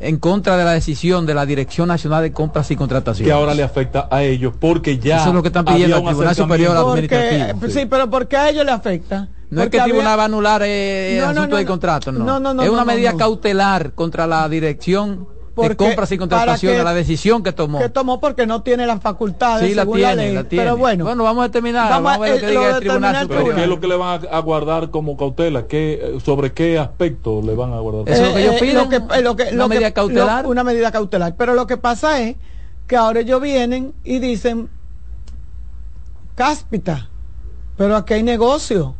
en contra de la decisión de la Dirección Nacional de Compras y Contrataciones. que ahora le afecta a ellos porque ya Eso es lo que están pidiendo al un Tribunal Superior acercamiento. Porque, sí. pero ¿por qué a ellos le afecta? No es que el había- tribunal va a anular eh, el No, no, asunto no, del no. contrato, no. No, no, no, es no, una no, medida no. cautelar contra la dirección de compras y contrataciones, la decisión que tomó. Que tomó porque no tiene las facultades sí, la según tiene, la ley. la tiene. Pero bueno. Bueno, vamos a terminar. Vamos, a ver lo que diga el tribunal. Pero ¿qué es lo que le van a guardar como cautela? ¿Qué, ¿Sobre qué aspecto le van a guardar? Eso es lo que ellos Eh, piden. lo que- eh, lo que- una lo que- medida cautelar. lo- una medida cautelar. Pero lo que pasa es que ahora ellos vienen y dicen, cáspita, pero aquí hay negocio.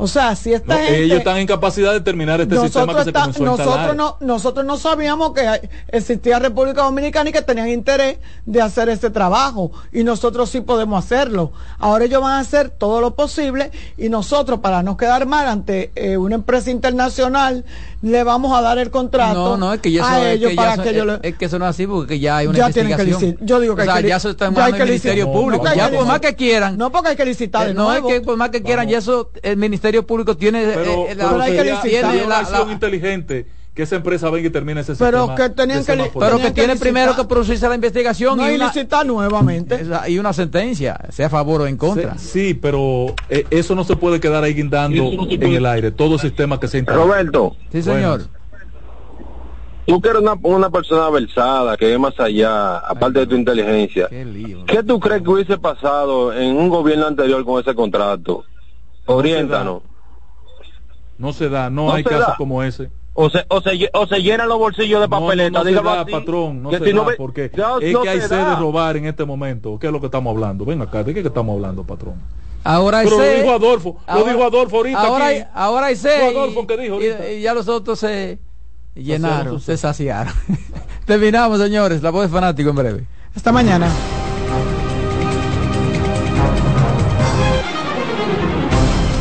O sea, si esta No, gente... ellos están en capacidad de terminar este sistema que se está- comenzó a nosotros, no, nosotros no sabíamos que existía República Dominicana y que tenían interés de hacer este trabajo y nosotros sí podemos hacerlo. Ahora ellos van a hacer todo lo posible y nosotros para no quedar mal ante eh, una empresa internacional le vamos a dar el contrato No, no, es que ya eso, a es ellos que ya para eso- que ellos es, le- es que eso no es así porque ya hay una Ya tienen que investigación. licit- yo digo que o hay sea, que ya eso está en ya manos que del Ministerio. Público. No, que ya que por más que quieran. No, porque hay que licitar de Eh, no es que por más que quieran, ya eso el Ministerio Público tiene eh, Pero, eh, la- pero la- acción inteligente que esa empresa venga y termine ese Pero sistema que tenían de que li- semáforo. pero que tiene primero que producirse la investigación no y una, licitar nuevamente. esa- y una sentencia, sea a favor o en contra. Sí, sí, pero eh, eso no se puede quedar ahí guindando en el aire. Todo sistema que se instala. Roberto, Sí, señor. tú que eres una, una persona versada, que es más allá, aparte de tu inteligencia, Qué lío. ¿qué tú crees que hubiese pasado en un gobierno anterior con ese contrato? Oriéntanos. No se da, no, No hay casos da. como ese. O se, o, se, o se llenan los bolsillos de No, no, papeleta, no se dígalo da, así. patrón, no Que se si da, ve- porque No, es no que hay se sed de robar en este momento. ¿Qué es lo que estamos hablando? Ven acá, ¿de qué que estamos hablando, patrón? Ahora hay Pero lo seis. dijo Adolfo, lo dijo Adolfo ahorita Ahora aquí. hay, ahora hay Adolfo dijo y- ahorita. y, ya los otros se llenaron, se saciaron. Terminamos, señores. La voz de fanático en breve. Hasta mañana.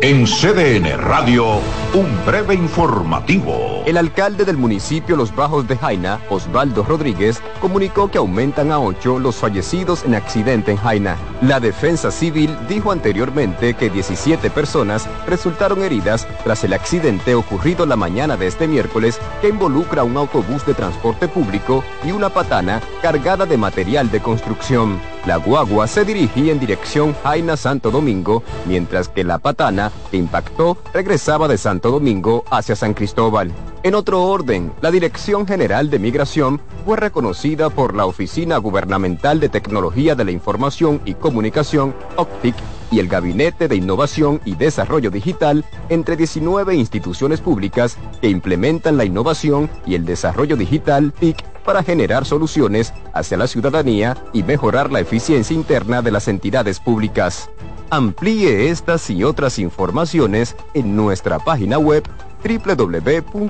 En CDN Radio, un breve informativo. El alcalde del municipio Los Bajos de Jaina, Osvaldo Rodríguez, comunicó que aumentan a 8 los fallecidos en accidente en Jaina. La defensa civil dijo anteriormente que 17 personas resultaron heridas tras el accidente ocurrido la mañana de este miércoles que involucra un autobús de transporte público y una patana cargada de material de construcción. La guagua se dirigía en dirección Jaina Santo Domingo, mientras que la patana que impactó regresaba de Santo Domingo hacia San Cristóbal. En otro orden, la Dirección General de Migración fue reconocida por la Oficina Gubernamental de Tecnología de la Información y Comunicación, OCTIC, y el Gabinete de Innovación y Desarrollo Digital entre 19 instituciones públicas que implementan la innovación y el desarrollo digital TIC para generar soluciones hacia la ciudadanía y mejorar la eficiencia interna de las entidades públicas. Amplíe estas y otras informaciones en nuestra página web www.cdn.com.do.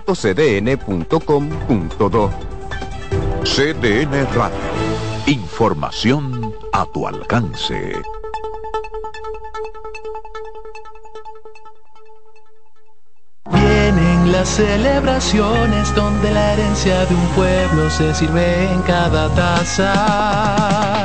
CDN Radio, información a tu alcance. Vienen las celebraciones donde la herencia de un pueblo se sirve en cada taza.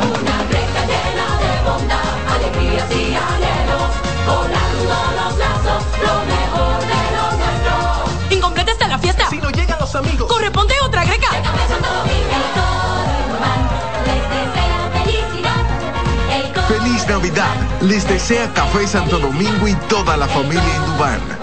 Les desea Café Santo Domingo y toda la familia Indubán.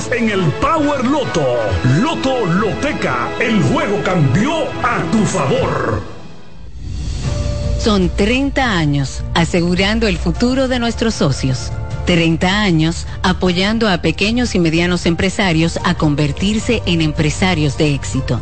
en el Power Loto. Loto Loteca, el juego cambió a tu favor. Son 30 años asegurando el futuro de nuestros socios. 30 años apoyando a pequeños y medianos empresarios a convertirse en empresarios de éxito.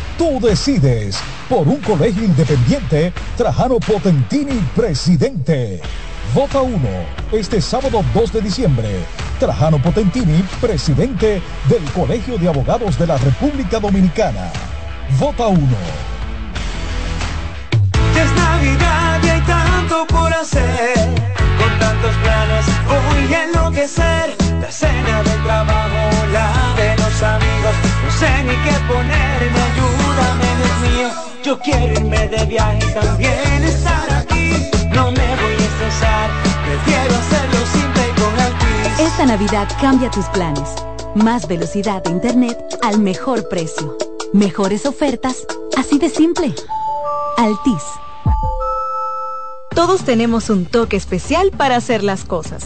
Tú decides por un colegio independiente, Trajano Potentini, presidente. Vota 1 este sábado 2 de diciembre. Trajano Potentini, presidente del Colegio de Abogados de la República Dominicana. Vota 1. Ya es Navidad y hay tanto por hacer. Con tantos planes voy a enloquecer. La cena del trabajo, la de los amigos. No sé ni qué ponerme, Dios mío. Yo quiero irme de viaje y también estar aquí. No me voy a estresar, prefiero hacerlo simple y con Altis. Esta Navidad cambia tus planes. Más velocidad de internet al mejor precio. Mejores ofertas, así de simple. Altis. Todos tenemos un toque especial para hacer las cosas.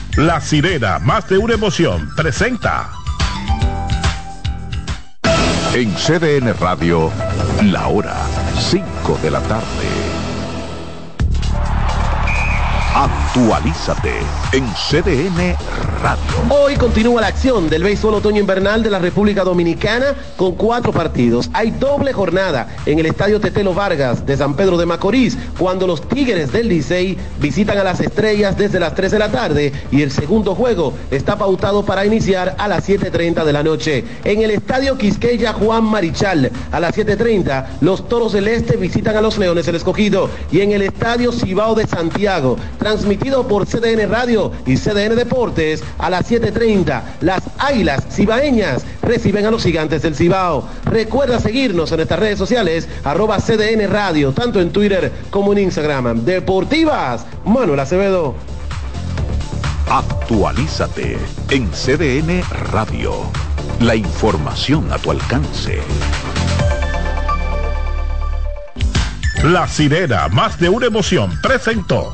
La sirena, más de una emoción, presenta. En CDN Radio, la hora 5 de la tarde. Actualízate en CDN Radio. Hoy continúa la acción del béisbol otoño invernal de la República Dominicana con cuatro partidos. Hay doble jornada en el Estadio Tetelo Vargas de San Pedro de Macorís cuando los Tigres del Licey visitan a las estrellas desde las 3 de la tarde y el segundo juego está pautado para iniciar a las 7.30 de la noche. En el Estadio Quisqueya Juan Marichal a las 7.30 los Toros del Este visitan a los Leones el Escogido y en el Estadio Cibao de Santiago transmitido por CDN Radio y CDN Deportes a las 7.30. Las Águilas Cibaeñas reciben a los gigantes del Cibao. Recuerda seguirnos en nuestras redes sociales, arroba CDN Radio, tanto en Twitter como en Instagram. Deportivas, Manuel Acevedo. Actualízate en CDN Radio. La información a tu alcance. La sirena, más de una emoción, presentó.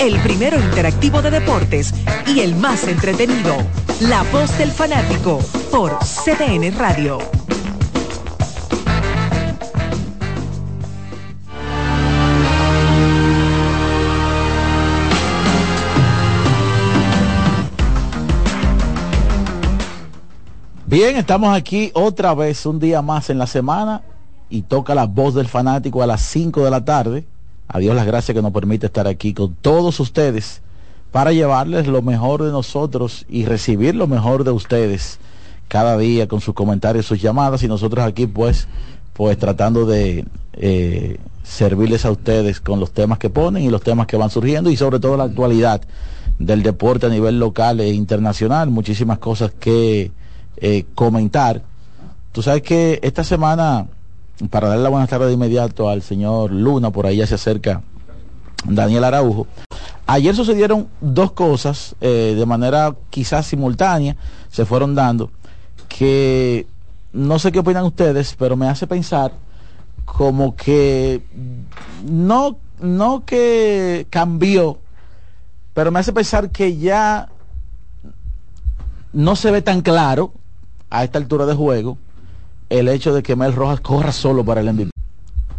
El primero interactivo de deportes y el más entretenido. La voz del fanático por CDN Radio. Bien, estamos aquí otra vez, un día más en la semana y toca la voz del fanático a las 5 de la tarde. A Dios las gracias que nos permite estar aquí con todos ustedes para llevarles lo mejor de nosotros y recibir lo mejor de ustedes cada día con sus comentarios, sus llamadas y nosotros aquí pues pues tratando de eh, servirles a ustedes con los temas que ponen y los temas que van surgiendo y sobre todo la actualidad del deporte a nivel local e internacional, muchísimas cosas que eh, comentar. Tú sabes que esta semana, para darle la buenas tardes de inmediato al señor Luna, por ahí ya se acerca Daniel Araujo. Ayer sucedieron dos cosas eh, de manera quizás simultánea, se fueron dando, que no sé qué opinan ustedes, pero me hace pensar como que no, no que cambió, pero me hace pensar que ya no se ve tan claro a esta altura de juego el hecho de que Mel Rojas corra solo para el MVP.